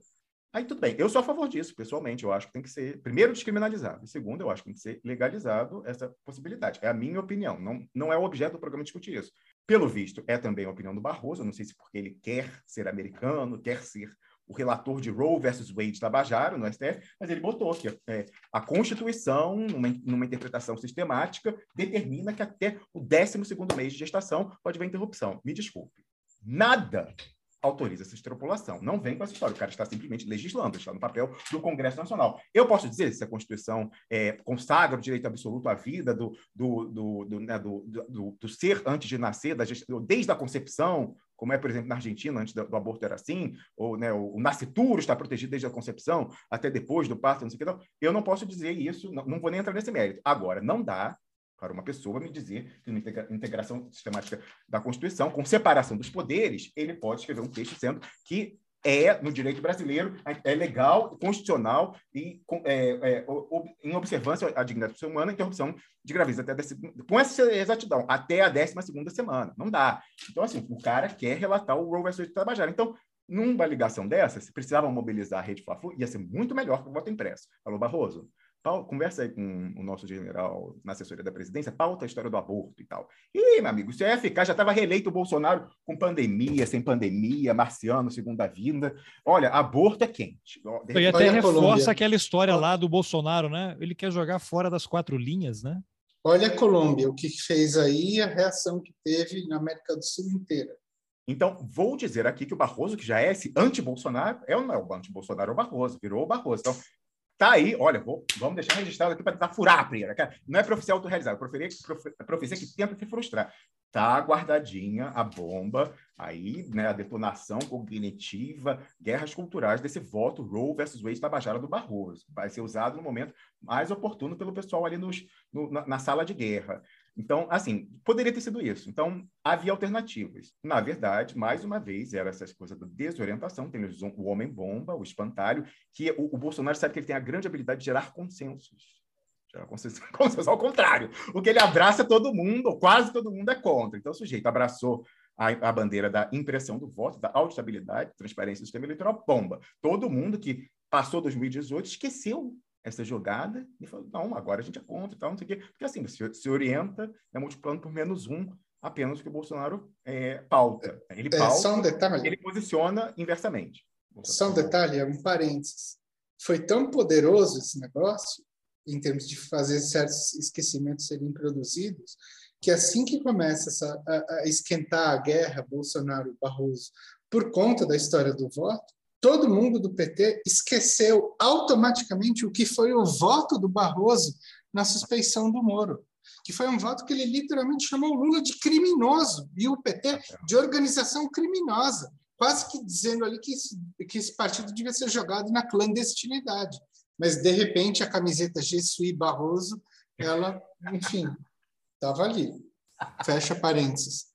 Aí tudo bem, eu sou a favor disso, pessoalmente. Eu acho que tem que ser, primeiro, descriminalizado, e segundo, eu acho que tem que ser legalizado essa possibilidade. É a minha opinião, não, não é o objeto do programa discutir isso. Pelo visto, é também a opinião do Barroso, não sei se porque ele quer ser americano, quer ser o relator de Roe versus Wade Tabajara, no STF, mas ele botou que é, a Constituição, numa, numa, interpretação sistemática, determina que até o 12 mês de gestação pode haver interrupção. Me desculpe. Nada autoriza essa extrapolação. Não vem com essa história. O cara está simplesmente legislando, está no papel do Congresso Nacional. Eu posso dizer se a Constituição é, consagra o direito absoluto à vida do, do, do, do, né, do, do, do ser antes de nascer, da, desde a concepção, como é, por exemplo, na Argentina, antes do, do aborto era assim, ou né, o, o nascituro está protegido desde a concepção até depois do parto, não sei o que. Não. Eu não posso dizer isso, não, não vou nem entrar nesse mérito. Agora, não dá para uma pessoa me dizer que uma integração sistemática da Constituição, com separação dos poderes, ele pode escrever um texto dizendo que é, no direito brasileiro, é legal, constitucional e é, é, em observância à dignidade humana, a interrupção de gravidez até desse, com essa exatidão, até a 12 segunda semana. Não dá. Então, assim, o cara quer relatar o Roe versus Tabajara. Então, numa ligação dessa, se precisavam mobilizar a rede fla ia ser muito melhor que o voto impresso. Falou Barroso conversa aí com o nosso general na assessoria da presidência, pauta a história do aborto e tal. E, meu amigo, isso ia ficar, já estava reeleito o Bolsonaro com pandemia, sem pandemia, marciano, segunda vinda. Olha, aborto é quente. E até reforça aquela história lá do Bolsonaro, né? Ele quer jogar fora das quatro linhas, né? Olha a Colômbia, o que fez aí, a reação que teve na América do Sul inteira. Então, vou dizer aqui que o Barroso, que já é esse anti-Bolsonaro, é o não é o anti-Bolsonaro, é o Barroso, virou o Barroso. Então, Tá aí, olha, vou, vamos deixar registrado aqui para tentar furar a primeira. Não é profecia autorrealizada, é profecia que tenta se frustrar. Tá guardadinha a bomba, aí, né, a detonação cognitiva, guerras culturais desse voto Roe versus Wade Tabajara do Barroso. Vai ser usado no momento mais oportuno pelo pessoal ali nos, no, na, na sala de guerra. Então, assim, poderia ter sido isso. Então, havia alternativas. Na verdade, mais uma vez, era essa coisa da desorientação. Tem o homem-bomba, o espantalho, que o, o, Bolsonaro sabe que ele tem a grande habilidade de gerar consensos. Gerar consenso, consenso ao contrário. O que ele abraça todo mundo, ou quase todo mundo é contra. Então, o sujeito abraçou a, a, bandeira da impressão do voto, da auditabilidade, transparência do sistema eleitoral, bomba. Todo mundo que passou 2018 esqueceu essa jogada e falou, não, agora a gente é contra e tal, não sei o quê. Porque assim, se, se orienta, é multiplicando por menos um apenas o que o Bolsonaro é, pauta. Ele pauta, é, só um detalhe. ele posiciona inversamente. Só um detalhe, é um parênteses. Foi tão poderoso esse negócio, em termos de fazer certos esquecimentos serem produzidos, que assim que começa essa, a, a esquentar a guerra Bolsonaro-Barroso por conta da história do voto, todo mundo do PT esqueceu automaticamente o que foi o voto do Barroso na suspeição do Moro, que foi um voto que ele literalmente chamou Lula de criminoso e o PT de organização criminosa, quase que dizendo ali que, isso, que esse partido devia ser jogado na clandestinidade. Mas, de repente, a camiseta Jesuí Barroso, ela, enfim, estava ali. Fecha parênteses.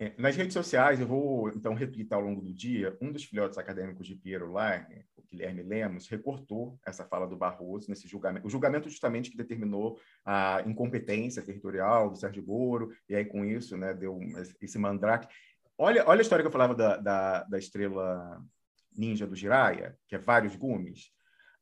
É, nas redes sociais, eu vou então replicar ao longo do dia, um dos filhotes acadêmicos de Piero Larner, o Guilherme Lemos, recortou essa fala do Barroso nesse julgamento, o julgamento justamente que determinou a incompetência territorial do Sérgio Moro, e aí com isso né, deu esse mandrake. Olha, olha a história que eu falava da, da, da estrela ninja do Jiraya, que é vários gumes.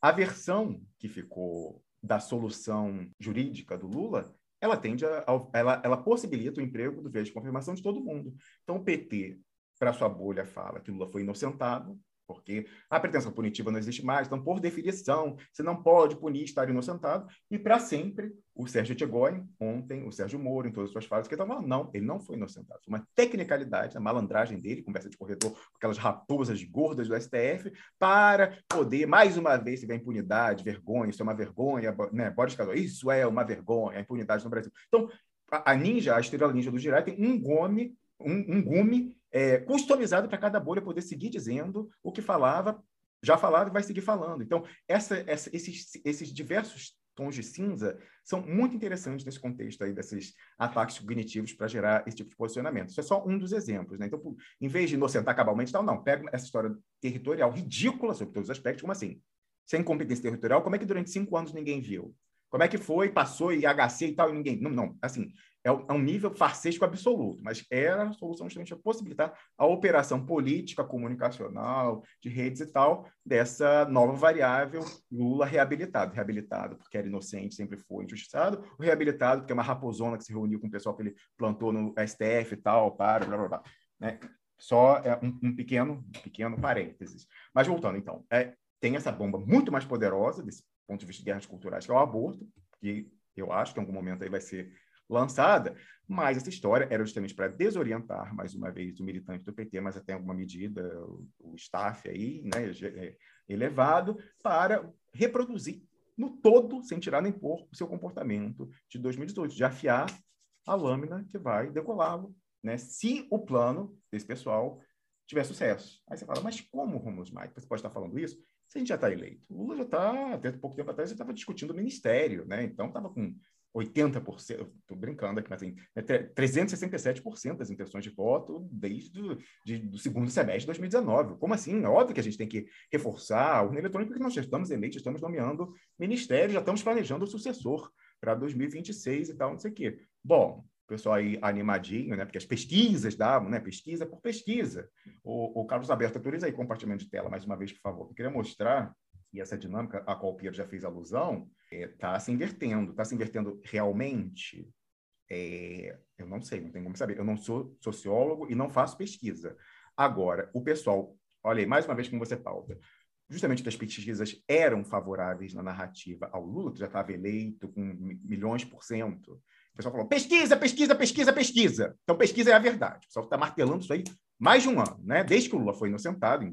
A versão que ficou da solução jurídica do Lula ela tende a, ela, ela possibilita o emprego do viés de confirmação de todo mundo. Então, o PT, para sua bolha, fala que Lula foi inocentado, porque a pretensão punitiva não existe mais, então, por definição, você não pode punir estar inocentado, e para sempre, o Sérgio Tchegoin, ontem, o Sérgio Moro, em todas as suas falas, que estavam falando, não, ele não foi inocentado, foi uma tecnicalidade, a malandragem dele, conversa de corredor com aquelas raposas gordas do STF, para poder, mais uma vez, se tiver impunidade, vergonha, isso é uma vergonha, né, Boris Casoy, isso é uma vergonha, a impunidade no Brasil. Então, a ninja, a estrela ninja do Girai, tem um gome, um, um gume é, customizado para cada bolha poder seguir dizendo o que falava, já falava e vai seguir falando. Então, essa, essa, esses, esses diversos tons de cinza são muito interessantes nesse contexto aí desses ataques cognitivos para gerar esse tipo de posicionamento. Isso é só um dos exemplos. Né? Então, em vez de inocentar cabalmente tal, não, pega essa história territorial ridícula sobre todos os aspectos, como assim? Sem competência territorial, como é que durante cinco anos ninguém viu? Como é que foi, passou e HC e tal, e ninguém. Não, não. Assim, é, é um nível farsesco absoluto, mas era a solução justamente a possibilitar a operação política, comunicacional, de redes e tal, dessa nova variável Lula reabilitado. Reabilitado porque era inocente, sempre foi injustiçado, reabilitado porque é uma raposona que se reuniu com o pessoal que ele plantou no STF e tal, para, blá, blá, blá. Né? Só é um, um, pequeno, pequeno parênteses. Mas voltando, então, é, tem essa bomba muito mais poderosa, desse ponto de vista de guerras culturais, que é o aborto, que eu acho que em algum momento aí vai ser lançada, mas essa história era justamente para desorientar, mais uma vez, o militante do PT, mas até alguma medida, o, staff aí, né, é, elevado, para reproduzir no todo, sem tirar nem pôr, o seu comportamento de 2018, de afiar a lâmina que vai decolá-lo, né, se o plano desse pessoal tiver sucesso. Aí você fala, mas como, Romulus Maia? Você pode estar falando isso? Se a gente já está eleito. O Lula já está, até pouco tempo atrás, já estava discutindo o ministério, né? Então, estava com 80%, estou brincando aqui, mas assim, é 367% das intenções de voto desde o de, do segundo semestre de 2019. Como assim? É óbvio que a gente tem que reforçar a urna eletrônica, porque nós já estamos eleitos, estamos nomeando ministérios, já estamos planejando o sucessor para 2026 e tal, não sei o quê. Bom, o pessoal aí animadinho, né? Porque as pesquisas davam, né? Pesquisa por pesquisa. O, o Carlos Alberto, autoriza aí compartilhamento de tela mais uma vez, por favor. Eu queria mostrar, e essa dinâmica a qual o Pierre já fez alusão, está é, se invertendo. Está se invertendo realmente? É, eu não sei, não tenho como saber. Eu não sou sociólogo e não faço pesquisa. Agora, o pessoal, olha aí, mais uma vez como você pauta, justamente as pesquisas eram favoráveis na narrativa ao Lula, que já estava eleito com milhões por cento. O pessoal falou: pesquisa, pesquisa, pesquisa, pesquisa. Então, pesquisa é a verdade. O pessoal está martelando isso aí mais de um ano, né? Desde que o Lula foi inocentado,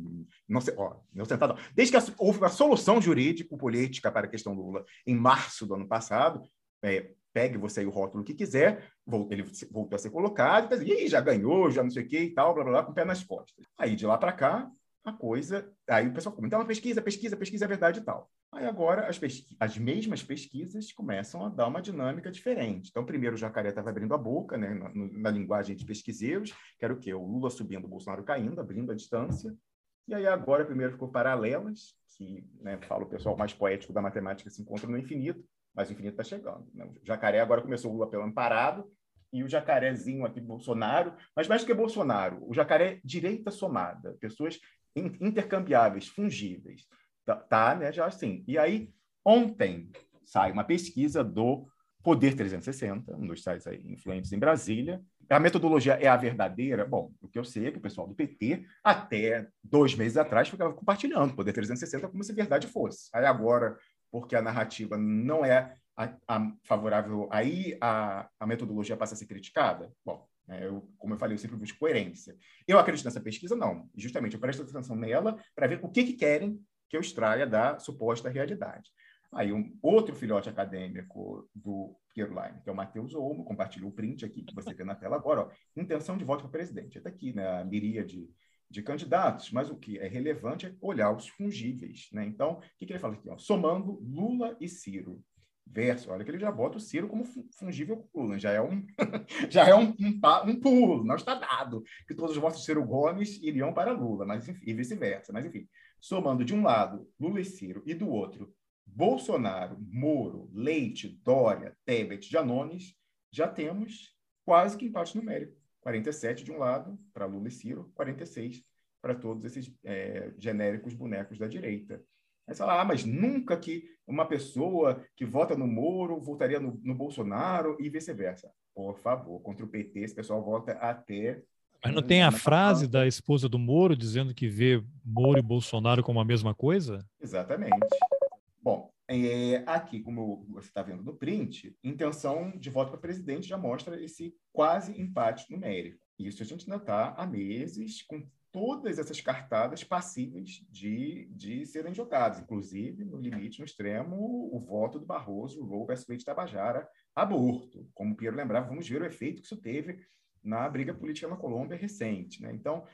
inocentado, desde que houve uma solução jurídico-política para a questão Lula em março do ano passado, é, pegue você aí o rótulo que quiser, ele voltou a ser colocado, e tá já ganhou, já não sei o que e tal, blá, blá, blá, com o pé nas costas. Aí, de lá para cá, a coisa. Aí o pessoal comenta, então, pesquisa, pesquisa, pesquisa é verdade e tal. Aí agora as, pesqui... as mesmas pesquisas começam a dar uma dinâmica diferente. Então, primeiro o Jacaré estava abrindo a boca, né, na, na, linguagem de pesquiseiros, que era o quê? O Lula subindo, o Bolsonaro caindo, abrindo a distância. E aí agora primeiro ficou paralelas, que né, fala o pessoal mais poético da matemática se encontra no infinito, mas o infinito está chegando. Né? O Jacaré agora começou o Lula pelo parado, e o jacarezinho aqui, Bolsonaro, mas mais do que Bolsonaro, o jacaré direita somada, pessoas intercambiáveis, fungíveis. Tá, tá, né? Já assim. E aí, ontem, sai uma pesquisa do Poder 360, um dos sites influentes em Brasília. A metodologia é a verdadeira? Bom, o que eu sei é que o pessoal do PT, até dois meses atrás, ficava compartilhando Poder 360 como se verdade fosse. Aí agora, porque a narrativa não é a, a favorável, aí a, a metodologia passa a ser criticada? Bom, eu, como eu falei, eu sempre busco coerência. Eu acredito nessa pesquisa? Não. Justamente, eu presto atenção nela para ver o que, que querem que eu extraia da suposta realidade. Aí, um outro filhote acadêmico do Piero que é o Matheus Olmo, compartilhou o print aqui que você vê na tela agora. Ó, intenção de voto para presidente. Está aqui, né, a miríade de, de candidatos, mas o que é relevante é olhar os fungíveis. Né? Então, o que, que ele fala aqui? Ó? Somando Lula e Ciro verso. Olha que ele já bota o Ciro como fungível Lula. Já é um, já é um, um, um, pulo, não está dado que todos os votos de Ciro Gomes iriam para Lula, mas enfim, e vice-versa. Mas enfim, somando de um lado Lula e Ciro e do outro Bolsonaro, Moro, Leite, Dória, Tebet, Janones, já temos quase que empate numérico. 47 de um lado para Lula e Ciro, 46 para todos esses é, genéricos bonecos da direita. Aí você fala, ah, mas nunca que uma pessoa que vota no Moro votaria no, no Bolsonaro e vice-versa. Por favor, contra o PT, esse pessoal vota até. Mas não tem a frase da esposa do Moro dizendo que vê Moro e Bolsonaro como a mesma coisa? Exatamente. Bom, é, aqui, como você está vendo no print, intenção de voto para presidente já mostra esse quase empate numérico. Isso a gente ainda está há meses com todas essas cartadas passíveis de, de serem jogadas, inclusive, no limite, no extremo, o voto do Barroso, o Roe versus Leite Tabajara, aborto. Como o Piero lembrava, vamos ver o efeito que isso teve na briga política na Colômbia recente. Né? Então,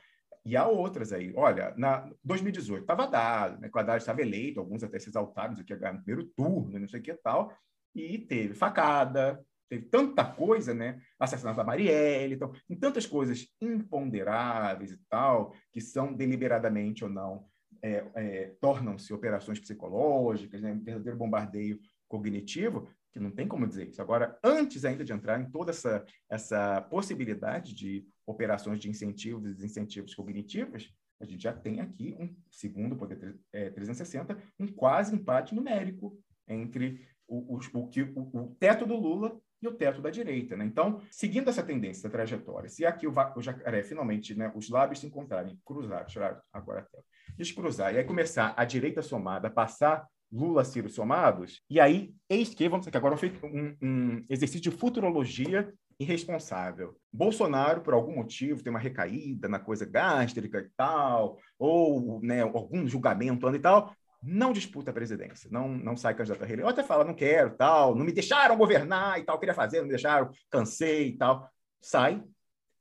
e há outras aí. Olha, na 2018 estava dado, né, que o Haddad estava eleito, alguns até se exaltaram, isso aqui no primeiro turno, não sei o que tal, e teve facada, teve tanta coisa, né? Assassinato da Marielle, então, em tantas coisas imponderáveis e tal, que são deliberadamente ou não, é, é, tornam-se operações psicológicas, né? um verdadeiro bombardeio cognitivo, que não tem como dizer isso. Agora, antes ainda de entrar em toda essa, essa possibilidade de operações de incentivos e desincentivos cognitivos, a gente já tem aqui um segundo poder é, 360, um quase empate numérico entre o, o, o, o, o teto do Lula e o teto da direita. Né? Então, seguindo essa tendência, essa trajetória, se aqui o, o jacaré finalmente, né, os lábios se encontrarem, cruzar, tirar agora a tela, descruzar, e aí começar a direita somada, passar Lula, Ciro somados, e aí, eis que, vamos dizer que agora um, um exercício de futurologia irresponsável. Bolsonaro, por algum motivo, tem uma recaída na coisa gástrica e tal, ou né, algum julgamento e tal, não disputa a presidência, não, não sai candidato a reeleição. Até fala, não quero, tal, não me deixaram governar e tal, queria fazer, não me deixaram, cansei e tal. Sai.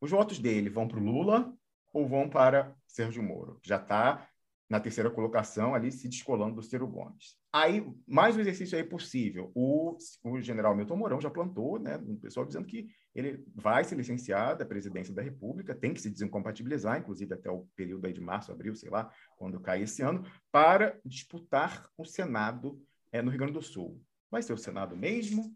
Os votos dele vão para o Lula ou vão para Sérgio Moro, que já está na terceira colocação, ali se descolando do Ciro Gomes. Aí, mais um exercício aí possível. O, o general Milton Mourão já plantou, né, um pessoal dizendo que ele vai se licenciar da presidência da República, tem que se desincompatibilizar, inclusive até o período aí de março, abril, sei lá, quando cai esse ano, para disputar o Senado é, no Rio Grande do Sul. Vai ser o Senado mesmo?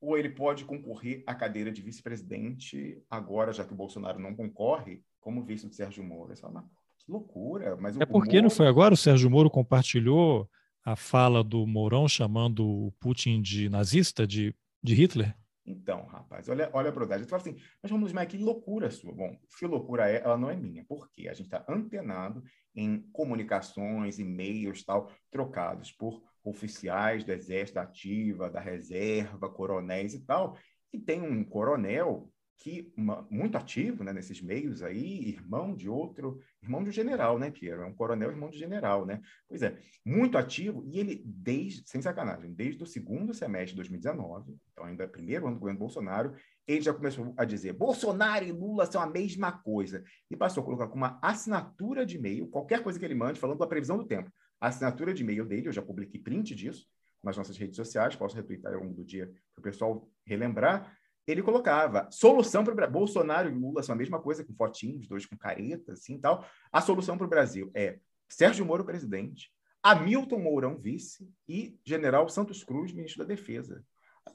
Ou ele pode concorrer à cadeira de vice-presidente agora, já que o Bolsonaro não concorre, como vice do Sérgio Moro? Essa é uma loucura. Mas é porque Moro... não foi agora? O Sérgio Moro compartilhou a fala do Mourão chamando o Putin de nazista, de, de Hitler? Então, rapaz, olha, olha a brodagem. Tu fala assim, mas vamos mas que loucura sua. Bom, se loucura é, ela não é minha. Por quê? A gente está antenado em comunicações, e-mails, tal, trocados por oficiais do Exército Ativa, da Reserva, coronéis e tal. E tem um coronel que uma, muito ativo né, nesses meios aí, irmão de outro, irmão de um general, né, Piero? É um coronel irmão de general, né? Pois é, muito ativo, e ele, desde, sem sacanagem, desde o segundo semestre de 2019, então ainda primeiro ano do governo Bolsonaro, ele já começou a dizer Bolsonaro e Lula são a mesma coisa. E passou a colocar com uma assinatura de e-mail, qualquer coisa que ele mande, falando da previsão do tempo. A assinatura de e-mail dele, eu já publiquei print disso nas nossas redes sociais, posso retweetar ao longo do dia para o pessoal relembrar ele colocava solução para o Brasil. Bolsonaro e Lula são a mesma coisa, com fotinhos, dois com careta, assim tal. A solução para o Brasil é Sérgio Moro, presidente, Hamilton Mourão, vice, e General Santos Cruz, ministro da Defesa.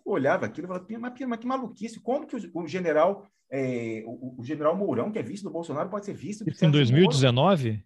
Eu olhava aquilo e falava, mas, mas que maluquice, como que o, o general, é, o, o, general Mourão, que é vice do Bolsonaro, pode ser vice do Isso em 2019? Moro?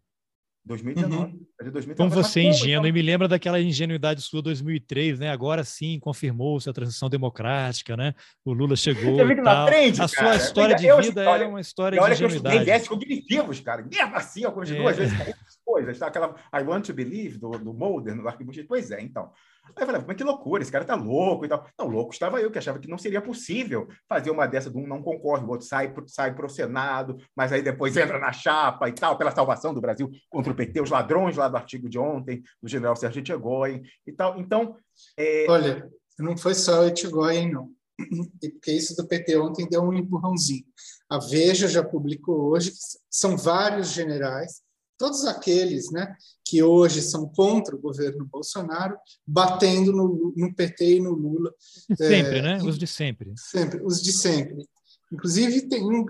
2019. Uhum. 2019. Como você é ingênuo, e me lembra daquela ingenuidade sua 2003, né? Agora sim, confirmou-se a transição democrática, né? O Lula chegou e tal. Frente, a sua história de vida é uma história de ingenuidade. Olha que eu cognitivos, cara. Mesmo assim, eu continuo é. às vezes coisas. Tá? Aquela I Want to Believe, do, do Mulder, no Arquivo Pois é, então. Aí eu falei, mas que loucura, esse cara tá louco e tal. Não, louco estava eu, que achava que não seria possível fazer uma dessa de um não concorre, o outro sai, sai pro Senado, mas aí depois entra na chapa e tal, pela salvação do Brasil contra o PT, os ladrões lá do artigo de ontem, do general Sérgio Etchegoyen e tal. Então. É... Olha, não foi só o Etchegoyen, não. Porque isso do PT ontem deu um empurrãozinho. A Veja já publicou hoje são vários generais todos aqueles né, que hoje são contra o governo Bolsonaro, batendo no, no PT e no Lula. Sempre, é, né? Os de sempre. Sempre, os de sempre. Inclusive, tem um,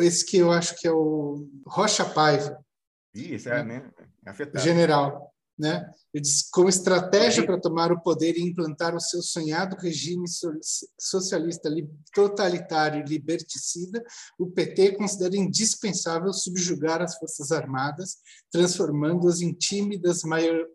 esse que eu acho que é o Rocha Paiva. Isso, é, né? Afetado. General. Né? Ele diz, como estratégia para tomar o poder e implantar o seu sonhado regime socialista totalitário e liberticida, o PT considera indispensável subjugar as Forças Armadas, transformando-as em tímidas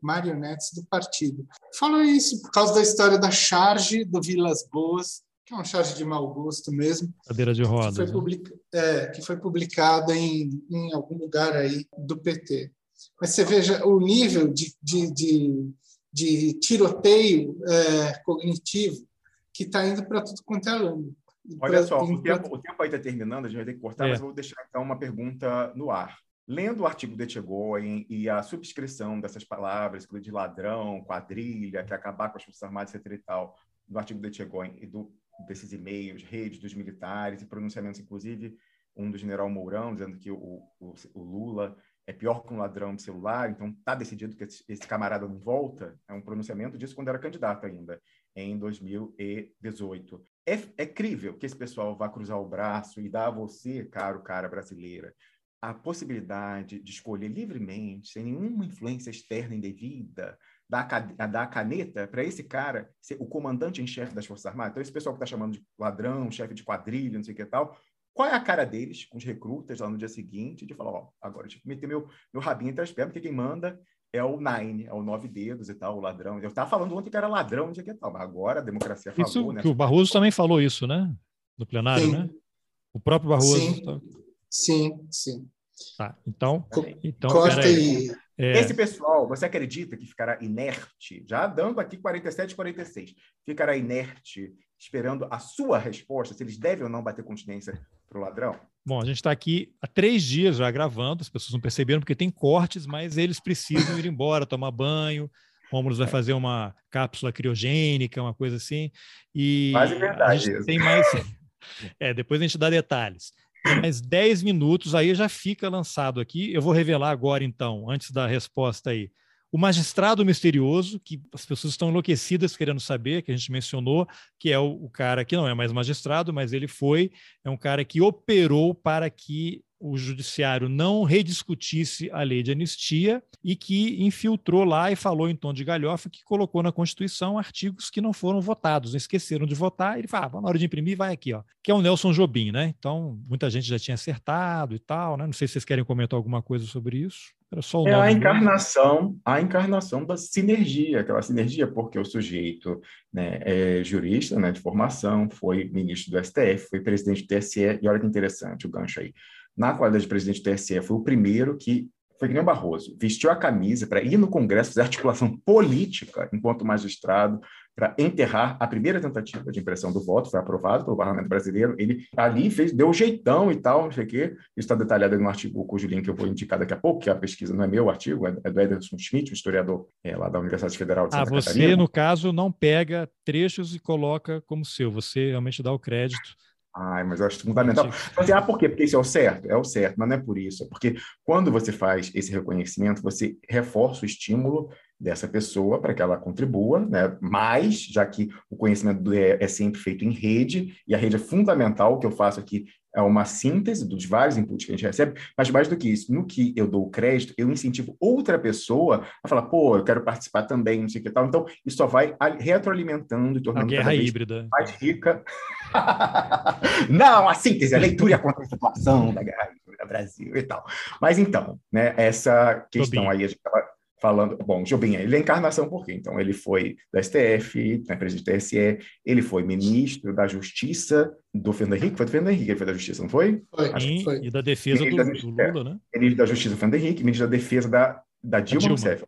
marionetes do partido. Fala isso por causa da história da charge do Vilas Boas, que é uma charge de mau gosto mesmo. Cadeira de rodas. Que foi, né? publica é, que foi publicada em, em algum lugar aí do PT. Mas você veja o nível de, de, de, de tiroteio é, cognitivo que está indo para tudo quanto é lado. Olha pra, só, o tempo, o tempo aí está terminando, a gente vai ter que cortar, é. mas eu vou deixar então uma pergunta no ar. Lendo o artigo de Etchegoyen e a subscrição dessas palavras, de ladrão, quadrilha, que acabar com as Forças Armadas, etc. e tal, do artigo de Etchegoyen e do, desses e-mails, redes dos militares e pronunciamentos, inclusive um do general Mourão, dizendo que o, o, o Lula é pior que um ladrão de celular, então está decidido que esse, camarada não volta, é um pronunciamento disso quando era candidato ainda, em 2018. É, é crível que esse pessoal vá cruzar o braço e dar a você, caro cara brasileira, a possibilidade de escolher livremente, sem nenhuma influência externa indevida, dar a, caneta para esse cara ser o comandante em chefe das Forças Armadas. Então, esse pessoal que está chamando de ladrão, chefe de quadrilha, não sei o que tal, qual é a cara deles, com os recrutas lá no dia seguinte, de falar, ó, agora tipo, meter meu, meu rabinho entre as pernas, porque quem manda é o Nine, é o Nove Dedos e tal, o ladrão. Eu estava falando ontem que era ladrão, de que tal, mas agora a democracia falou, isso, né? Que o Barroso também falou isso, né? No plenário, sim. né? O próprio Barroso. Sim, tá... sim. sim. Tá, então, então Corta e... É... Esse pessoal, você acredita que ficará inerte, já dando aqui 47, 46, ficará inerte esperando a sua resposta, se eles devem ou não bater continência para o ladrão? Bom, a gente está aqui há três dias já gravando, as pessoas não perceberam porque tem cortes, mas eles precisam ir embora, tomar banho. Rômulo vai fazer uma cápsula criogênica, uma coisa assim. E Quase verdade. A tem mais. É, depois a gente dá detalhes. Tem mais 10 minutos, aí já fica lançado aqui. Eu vou revelar agora, então, antes da resposta aí. O magistrado misterioso, que as pessoas estão enlouquecidas querendo saber, que a gente mencionou, que é o, o, cara que não é mais magistrado, mas ele foi, é um cara que operou para que o judiciário não rediscutisse a lei de anistia e que infiltrou lá e falou em tom de galhofa que colocou na Constituição artigos que não foram votados, esqueceram de votar, ele fala, ah, na hora de imprimir, vai aqui, ó, que é o Nelson Jobim, né? Então, muita gente já tinha acertado e tal, né? Não sei se vocês querem comentar alguma coisa sobre isso. O é a encarnação, a encarnação da sinergia, aquela sinergia, porque o sujeito né, é jurista né, de formação, foi ministro do STF, foi presidente do TSE, e olha que interessante o gancho aí. Na qualidade de presidente do TSE, foi o primeiro que, foi que nem o Barroso, vestiu a camisa para ir no Congresso fazer articulação política enquanto magistrado, para enterrar a primeira tentativa de impressão do voto, foi aprovado pelo Parlamento Brasileiro. Ele ali fez, deu um jeitão e tal, não sei o quê. Isso está detalhado no artigo cujo link eu vou indicar daqui a pouco, que a pesquisa não é meu artigo, é, é do Ederson Schmidt, um historiador é, lá da Universidade Federal de ah, Santa ah, você, Catarina. no caso, não pega trechos e coloca como seu, você realmente dá o crédito Ai, mas eu acho fundamental. Assim, ah, por quê? Porque isso é o certo? É o certo, mas não é por isso. É porque quando você faz esse reconhecimento, você reforça o estímulo dessa pessoa para que ela contribua, né? mais, já que o conhecimento é, é sempre feito em rede, e a rede é fundamental, o que eu faço aqui é uma síntese dos vários inputs que a gente recebe, mas mais do que isso, no que eu dou crédito, eu incentivo outra pessoa a falar, pô, eu quero participar também, não sei o que tal. Então, isso só vai retroalimentando e tornando a guerra híbrida. mais rica. não, a síntese, a leitura e a contemplação da guerra híbrida Brasil e tal. Mas então, né, essa questão aí, a gente estava falando. Bom, Jobim, ele é encarnação por quê? Então, ele foi da STF, né, presidente do TSE, ele foi ministro da Justiça do Fernando Henrique, foi do Fernando Henrique, ele foi da Justiça, não foi? Foi, Acho que foi. E da defesa do, da do, Lula, né? Ministro da Justiça do Fernando Henrique, ministro da defesa da, da Dilma. Rousseff.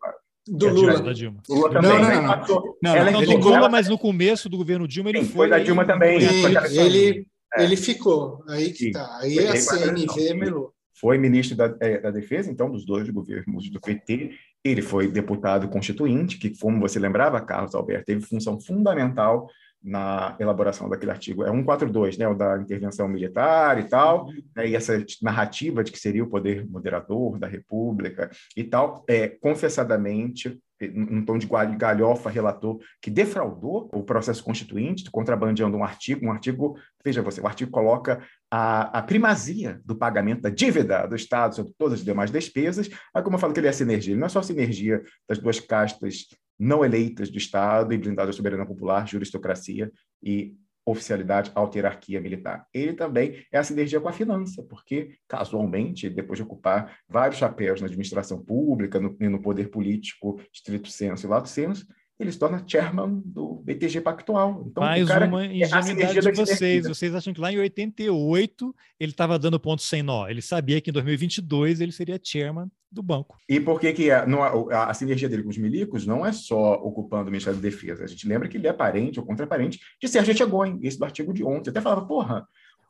Do Lula. Da Dilma. Lula também. Não, não, né? não. não, ela, não do Lula, ela... mas no começo do governo Dilma ele Sim, foi. Foi da Dilma também. Ele, ele, é. ele ficou. Aí que tá. Aí a CNV melou foi ministro da, é, da, Defesa, então, dos dois governos do PT. Ele foi deputado constituinte, que, como você lembrava, Carlos Alberto, teve função fundamental na elaboração daquele artigo. É 142, né, o da intervenção militar e tal, né, e essa narrativa de que seria o poder moderador da República e tal, é, confessadamente, num tom de galhofa, relatou que defraudou o processo constituinte, contrabandeando um artigo, um artigo, veja você, o artigo coloca a, a primazia do pagamento da dívida do Estado sobre todas as demais despesas, aí como eu falo que ele é sinergia, ele não é só sinergia das duas castas não eleitas do Estado e blindada soberana popular, juristocracia e oficialidade, autarquia militar. Ele também é a sinergia com a finança, porque, casualmente, depois de ocupar vários chapéus na administração pública, no, no poder político, estrito senso e lato senso, ele se torna chairman do BTG Pactual. Então, Mais cara, uma é ingenuidade de vocês. Vocês acham que lá em 88 ele estava dando ponto sem nó. Ele sabia que em 2022 ele seria chairman do banco. E por que, que a, a, a, sinergia dele com os milicos não é só ocupando o Ministério da Defesa? A gente lembra que ele é parente ou contraparente de Sérgio Etchegoin, esse do artigo de ontem. Eu até falava, porra...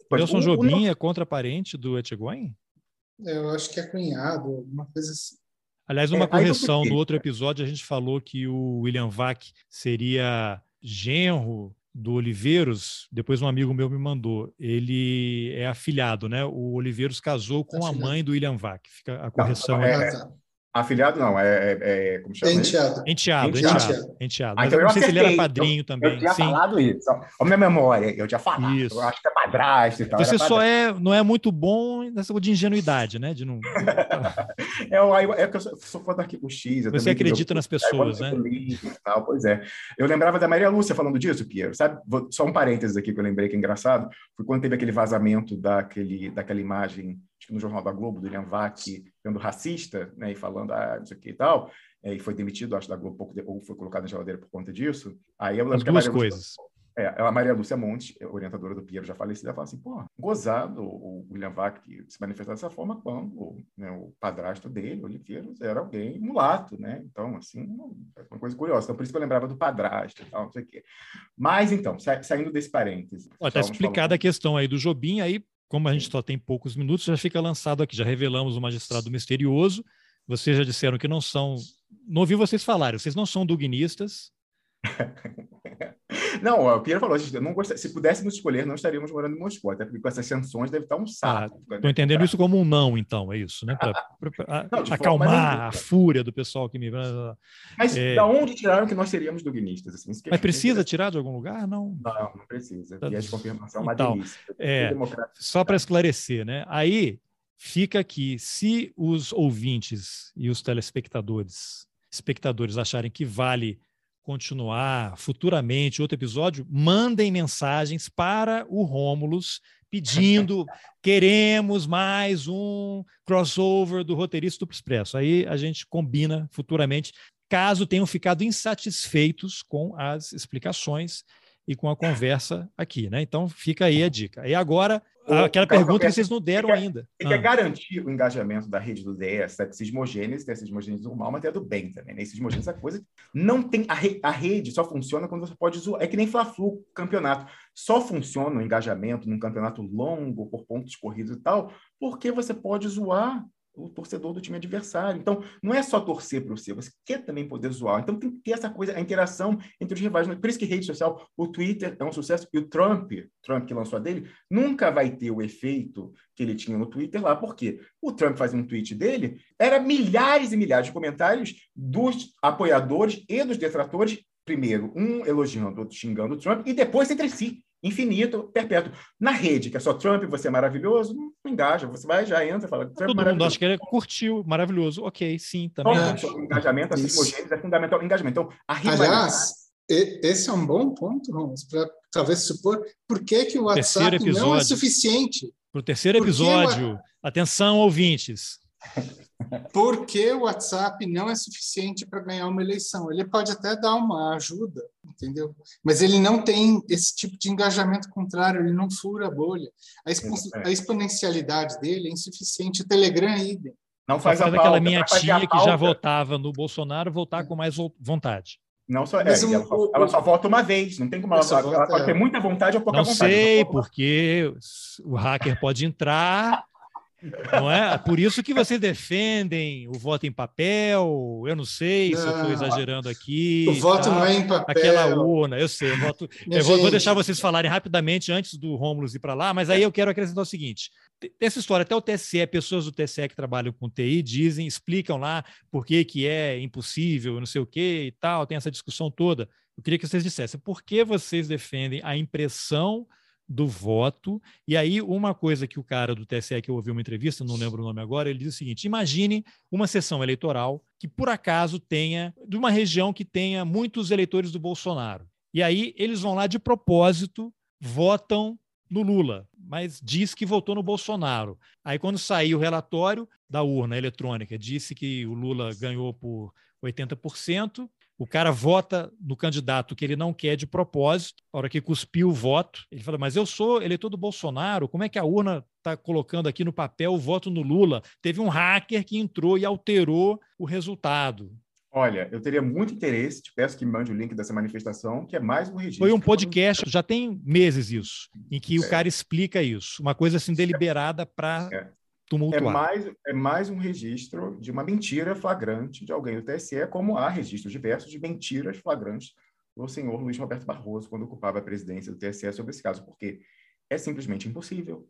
Nelson Jobim o... é contraparente do Etchegoin? Eu acho que é cunhado, alguma coisa assim. Aliás, uma é, correção, no outro episódio a gente falou que o William Vac seria genro do Oliveiros, depois um amigo meu me mandou. Ele é afilhado, né? O Oliveiros casou com a mãe do William Vac. Fica a correção. Não, é, é, Afiliado não, é, é, é como chama? Enteado. Enteado, enteado. enteado. Ah, então eu não sei se ele era padrinho também. Eu tinha Sim. falado isso. A minha memória, eu tinha falado. Isso. Eu acho que é padrasto e tal. Você só é, não é muito bom nessa de ingenuidade, né? De não... é, é que eu sou, fã do Arquivo X. Você acredita nas pessoas, né? Tal, pois é. Eu lembrava da Maria Lúcia falando disso, Piero. Sabe? Só um parênteses aqui que eu lembrei que é engraçado. Foi quando teve aquele vazamento daquele, daquela imagem acho que no Jornal da Globo, do William Vac, sendo racista, né, e falando, ah, não sei o que e tal, é, e foi demitido, acho, da Globo, pouco de, ou foi colocado na geladeira por conta disso. Aí eu As duas coisas. é, a Maria Lúcia Monte, orientadora do Piero já falecida, fala assim, pô, gozado o William Vac se manifestar dessa forma quando né, o padrasto dele, Oliveiros, era alguém mulato, né? Então, assim, uma coisa curiosa. Então, por isso que eu lembrava do padrasto e tal, não sei o quê. Mas, então, sa saindo desse parênteses... Está explicada a questão aí do Jobim, aí como a gente só tem poucos minutos, já fica lançado aqui. Já revelamos o magistrado misterioso. Vocês já disseram que não são. Não ouvi vocês falarem, vocês não são dugnistas. Não, o Piero falou, não gost... se pudéssemos escolher, não estaríamos morando em Moscou, até porque com essas sanções deve estar um saco. Estou ah, entendendo isso como um não, então, é isso, né? Para acalmar a fúria do pessoal que me. Mas é... da onde tiraram que nós seríamos dugnistas? Assim, Mas precisa tirar de algum lugar? Não. Não, não precisa. Tá... E confirmação é uma então, delícia. É, só para esclarecer, né? Aí fica aqui, se os ouvintes e os telespectadores espectadores acharem que vale continuar futuramente outro episódio, mandem mensagens para o Rômulus pedindo queremos mais um crossover do roteirista do Expresso. Aí a gente combina futuramente, caso tenham ficado insatisfeitos com as explicações e com a conversa aqui, né? Então fica aí a dica. E agora Aquela pergunta que vocês não deram quer, ainda. Você ah. quer garantir o engajamento da rede do DS, da cismogênese, tem a cismogênese normal, mas tem a do bem também. Né? Cismogênese é coisa. Não tem. A, re, a rede só funciona quando você pode zoar. É que nem Fla-Flu, campeonato. Só funciona o engajamento num campeonato longo, por pontos corridos e tal, porque você pode zoar o torcedor do time adversário. Então, não é só torcer para seu, você quer também poder zoar. Então, tem que ter essa coisa, a interação entre os rivais. Por isso que rede social, o Twitter é um sucesso, e o Trump, Trump que lançou a dele, nunca vai ter o efeito que ele tinha no Twitter lá, porque o Trump fazia um tweet dele, era milhares e milhares de comentários dos apoiadores e dos detratores, primeiro, um elogiando, outro xingando o Trump, e depois entre si infinito, perpétuo. Na rede, que é só Trump, você é maravilhoso, não engaja. Você vai, já entra, fala. Trump Todo mundo acha que ele curtiu, maravilhoso. Ok, sim, também. Então, o engajamento, a simogênese é fundamental. Engajamento. Então, a rivalidade... Aliás, esse é um bom ponto, Ramos, para talvez supor por que, que o WhatsApp não é suficiente. Para o terceiro episódio, o... atenção, ouvintes. Por que o WhatsApp não é suficiente para ganhar uma eleição? Ele pode até dar uma ajuda, entendeu? Mas ele não tem esse tipo de engajamento contrário, ele não fura a bolha. A, expo a exponencialidade dele é insuficiente. O Telegram é idem. Não faz a aquela minha tia que já votava no Bolsonaro voltar com mais vontade. Não só, é, um, ela, só, ela, só, vota uma vez, não tem como ela, ela, ela pode ter muita vontade ou pouca não vontade. Não sei, porque o hacker pode entrar não é? Por isso que vocês defendem o voto em papel. Eu não sei não, se eu estou exagerando aqui. O voto não é em papel. Aquela urna, eu sei. Eu, voto, eu vou, vou, deixar vocês falarem rapidamente antes do Rômulo ir para lá, mas aí eu quero acrescentar o seguinte: essa história, até o TSE, pessoas do TSE que trabalham com TI dizem, explicam lá por que, que é impossível, não sei o que e tal, tem essa discussão toda. Eu queria que vocês dissessem por que vocês defendem a impressão do voto. E aí, uma coisa que o cara do TSE, que eu ouvi uma entrevista, não lembro o nome agora, ele diz o seguinte: imagine uma sessão eleitoral que, por acaso, tenha, de uma região que tenha muitos eleitores do Bolsonaro. E aí, eles vão lá de propósito, votam no Lula, mas diz que votou no Bolsonaro. Aí, quando saiu o relatório da urna eletrônica, disse que o Lula ganhou por 80%, o cara vota no candidato que ele não quer de propósito, a hora que cuspiu o voto, ele fala: Mas eu sou eleitor do Bolsonaro, como é que a urna está colocando aqui no papel o voto no Lula? Teve um hacker que entrou e alterou o resultado. Olha, eu teria muito interesse, te peço que me mande o link dessa manifestação, que é mais um registro. Foi um podcast, já tem meses isso, em que é. o cara explica isso, uma coisa assim deliberada para é. Tumultuar. É mais, é mais um registro de uma mentira flagrante de alguém do TSE, como há registros diversos de mentiras flagrantes do senhor Luiz Roberto Barroso, quando ocupava a presidência do TSE sobre esse caso, porque é simplesmente impossível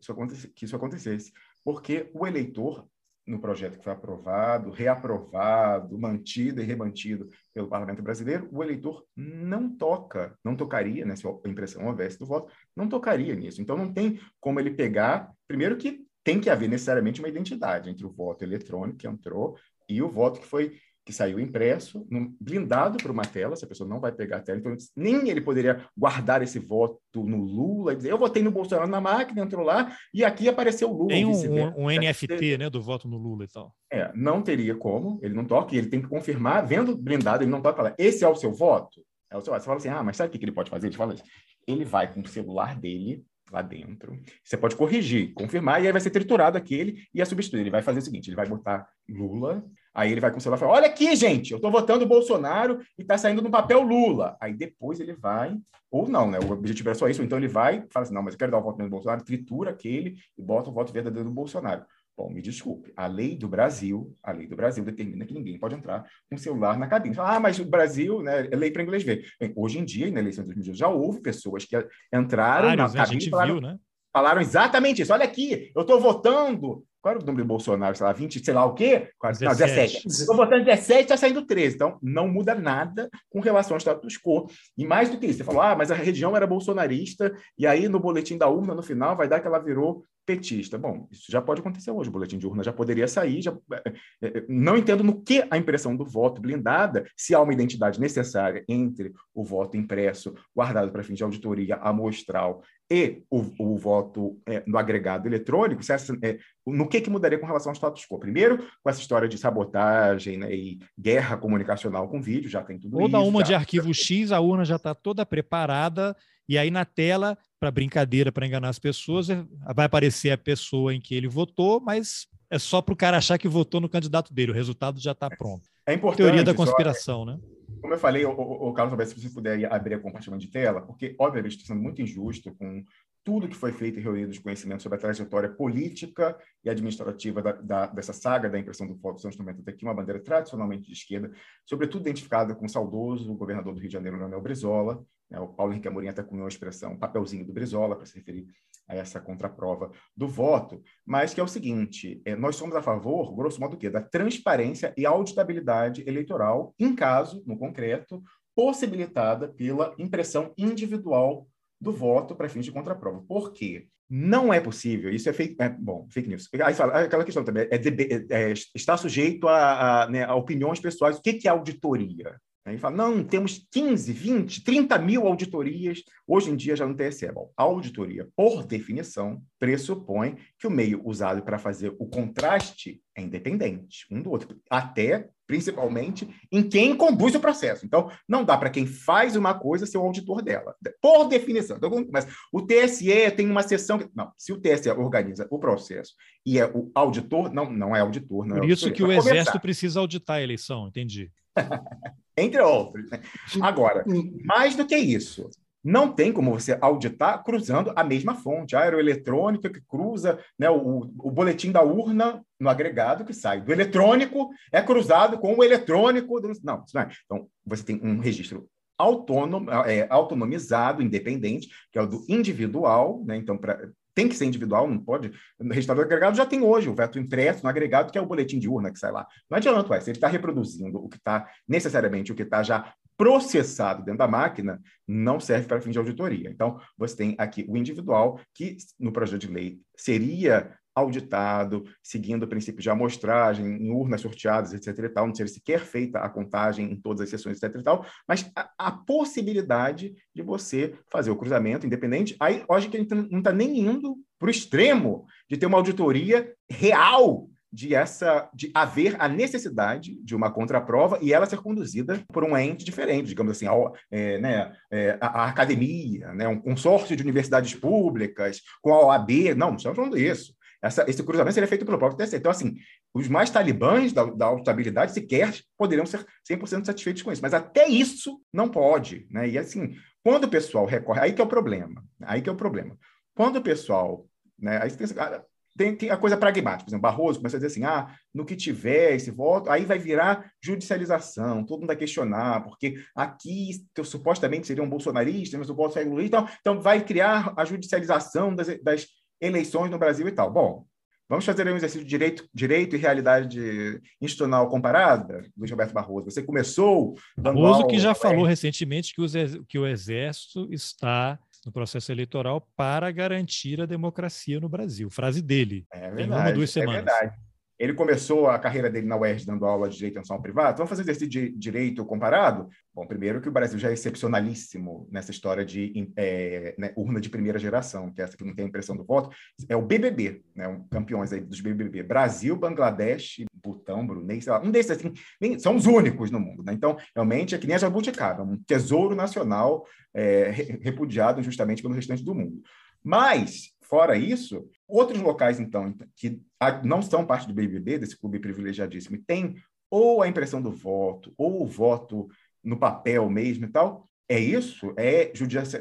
que isso acontecesse, porque o eleitor no projeto que foi aprovado, reaprovado, mantido e remantido pelo Parlamento Brasileiro, o eleitor não toca, não tocaria, né, se a impressão houvesse do voto, não tocaria nisso. Então, não tem como ele pegar, primeiro que tem que haver necessariamente uma identidade entre o voto eletrônico que entrou e o voto que foi que saiu impresso, blindado por uma tela, se a pessoa não vai pegar a tela, então nem ele poderia guardar esse voto no Lula e dizer, eu votei no Bolsonaro na máquina, entrou lá, e aqui apareceu o Lula. Tem um, um, um NFT, né, do voto no Lula e tal. É, não teria como, ele não toca, e ele tem que confirmar, vendo blindado, ele não toca, fala, esse é o seu voto? É o seu voto. Você fala assim, ah, mas sabe o que ele pode fazer? Ele fala assim, ele vai com o celular dele, lá dentro. Você pode corrigir, confirmar, e aí vai ser triturado aquele e é substituído. Ele vai fazer o seguinte: ele vai botar Lula, aí ele vai com o celular e fala: Olha aqui, gente, eu estou votando Bolsonaro e está saindo no papel Lula. Aí depois ele vai, ou não, né? O objetivo era só isso, então ele vai fala assim: Não, mas eu quero dar o voto no Bolsonaro, tritura aquele e bota o voto verdadeiro do Bolsonaro. Bom, me desculpe, a lei do Brasil, a lei do Brasil determina que ninguém pode entrar com o celular na cabine. ah, mas o Brasil, né, é lei para inglês ver. Bem, hoje em dia, na eleição de 2018, já houve pessoas que entraram Vários, na cabine né? e falaram, viu, né? falaram exatamente isso. Olha aqui, eu estou votando qual era o número do Bolsonaro? Sei lá, 20, sei lá o quê? 17. Não, 17. Estou votando 17, está saindo 13. Então, não muda nada com relação ao status quo. E mais do que isso, você falou, ah, mas a região era bolsonarista, e aí no boletim da urna, no final, vai dar que ela virou petista. Bom, isso já pode acontecer hoje. O boletim de urna já poderia sair. Já... É, é, não entendo no que a impressão do voto blindada, se há uma identidade necessária entre o voto impresso, guardado para fins de auditoria amostral, e o, o voto é, no agregado eletrônico, essa, é, no que, que mudaria com relação ao status quo? Primeiro, com essa história de sabotagem né, e guerra comunicacional com vídeo, já tem tudo Ou isso. Ou da uma de arquivo X, a urna já está toda preparada, e aí na tela para brincadeira, para enganar as pessoas, é, vai aparecer a pessoa em que ele votou, mas é só para o cara achar que votou no candidato dele, o resultado já está pronto. É importante. Teoria da conspiração, só, né? Como eu falei, o, Carlos, se você puder abrir a compartilhamento de tela, porque, obviamente, estou sendo muito injusto com tudo que foi feito e reunido de conhecimento sobre a trajetória política e administrativa da, da, dessa saga da impressão do voto dos anos 90 até aqui, uma bandeira tradicionalmente de esquerda, sobretudo identificada com o saudoso governador do Rio de Janeiro, Leonel Brizola, né, o Paulo Henrique Amorim até cunhou a expressão papelzinho do Brizola, para se referir a essa contraprova do voto, mas que é o seguinte: é, nós somos a favor, grosso modo, do? Da transparência e auditabilidade eleitoral, em caso, no concreto, possibilitada pela impressão individual do voto para fins de contraprova. Por quê? Não é possível, isso é fake, é, bom, fake news. Aí fala, aquela questão também, é, é, é está sujeito a, a, né, a, opiniões pessoais. O que, que é auditoria? Aí fala, não, temos 15, 20, 30 mil auditorias, hoje em dia já no TSE. Bom, a auditoria, por definição, pressupõe que o meio usado para fazer o contraste é independente um do outro, até, principalmente, em quem conduz o processo. Então, não dá para quem faz uma coisa ser o auditor dela, por definição. Então, mas o TSE tem uma sessão... Que, não, se o TSE organiza o processo e é o auditor, não, não é auditor. Não por é isso que o Exército precisa auditar a eleição, entendi. Entre outros. Né? Agora, mais do que isso, não tem como você auditar cruzando a mesma fonte. A aeroeletrônica que cruza né, o, o boletim da urna no agregado que sai do eletrônico é cruzado com o eletrônico. Do... Não, não é. Então, você tem um registro autônomo, é, autonomizado, independente, que é o do individual, né? Então, para tem que ser individual, não pode. Registrador agregado já tem hoje o veto impresso no agregado, que é o boletim de urna que sai lá. Não adianta, ué, se ele está reproduzindo o que está, necessariamente, o que está já processado dentro da máquina, não serve para fim de auditoria. Então, você tem aqui o individual, que no projeto de lei seria auditado, seguindo o princípio de amostragem, em urnas sorteadas, etc. e tal, não seria sequer feita a contagem em todas as sessões, etc. e tal, mas a, a possibilidade de você fazer o cruzamento independente. Aí, hoje, que a gente não está nem indo para o extremo de ter uma auditoria real de essa de haver a necessidade de uma contraprova e ela ser conduzida por um ente diferente, digamos assim, a, é, né, é, a, a, academia, né, um consórcio de universidades públicas com a OAB, não, não estamos falando disso. Essa, esse cruzamento seria feito pelo próprio TSE. Então, assim, os mais talibãs da, da auditabilidade sequer poderiam ser 100% satisfeitos com isso. Mas até isso não pode. Né? E, assim, quando o pessoal recorre... Aí que é o problema. Aí que é o problema. Quando o pessoal... Né, aí tem, ah, tem, tem a coisa pragmática. Por exemplo, Barroso começa a dizer assim, ah, no que tiver esse voto, aí vai virar judicialização, todo mundo vai questionar, porque aqui eu, supostamente seriam bolsonaristas, mas o voto é Lula, então, então vai criar a judicialização das, das eleições no Brasil e tal. Bom, vamos fazer um exercício de direito, direito e realidade institucional comparada, Luiz Roberto Barroso. Você começou... Barroso que já falou recentemente que, os, que o Exército está no processo eleitoral para garantir a democracia no Brasil. Frase dele. É verdade, Tem uma, duas é semanas. É verdade. Ele começou a carreira dele na UERJ dando aula de direito internacional privado. Vamos fazer exercício de direito comparado? Bom, primeiro que o Brasil já é excepcionalíssimo nessa história de é, né, urna de primeira geração, que é essa que não tem a impressão do voto, é o BBB, né, um, campeões aí dos BBB. Brasil, Bangladesh, Butão, Brunei, sei lá, um desses assim, nem, são os únicos no mundo. Né? Então, realmente é que nem a jabuticaba, um tesouro nacional é, repudiado justamente pelo restante do mundo. Mas, fora isso, outros locais, então, que não são parte do BBB, desse clube privilegiadíssimo, e tem ou a impressão do voto, ou o voto no papel mesmo e tal, é isso? É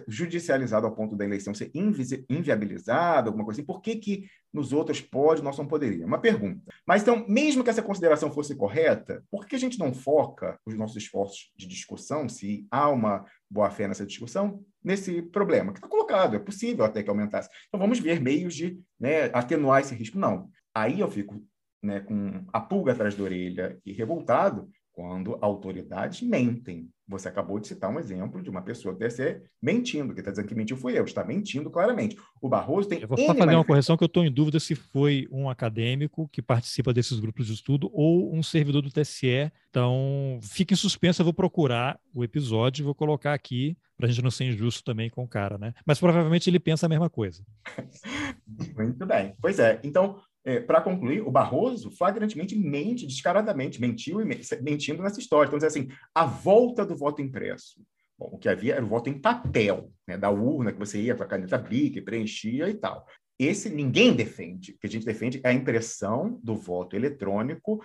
judicializado ao ponto da eleição ser invi inviabilizada, alguma coisa assim? Por que, que nos outros pode, nós não poderia? Uma pergunta. Mas então, mesmo que essa consideração fosse correta, por que a gente não foca os nossos esforços de discussão, se há uma boa-fé nessa discussão, nesse problema que está colocado? É possível até que aumentasse. Então, vamos ver meios de né, atenuar esse risco. Não. Aí eu fico né, com a pulga atrás da orelha e revoltado, quando autoridades mentem. Você acabou de citar um exemplo de uma pessoa que deve ser mentindo, que está dizendo que mentiu foi eu, está mentindo claramente. O Barroso tem. Eu vou fazer uma correção que eu estou em dúvida se foi um acadêmico que participa desses grupos de estudo ou um servidor do TSE. Então, fique em suspenso, eu vou procurar o episódio e vou colocar aqui para a gente não ser injusto também com o cara, né? Mas provavelmente ele pensa a mesma coisa. Muito bem. Pois é. Então, é, para concluir, o Barroso flagrantemente mente descaradamente, mentiu e mentindo nessa história. Então, assim, a volta do voto impresso. Bom, o que havia era o voto em papel, né, da urna que você ia com a caneta Bic, preenchia e tal. Esse ninguém defende. O que a gente defende é a impressão do voto eletrônico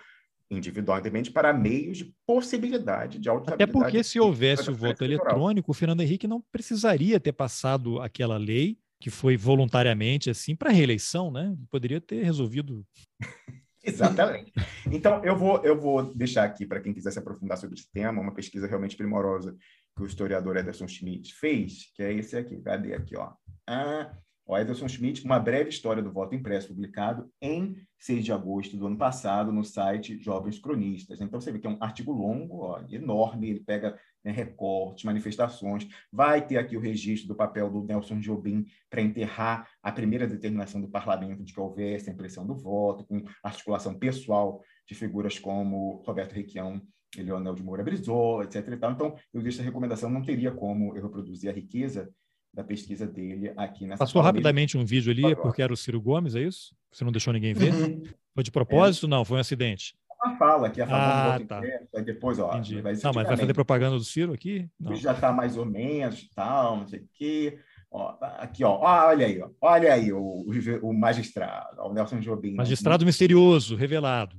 individualmente para meios de possibilidade de auditabilidade. Até porque se houvesse o voto eletrônico, o Fernando Henrique não precisaria ter passado aquela lei que foi voluntariamente assim para reeleição, né? Poderia ter resolvido. Exatamente. Então, eu vou, eu vou deixar aqui para quem quiser se aprofundar sobre esse tema, uma pesquisa realmente primorosa que o historiador Ederson Schmidt fez, que é esse aqui. Cadê aqui, ó? Ah, o Ederson Schmidt, uma breve história do voto impresso, publicado em 6 de agosto do ano passado no site Jovens Cronistas. Então, você vê que é um artigo longo, ó, enorme, ele pega né, recortes, manifestações. Vai ter aqui o registro do papel do Nelson Jobim para enterrar a primeira determinação do parlamento de que houvesse a impressão do voto, com articulação pessoal de figuras como Roberto Requião e Leonel de Moura Brizola, etc. Então, eu deixo essa recomendação, não teria como eu reproduzir a riqueza da pesquisa dele aqui nessa. Passou rapidamente um vídeo ali, porque era o Ciro Gomes, é isso? Você não deixou ninguém ver? Uhum. Foi de propósito? É. Não, foi um acidente uma fala que a favor ah, do tá. impresso, aí depois, ó, Entendi. vai Não, mas vai fazer propaganda do Ciro aqui? Não. Já está mais ou menos, tal, não sei o quê. Ó, aqui, ó, olha aí, ó, olha aí o, o, o magistrado, o Nelson Jobim. Magistrado né? misterioso, revelado.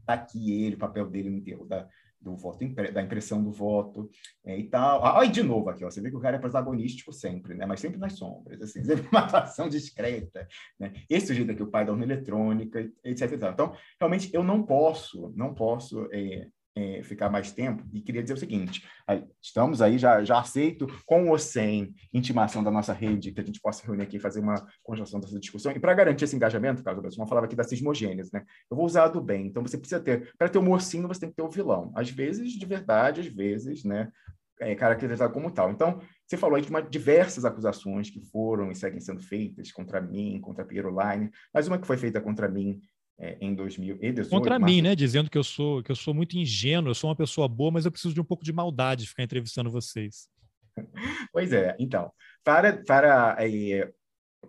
Está aqui ele, o papel dele no enterro da, do voto, da impressão do voto é, e tal. Ah, de novo aqui, ó, você vê que o cara é protagonístico sempre, né? mas sempre nas sombras, assim, sempre uma atuação discreta. Né? Esse sujeito aqui, o pai da urna eletrônica, etc. Então, realmente, eu não posso, não posso é, é, ficar mais tempo e queria dizer o seguinte: estamos aí, já, já aceito, com ou sem intimação da nossa rede, que a gente possa reunir aqui e fazer uma conjunção dessa discussão. E para garantir esse engajamento, Carlos vamos falar aqui da cismogênese, né? Eu vou usar do bem. Então você precisa ter, para ter o mocinho, você tem que ter o vilão. Às vezes, de verdade, às vezes, né? É, caracterizado como tal. Então, você falou aí de uma, diversas acusações que foram e seguem sendo feitas contra mim, contra Piero Line, mas uma que foi feita contra mim é, em 2018. Contra mim, né? Dizendo que eu sou que eu sou muito ingênuo, eu sou uma pessoa boa, mas eu preciso de um pouco de maldade de ficar entrevistando vocês. Pois é, então, para, para é,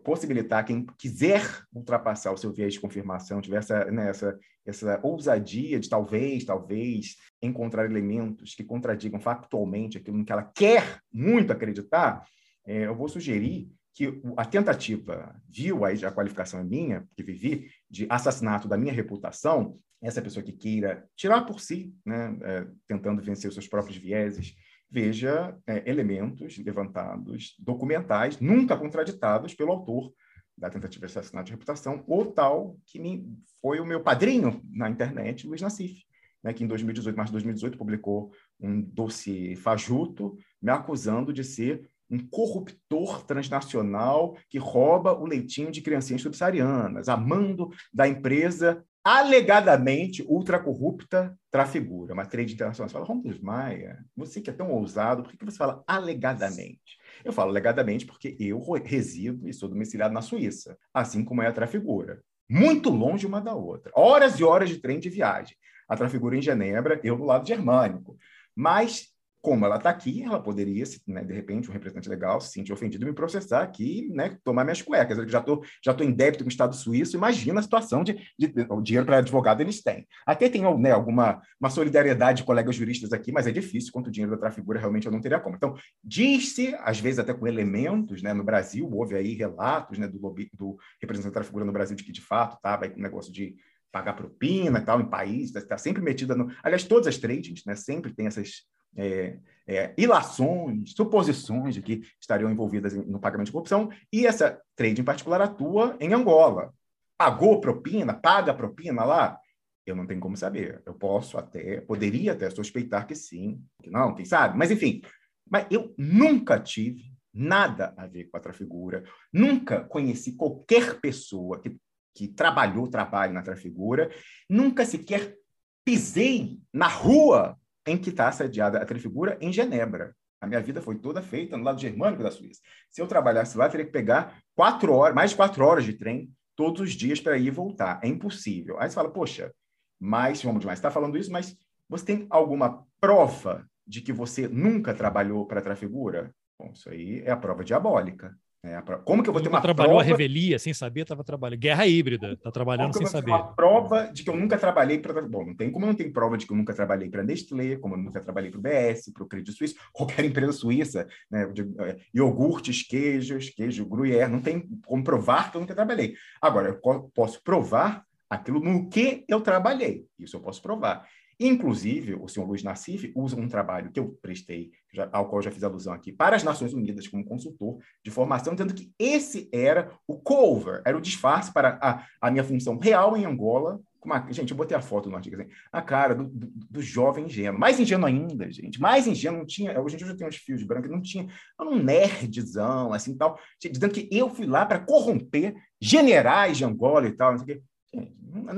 possibilitar quem quiser ultrapassar o seu viés de confirmação, tiver essa, né, essa, essa ousadia de talvez, talvez encontrar elementos que contradigam factualmente aquilo em que ela quer muito acreditar, é, eu vou sugerir que a tentativa, viu aí a qualificação é minha, que vivi, de assassinato da minha reputação, essa pessoa que queira tirar por si, né, é, tentando vencer os seus próprios vieses, veja é, elementos levantados, documentais, nunca contraditados pelo autor da tentativa de assassinato de reputação, ou tal que me, foi o meu padrinho na internet, Luiz Nassif, né, que em 2018, março de 2018, publicou um dossiê fajuto me acusando de ser um corruptor transnacional que rouba o leitinho de criancinhas subsaarianas, amando da empresa alegadamente ultracorrupta Trafigura, uma trade internacional. Você fala, Romulo Maia, você que é tão ousado, por que você fala alegadamente? Eu falo alegadamente porque eu resido e sou domiciliado na Suíça, assim como é a Trafigura. Muito longe uma da outra. Horas e horas de trem de viagem. A Trafigura em Genebra, eu do lado germânico. Mas como ela está aqui, ela poderia, né, de repente, um representante legal se sentir ofendido e me processar aqui, né, tomar minhas cuecas. Eu já estou já tô em débito com o Estado suíço, imagina a situação de, de, de o dinheiro para advogado eles têm. Até tem né, alguma uma solidariedade de colegas juristas aqui, mas é difícil, quanto o dinheiro da trafigura realmente eu não teria como. Então, diz-se, às vezes até com elementos, né, no Brasil, houve aí relatos né, do, lobby, do representante da trafigura no Brasil de que, de fato, estava com um negócio de pagar propina e tal, em país, está sempre metida no... Aliás, todas as tradings, né, sempre tem essas é, é, ilações, suposições de que estariam envolvidas no pagamento de corrupção, e essa trade em particular atua em Angola. Pagou propina, paga propina lá? Eu não tenho como saber. Eu posso até, poderia até suspeitar que sim, que não, quem sabe. Mas, enfim, mas eu nunca tive nada a ver com a Trafigura, nunca conheci qualquer pessoa que, que trabalhou, trabalho na Trafigura, nunca sequer pisei na rua em que está sediada a Trifigura, em Genebra. A minha vida foi toda feita no lado germânico da Suíça. Se eu trabalhasse lá, teria que pegar quatro horas, mais de quatro horas de trem todos os dias para ir e voltar. É impossível. Aí você fala, poxa, mas vamos demais, está falando isso, mas você tem alguma prova de que você nunca trabalhou para a Trafigura? Bom, isso aí é a prova diabólica. É, como que eu vou ter uma trabalhou prova... a revelia sem saber, estava trabalhando. Guerra híbrida, está trabalhando sem saber. Uma prova de que eu nunca trabalhei para. Bom, não tem como não tenho prova de que eu nunca trabalhei para Nestlé, como eu nunca trabalhei para o BS, para o Credit Suisse, qualquer empresa suíça, né? De, é, iogurtes, queijos, queijo gruyère, não tem como provar que eu nunca trabalhei. Agora, eu posso provar aquilo no que eu trabalhei. Isso eu posso provar. Inclusive, o senhor Luiz Nassif usa um trabalho que eu prestei, ao qual já fiz alusão aqui, para as Nações Unidas como consultor de formação, dizendo que esse era o cover, era o disfarce para a, a minha função real em Angola. Gente, eu botei a foto no artigo, assim, a cara do, do, do, jovem ingênuo. Mais ingênuo ainda, gente. Mais ingênuo, não tinha. Hoje em dia eu já tenho uns fios de branco, não tinha. Era um nerdzão, assim tal, dizendo que eu fui lá para corromper generais de Angola e tal, não sei o quê.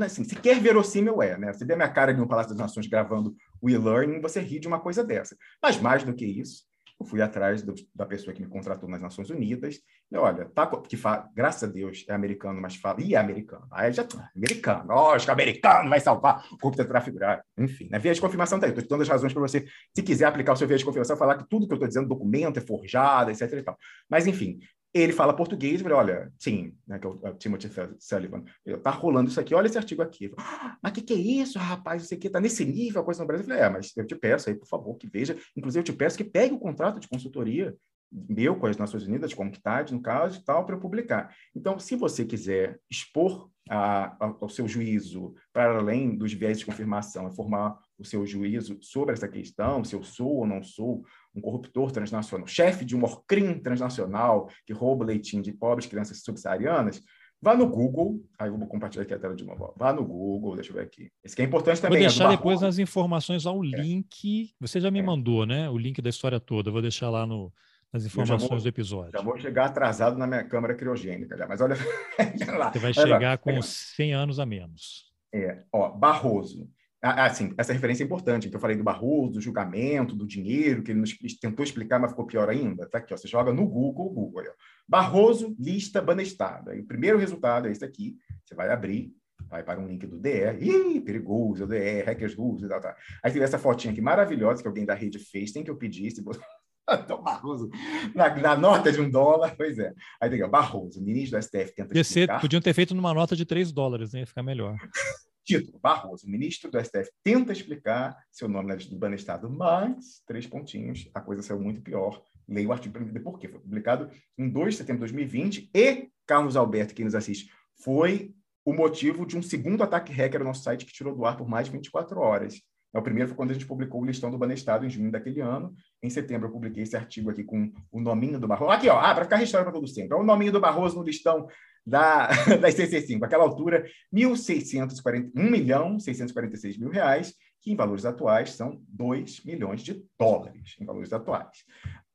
Assim, sequer verossímil é, né? Você vê a minha cara no Palácio das Nações gravando o e-learning, você ri de uma coisa dessa. Mas mais do que isso, eu fui atrás do, da pessoa que me contratou nas Nações Unidas. E olha, tá, que fala, graças a Deus é americano, mas fala, e é americano. Aí já tá, americano, lógico, americano vai salvar o corpo trafigurar. Enfim, né? via de confirmação tá aí. Estou dando as razões para você, se quiser aplicar o seu via de confirmação, falar que tudo que eu estou dizendo, documento é forjado, etc. E tal. Mas, enfim, ele fala português, eu falei, olha, sim, né, que é o, é o Timothy Sullivan, tá rolando isso aqui, olha esse artigo aqui. ah, mas o que, que é isso, rapaz? Isso aqui tá nesse nível, a coisa no Brasil. Eu falei, é, mas eu te peço aí, por favor, que veja. Inclusive, eu te peço que pegue o contrato de consultoria meu com as Nações Unidas, com a no caso, e tal, para publicar. Então, se você quiser expor a, a, ao seu juízo, para além dos viés de confirmação, e formar o seu juízo sobre essa questão, se eu sou ou não sou um corruptor transnacional, chefe de um crime transnacional que rouba leitinho de pobres crianças subsaarianas, Vá no Google, aí eu vou compartilhar aqui a tela de novo. Vá no Google, deixa eu ver aqui. Esse aqui é importante também. Vou é deixar é depois nas informações ao é. link. Você já me é. mandou, né? O link da história toda. Eu vou deixar lá no, nas informações vou, do episódio. Já vou chegar atrasado na minha câmera criogênica, já. mas olha lá. Você vai chegar lá. com 100 anos a menos. É, ó, Barroso. Ah, assim, essa referência é importante, que eu falei do Barroso, do julgamento, do dinheiro, que ele nos tentou explicar, mas ficou pior ainda. Tá aqui, ó, você joga no Google, Google. Ó. Barroso, lista banestada. E o primeiro resultado é esse aqui. Você vai abrir, vai para um link do DR. Ih, perigoso, DR, hackers rules e tal, tal. Aí tem essa fotinha aqui maravilhosa que alguém da rede fez, tem que eu pedir, se você... Então, Barroso, na, na, nota de um dólar, pois é. Aí tem Barroso, ministro do STF tenta explicar. Podiam ter feito numa nota de 3 dólares, né? ia ficar melhor. Título: Barroso, ministro do STF, tenta explicar seu nome na do Banestado, mas, três pontinhos, a coisa saiu muito pior. Leia o artigo para entender por quê. Foi publicado em 2 de setembro de 2020 e, Carlos Alberto, quem nos assiste, foi o motivo de um segundo ataque hacker no nosso site que tirou do ar por mais de 24 horas. O primeiro foi quando a gente publicou o listão do Banestado em junho daquele ano. Em setembro eu publiquei esse artigo aqui com o nominho do Barroso. Aqui, ó, ah, para ficar registrado para todo sempre. É o nominho do Barroso no listão da, da ICC5. Aquela altura, 1.640, 1 milhão 646 mil reais, que em valores atuais são 2 milhões de dólares, em valores atuais.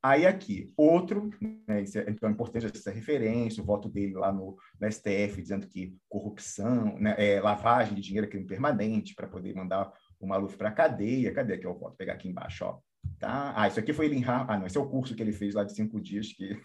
Aí aqui, outro, né, é, então é importante essa referência, o voto dele lá no, no STF, dizendo que corrupção, né, é, lavagem de dinheiro é crime permanente, para poder mandar o Maluf para a cadeia. Cadê que eu voto? Vou pegar aqui embaixo, ó. Tá? Ah, isso aqui foi ele em... Ah, não, esse é o curso que ele fez lá de cinco dias, que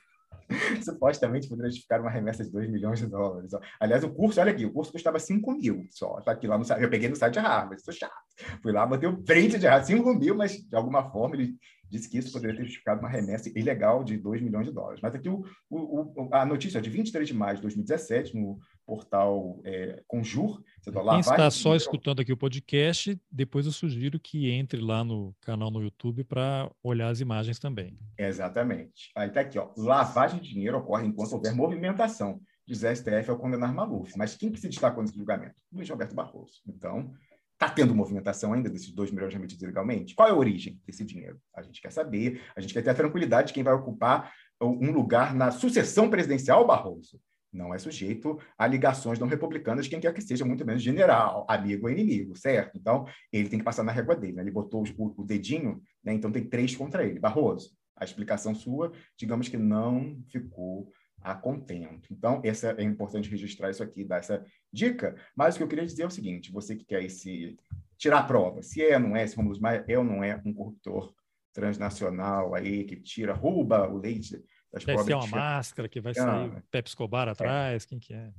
supostamente poderia justificar uma remessa de 2 milhões de dólares. Aliás, o curso, olha aqui, o curso custava 5 mil só. Está aqui lá no site. Eu peguei no site de Harvard, estou chato. Fui lá, botei o print de Harvard, 5 mil, mas de alguma forma ele disse que isso poderia ter justificado uma remessa ilegal de 2 milhões de dólares. Mas aqui o, o, a notícia é de 23 de maio de 2017, no portal é, Conjur. Você tá lá, Quem está só escutando aqui o podcast, depois eu sugiro que entre lá no canal no YouTube para olhar as imagens também. Exatamente. Aí está aqui, ó. Lavagem de dinheiro ocorre enquanto houver movimentação, diz a STF ao condenar Maluf. Mas quem que se destacou nesse julgamento? Luiz Roberto Barroso. Então, Está tendo movimentação ainda desses 2 milhões remetidos ilegalmente? Qual é a origem desse dinheiro? A gente quer saber, a gente quer ter a tranquilidade de quem vai ocupar um lugar na sucessão presidencial, Barroso. Não é sujeito a ligações não republicanas quem quer que seja, muito menos general, amigo ou inimigo, certo? Então, ele tem que passar na régua dele. Né? Ele botou o dedinho, né? então tem três contra ele. Barroso, a explicação sua, digamos que não ficou a contento. Então, essa é importante registrar isso aqui, dar essa dica. Mas o que eu queria dizer é o seguinte: você que quer esse, tirar a prova, se é ou não é, se Romulo Maia é ou não é um corruptor transnacional aí que tira, rouba o leite das Deve ser uma máscara que vai ah, sair Pepe Escobar atrás, é. quem que é?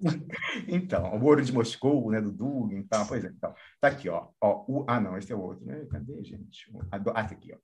então, o ouro de Moscou, né, do Dugin, então, pois é, então, tá aqui, ó, ó o, ah, não, esse é o outro, né, cadê, gente? Ah, tá aqui, ó.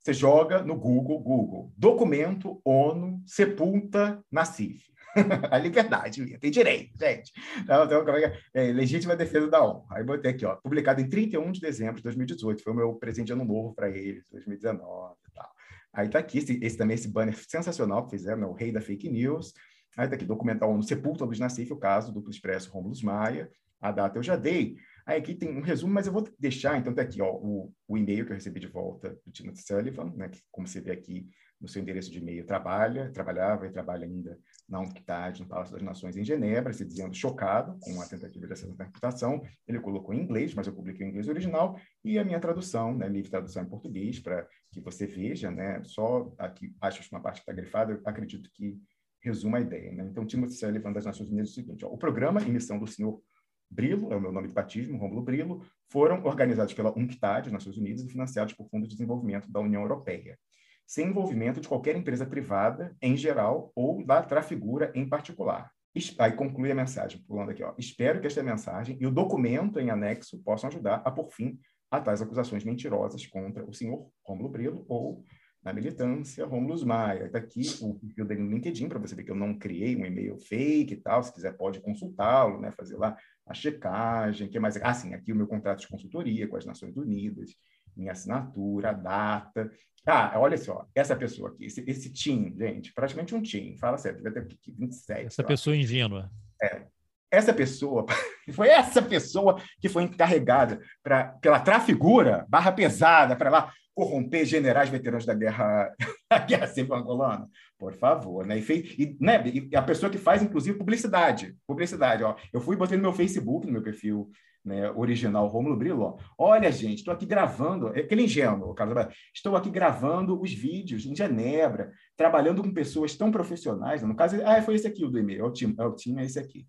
Você joga no Google, Google, documento ONU sepulta Nassif. a liberdade, tem direito, gente. Então, então, é, é, legítima defesa da ONU. Aí botei aqui, ó, publicado em 31 de dezembro de 2018. Foi o meu presente de ano novo para eles, 2019 e tal. Aí tá aqui, esse, esse, também, esse banner sensacional que fizeram, né, o rei da fake news. Aí tá aqui, documental ONU sepulta Luiz Nassif, o caso, duplo expresso Rômulo Maia. A data eu já dei. Aí aqui tem um resumo, mas eu vou deixar, então, tá aqui ó, o, o e-mail que eu recebi de volta do Timothy Sullivan, né, que, como você vê aqui no seu endereço de e-mail, trabalha, trabalhava e trabalha ainda na UNCTAD, no Palácio das Nações em Genebra, se dizendo chocado com a tentativa de acesso à reputação. Ele colocou em inglês, mas eu publiquei em inglês original, e a minha tradução, né, livre tradução em português, para que você veja, né, só aqui, acho que uma parte que está grifada, eu acredito que resuma a ideia. Né? Então, Timothy Sullivan das Nações Unidas é o seguinte, ó, o programa e missão do senhor Brilo, é o meu nome de batismo, Rômulo Brilo, foram organizados pela UNCTAD, Nações Unidas, e financiados por Fundo de Desenvolvimento da União Europeia, sem envolvimento de qualquer empresa privada em geral ou da Trafigura em particular. Aí conclui a mensagem, pulando aqui. Ó. Espero que esta mensagem e o documento em anexo possam ajudar a por fim a tais acusações mentirosas contra o senhor Rômulo Brilo ou na militância, Romulus Maia. Está aqui o perfil dele no LinkedIn, para você ver que eu não criei um e-mail fake e tal. Se quiser, pode consultá-lo, né? fazer lá a checagem. que mais? Ah, sim, aqui o meu contrato de consultoria com as Nações Unidas, minha assinatura, a data. Ah, olha só, essa pessoa aqui, esse, esse team, gente, praticamente um team, fala sério, deve ter 27. Essa pessoa lá. ingênua. É. Essa pessoa, foi essa pessoa que foi encarregada pra, pela trafigura, barra pesada, para lá, corromper generais veteranos da guerra, guerra civil angolana? Por favor, né? E, fez, e, né? e a pessoa que faz, inclusive, publicidade. Publicidade, ó. Eu fui e botei no meu Facebook, no meu perfil né, original Brilo. Ó. Olha, gente, estou aqui gravando, é aquele ingênuo, Carlos, estou aqui gravando os vídeos em Genebra, trabalhando com pessoas tão profissionais. No caso, ah, foi esse aqui o do e-mail, é o time, é, o time, é esse aqui.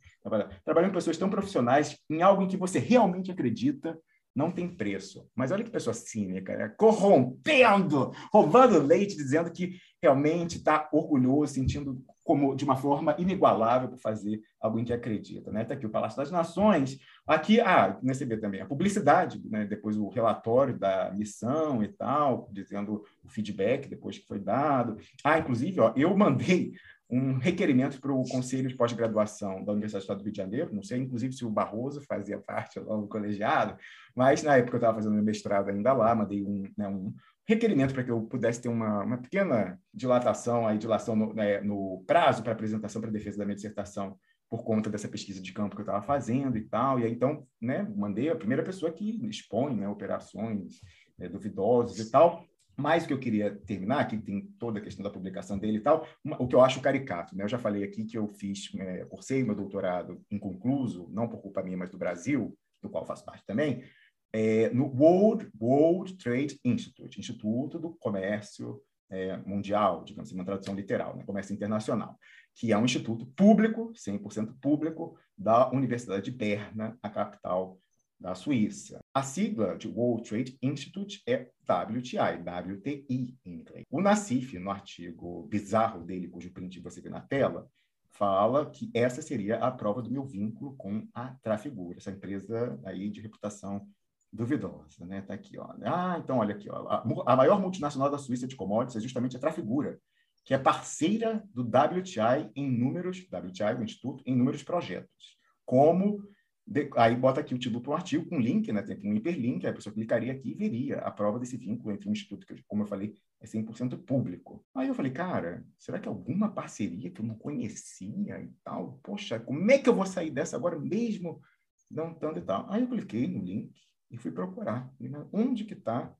Trabalhando com pessoas tão profissionais em algo em que você realmente acredita não tem preço. Mas olha que pessoa cínica, né? corrompendo, roubando leite, dizendo que realmente está orgulhoso, sentindo como de uma forma inigualável por fazer algo em que acredita. Né? Está aqui o Palácio das Nações, aqui, ah, receber também a publicidade, né? depois o relatório da missão e tal, dizendo o feedback depois que foi dado. Ah, inclusive, ó, eu mandei um requerimento para o Conselho de Pós-Graduação da Universidade do Estado do Rio de Janeiro, não sei, inclusive, se o Barroso fazia parte do colegiado, mas na época eu estava fazendo meu mestrado ainda lá, mandei um, né, um requerimento para que eu pudesse ter uma, uma pequena dilatação, aí, dilação no, né, no prazo para apresentação para defesa da minha dissertação por conta dessa pesquisa de campo que eu estava fazendo e tal, e aí então, né, mandei a primeira pessoa que expõe né, operações né, duvidosas e tal, mas o que eu queria terminar, que tem toda a questão da publicação dele e tal, o que eu acho caricato. Né? Eu já falei aqui que eu fiz, é, cursei meu doutorado inconcluso, não por culpa minha, mas do Brasil, do qual faço parte também, é, no World, World Trade Institute, Instituto do Comércio é, Mundial, digamos assim, uma tradução literal, né? comércio internacional, que é um instituto público, 100% público, da Universidade de Berna, a capital da Suíça. A sigla de World Trade Institute é WTI, WTI em inglês. O Nassif, no artigo bizarro dele, cujo print você vê na tela, fala que essa seria a prova do meu vínculo com a Trafigura, essa empresa aí de reputação duvidosa, né? Tá aqui, ó. Ah, então olha aqui, ó. A, maior multinacional da Suíça de commodities é justamente a Trafigura, que é parceira do WTI em números, WTI, o instituto, em números projetos, como de, aí bota aqui o título para o artigo, com link, né? tem um hiperlink, a pessoa clicaria aqui e veria a prova desse vínculo entre um instituto que, como eu falei, é 100% público. Aí eu falei, cara, será que é alguma parceria que eu não conhecia e tal? Poxa, como é que eu vou sair dessa agora mesmo? Não tanto e tal. Aí eu cliquei no link e fui procurar. Onde que está,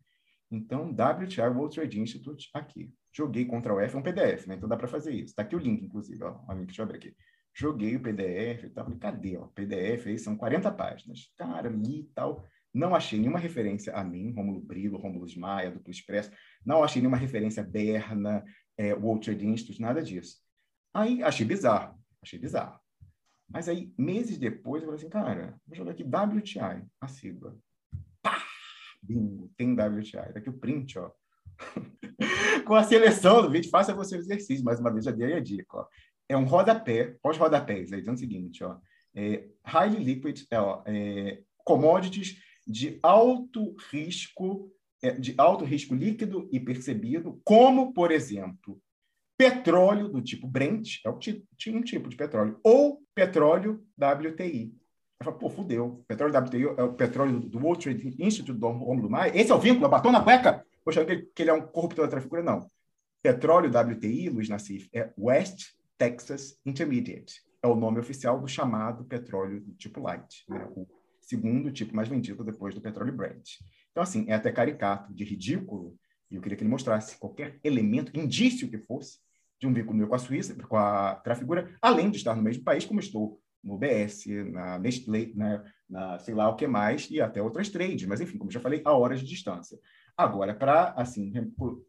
então, WTI World Trade Institute aqui. Joguei Ctrl F, é um PDF, né? Então dá para fazer isso. Está aqui o link, inclusive. Ó, o link, deixa eu abrir aqui. Joguei o PDF e tal. Falei, cadê? Ó, PDF aí são 40 páginas. Cara, e tal. Não achei nenhuma referência a mim, Romulo Brilo, Romulo Maia, Duplo Expresso. Não achei nenhuma referência a Berna, é, World Institute, nada disso. Aí achei bizarro. Achei bizarro. Mas aí, meses depois, eu falei assim, cara, vou jogar aqui WTI, a sigla. Pá! Bingo, tem WTI. Daqui o print, ó. Com a seleção do vídeo, faça você o exercício. Mais uma vez, já dei a dica. Ó é um rodapé, pós-rodapés, aí dizendo o seguinte, ó, é, highly liquid, é, ó, é, commodities de alto risco, é, de alto risco líquido e percebido, como, por exemplo, petróleo do tipo Brent, é tinha um tipo de petróleo, ou petróleo WTI. Eu falo, pô, fudeu. Petróleo WTI é o petróleo do World Trade Institute do Romulo Maia. Esse é o vínculo, batom na cueca? Poxa, que que ele é um corruptor da traficura? Não. Petróleo WTI, Luiz Nassif, é West Texas Intermediate. É o nome oficial do chamado petróleo tipo light, né? o segundo tipo mais vendido depois do petróleo Brent. Então, assim, é até caricato, de ridículo, e eu queria que ele mostrasse qualquer elemento, indício que fosse, de um vínculo meu com a Suíça, com a Trafigura, além de estar no mesmo país, como estou no BS, na Nestlé, né, na sei lá o que mais, e até outras trades, mas enfim, como já falei, a horas de distância. Agora, para assim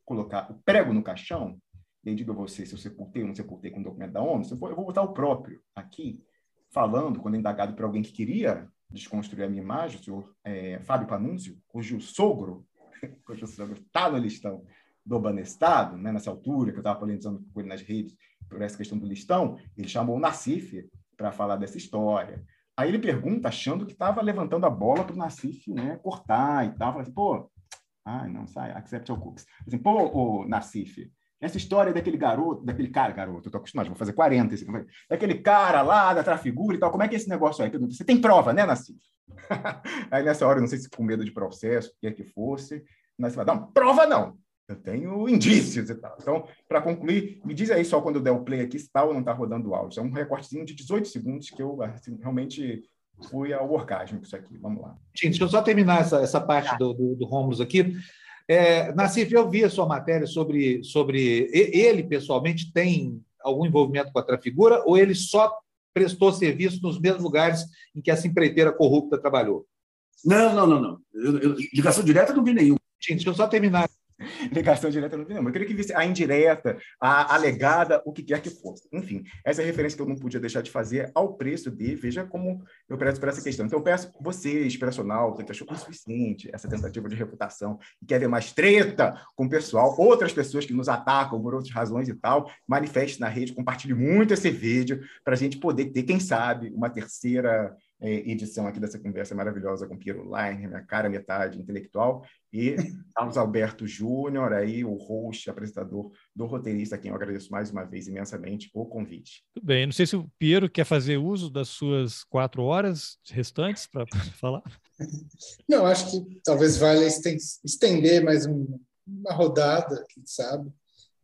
colocar o prego no caixão, e aí digo a você se eu sepultei ou não sepultei com o documento da ONU, eu vou, botar o próprio aqui, falando, quando indagado por alguém que queria desconstruir a minha imagem, o senhor é, Fábio Panúncio, cujo sogro, cujo sogro está no listão do Banestado, né, nessa altura, que eu estava polemizando com ele nas redes por essa questão do listão, ele chamou o Nassif para falar dessa história. Aí ele pergunta, achando que estava levantando a bola para o Nassif né, cortar e tal. Fala assim, pô, ai, não, sai, accept your cooks. Assim, pô, o Nassif, essa história daquele garoto, daquele cara, garoto, eu tô acostumado, vou fazer 40, esse, daquele cara lá da Trafigura e tal, como é que é esse negócio aí? Você tem prova, né, Nassif? aí nessa hora, não sei se com medo de processo, o que é que fosse, mas vai dar uma prova não, eu tenho indícios e tal. Então, para concluir, me diz aí só quando eu der o play aqui se está ou não está rodando o áudio. É um recortezinho de 18 segundos que eu assim, realmente fui ao orgasmo com isso aqui. Vamos lá. Gente, deixa eu só terminar essa, essa parte do, do, do Romulus aqui. É, Nassif, eu vi a sua matéria sobre, sobre. Ele, pessoalmente, tem algum envolvimento com a Trafigura ou ele só prestou serviço nos mesmos lugares em que essa empreiteira corrupta trabalhou? Não, não, não, não. Eu, eu, ligação direta não vi nenhum. Gente, deixa eu só terminar. Ligação direta não vi nenhuma. Eu queria que visse a indireta, a alegada, o que quer que fosse. Enfim, essa é a referência que eu não podia deixar de fazer ao preço de. Veja como eu prezo por essa questão. Então, eu peço vocês, personal, que achou insuficiente essa tentativa de reputação e quer ver mais treta com o pessoal, outras pessoas que nos atacam por outras razões e tal, manifeste na rede, compartilhe muito esse vídeo para a gente poder ter, quem sabe, uma terceira edição aqui dessa conversa maravilhosa com Piero Leiner, minha cara metade intelectual, e Carlos Alberto Júnior, aí o host, apresentador do roteirista, a quem eu agradeço mais uma vez imensamente o convite. Tudo bem, não sei se o Piero quer fazer uso das suas quatro horas restantes para falar. Não, acho que talvez valha estender mais uma rodada, quem sabe.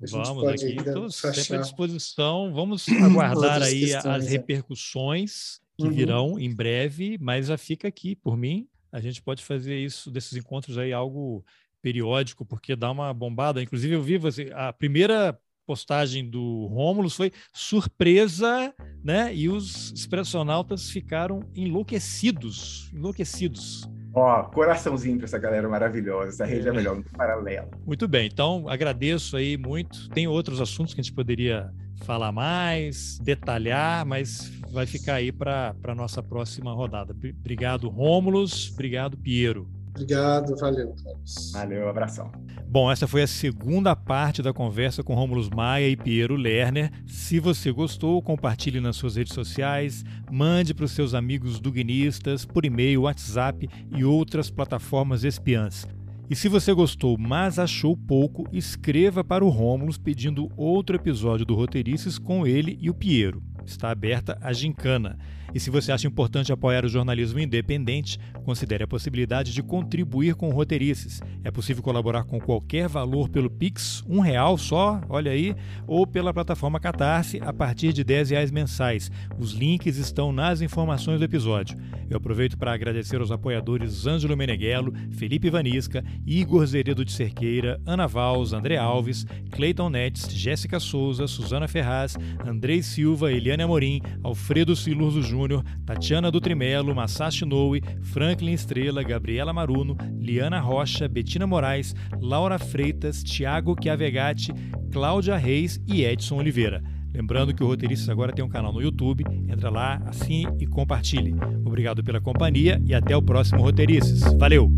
A Vamos aqui, estou sempre à disposição. Vamos aguardar aí as é. repercussões que uhum. virão em breve, mas já fica aqui por mim. A gente pode fazer isso desses encontros aí algo periódico, porque dá uma bombada. Inclusive, eu vi você, a primeira postagem do Rômulo foi surpresa, né? E os expressionautas ficaram enlouquecidos, enlouquecidos. Ó, coraçãozinho para essa galera maravilhosa, essa rede é, é melhor, muito paralela. Muito bem, então agradeço aí muito. Tem outros assuntos que a gente poderia falar mais, detalhar, mas vai ficar aí para a nossa próxima rodada. Obrigado, Rômulus. Obrigado, Piero. Obrigado, valeu, Carlos. Valeu, abração. Bom, essa foi a segunda parte da conversa com Rômulus Maia e Piero Lerner. Se você gostou, compartilhe nas suas redes sociais, mande para os seus amigos duguinistas por e-mail, WhatsApp e outras plataformas espiãs. E se você gostou, mas achou pouco, escreva para o Rômulus pedindo outro episódio do Roteirices com ele e o Piero. Está aberta a gincana. E se você acha importante apoiar o jornalismo independente, considere a possibilidade de contribuir com roteirices. É possível colaborar com qualquer valor pelo Pix, um real só, olha aí, ou pela plataforma Catarse a partir de 10 reais mensais. Os links estão nas informações do episódio. Eu aproveito para agradecer aos apoiadores Ângelo Meneghello, Felipe Vanisca, Igor Zeredo de Cerqueira, Ana Valls, André Alves, Cleiton Netes, Jéssica Souza, Suzana Ferraz, Andrei Silva, Eliane Amorim, Alfredo Silurzo Júnior, Júnior, Tatiana Dutrimelo, Masashi Noe, Franklin Estrela, Gabriela Maruno, Liana Rocha, Betina Moraes, Laura Freitas, Tiago Chiavegatti, Cláudia Reis e Edson Oliveira. Lembrando que o Roteiristas agora tem um canal no YouTube. Entra lá, assine e compartilhe. Obrigado pela companhia e até o próximo Roteiristas. Valeu!